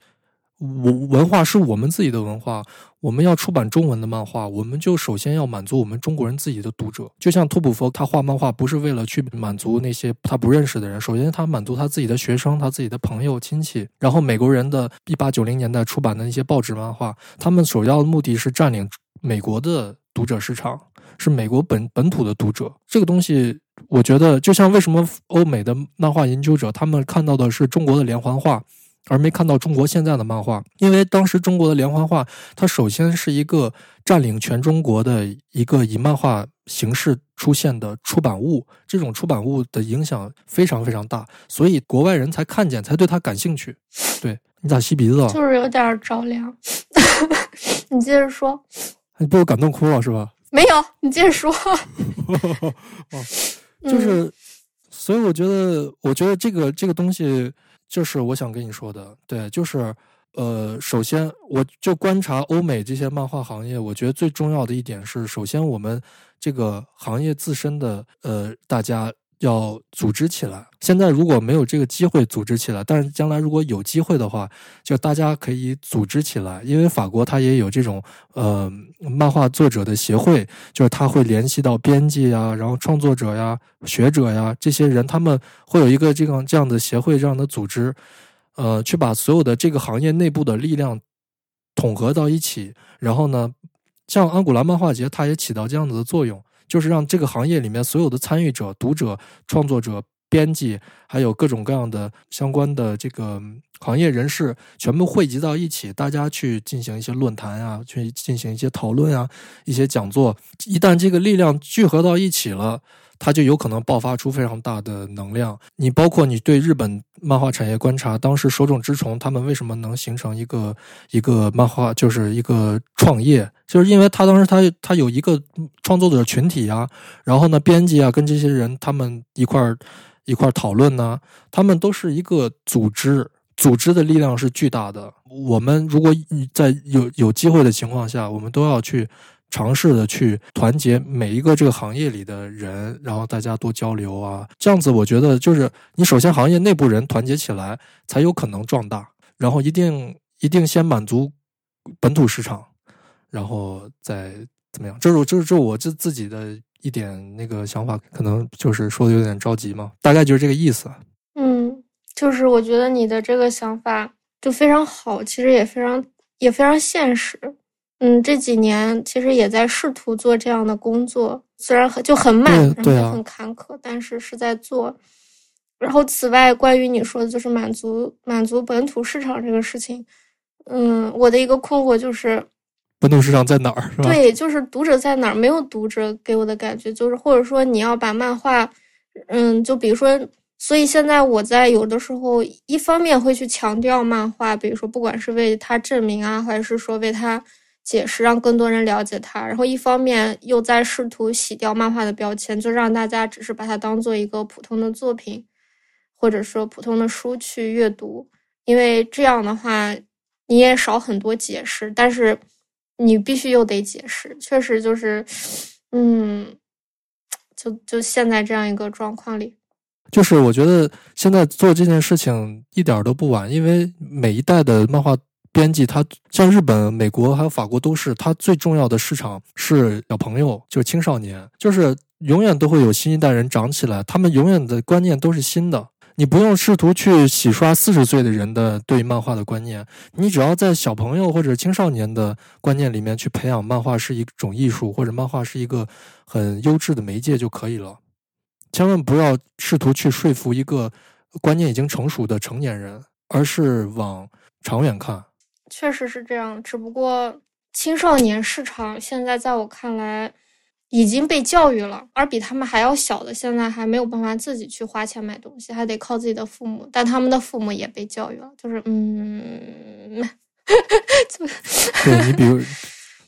文文化是我们自己的文化，我们要出版中文的漫画，我们就首先要满足我们中国人自己的读者。就像托普佛，他画漫画不是为了去满足那些他不认识的人，首先他满足他自己的学生、他自己的朋友、亲戚。然后美国人的一八九零年代出版的那些报纸漫画，他们首要的目的是占领美国的读者市场，是美国本本土的读者。这个东西，我觉得就像为什么欧美的漫画研究者他们看到的是中国的连环画。而没看到中国现在的漫画，因为当时中国的连环画，它首先是一个占领全中国的一个以漫画形式出现的出版物，这种出版物的影响非常非常大，所以国外人才看见，才对它感兴趣。对你咋吸鼻子了？就是有点着凉。你接着说。你被我感动哭了是吧？没有，你接着说。哦，就是，所以我觉得，我觉得这个这个东西。就是我想跟你说的，对，就是，呃，首先我就观察欧美这些漫画行业，我觉得最重要的一点是，首先我们这个行业自身的，呃，大家。要组织起来。现在如果没有这个机会组织起来，但是将来如果有机会的话，就大家可以组织起来。因为法国它也有这种呃漫画作者的协会，就是他会联系到编辑呀，然后创作者呀、学者呀这些人，他们会有一个这样这样的协会这样的组织，呃，去把所有的这个行业内部的力量统合到一起。然后呢，像安古拉漫画节，它也起到这样子的作用。就是让这个行业里面所有的参与者、读者、创作者、编辑，还有各种各样的相关的这个行业人士，全部汇集到一起，大家去进行一些论坛啊，去进行一些讨论啊，一些讲座。一旦这个力量聚合到一起了。它就有可能爆发出非常大的能量。你包括你对日本漫画产业观察，当时手冢治虫他们为什么能形成一个一个漫画，就是一个创业，就是因为他当时他他有一个创作者群体啊，然后呢，编辑啊，跟这些人他们一块儿一块儿讨论呢，他们都是一个组织，组织的力量是巨大的。我们如果在有有机会的情况下，我们都要去。尝试的去团结每一个这个行业里的人，然后大家多交流啊，这样子我觉得就是你首先行业内部人团结起来才有可能壮大，然后一定一定先满足本土市场，然后再怎么样？这是这是这我这自己的一点那个想法，可能就是说的有点着急嘛，大概就是这个意思。嗯，就是我觉得你的这个想法就非常好，其实也非常也非常现实。嗯，这几年其实也在试图做这样的工作，虽然很就很慢，对啊，很坎坷，但是是在做。然后，此外，关于你说的，就是满足满足本土市场这个事情，嗯，我的一个困惑就是，本土市场在哪儿？是吧？对，就是读者在哪儿，没有读者给我的感觉就是，或者说你要把漫画，嗯，就比如说，所以现在我在有的时候，一方面会去强调漫画，比如说不管是为它证明啊，还是说为它解释，让更多人了解它，然后一方面又在试图洗掉漫画的标签，就让大家只是把它当做一个普通的作品，或者说普通的书去阅读，因为这样的话你也少很多解释，但是。你必须又得解释，确实就是，嗯，就就现在这样一个状况里，就是我觉得现在做这件事情一点都不晚，因为每一代的漫画编辑，他像日本、美国还有法国都是，他最重要的市场是小朋友，就是青少年，就是永远都会有新一代人长起来，他们永远的观念都是新的。你不用试图去洗刷四十岁的人的对漫画的观念，你只要在小朋友或者青少年的观念里面去培养漫画是一种艺术，或者漫画是一个很优质的媒介就可以了。千万不要试图去说服一个观念已经成熟的成年人，而是往长远看。确实是这样，只不过青少年市场现在在我看来。已经被教育了，而比他们还要小的，现在还没有办法自己去花钱买东西，还得靠自己的父母。但他们的父母也被教育了，就是嗯，对你比如，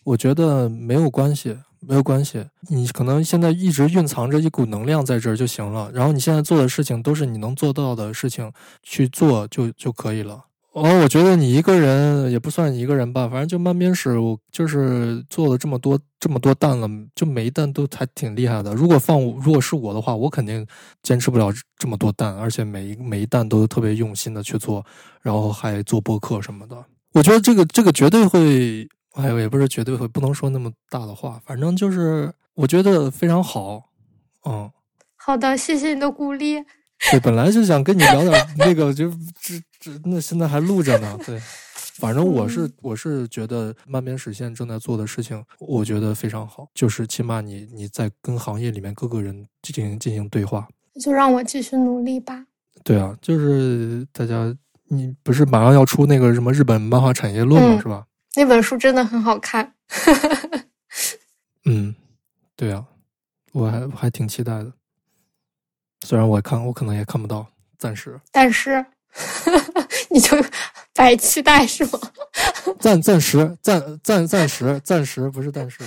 我觉得没有关系，没有关系。你可能现在一直蕴藏着一股能量在这儿就行了，然后你现在做的事情都是你能做到的事情去做就就可以了。哦，我觉得你一个人也不算一个人吧，反正就慢边史，我就是做了这么多这么多蛋了，就每一蛋都还挺厉害的。如果放如果是我的话，我肯定坚持不了这么多蛋，而且每一每一蛋都特别用心的去做，然后还做播客什么的。我觉得这个这个绝对会，哎，也不是绝对会，不能说那么大的话，反正就是我觉得非常好。嗯，好的，谢谢你的鼓励。对，本来就想跟你聊点那个，就这这那现在还录着呢。对，反正我是我是觉得漫边实现正在做的事情，我觉得非常好。就是起码你你在跟行业里面各个人进行进行对话，就让我继续努力吧。对啊，就是大家，你不是马上要出那个什么日本漫画产业论吗？是吧？那本书真的很好看。嗯，对啊，我还还挺期待的。虽然我看，我可能也看不到，暂时。但是，你就白期待是吗？暂暂时暂暂暂时暂时不是但是。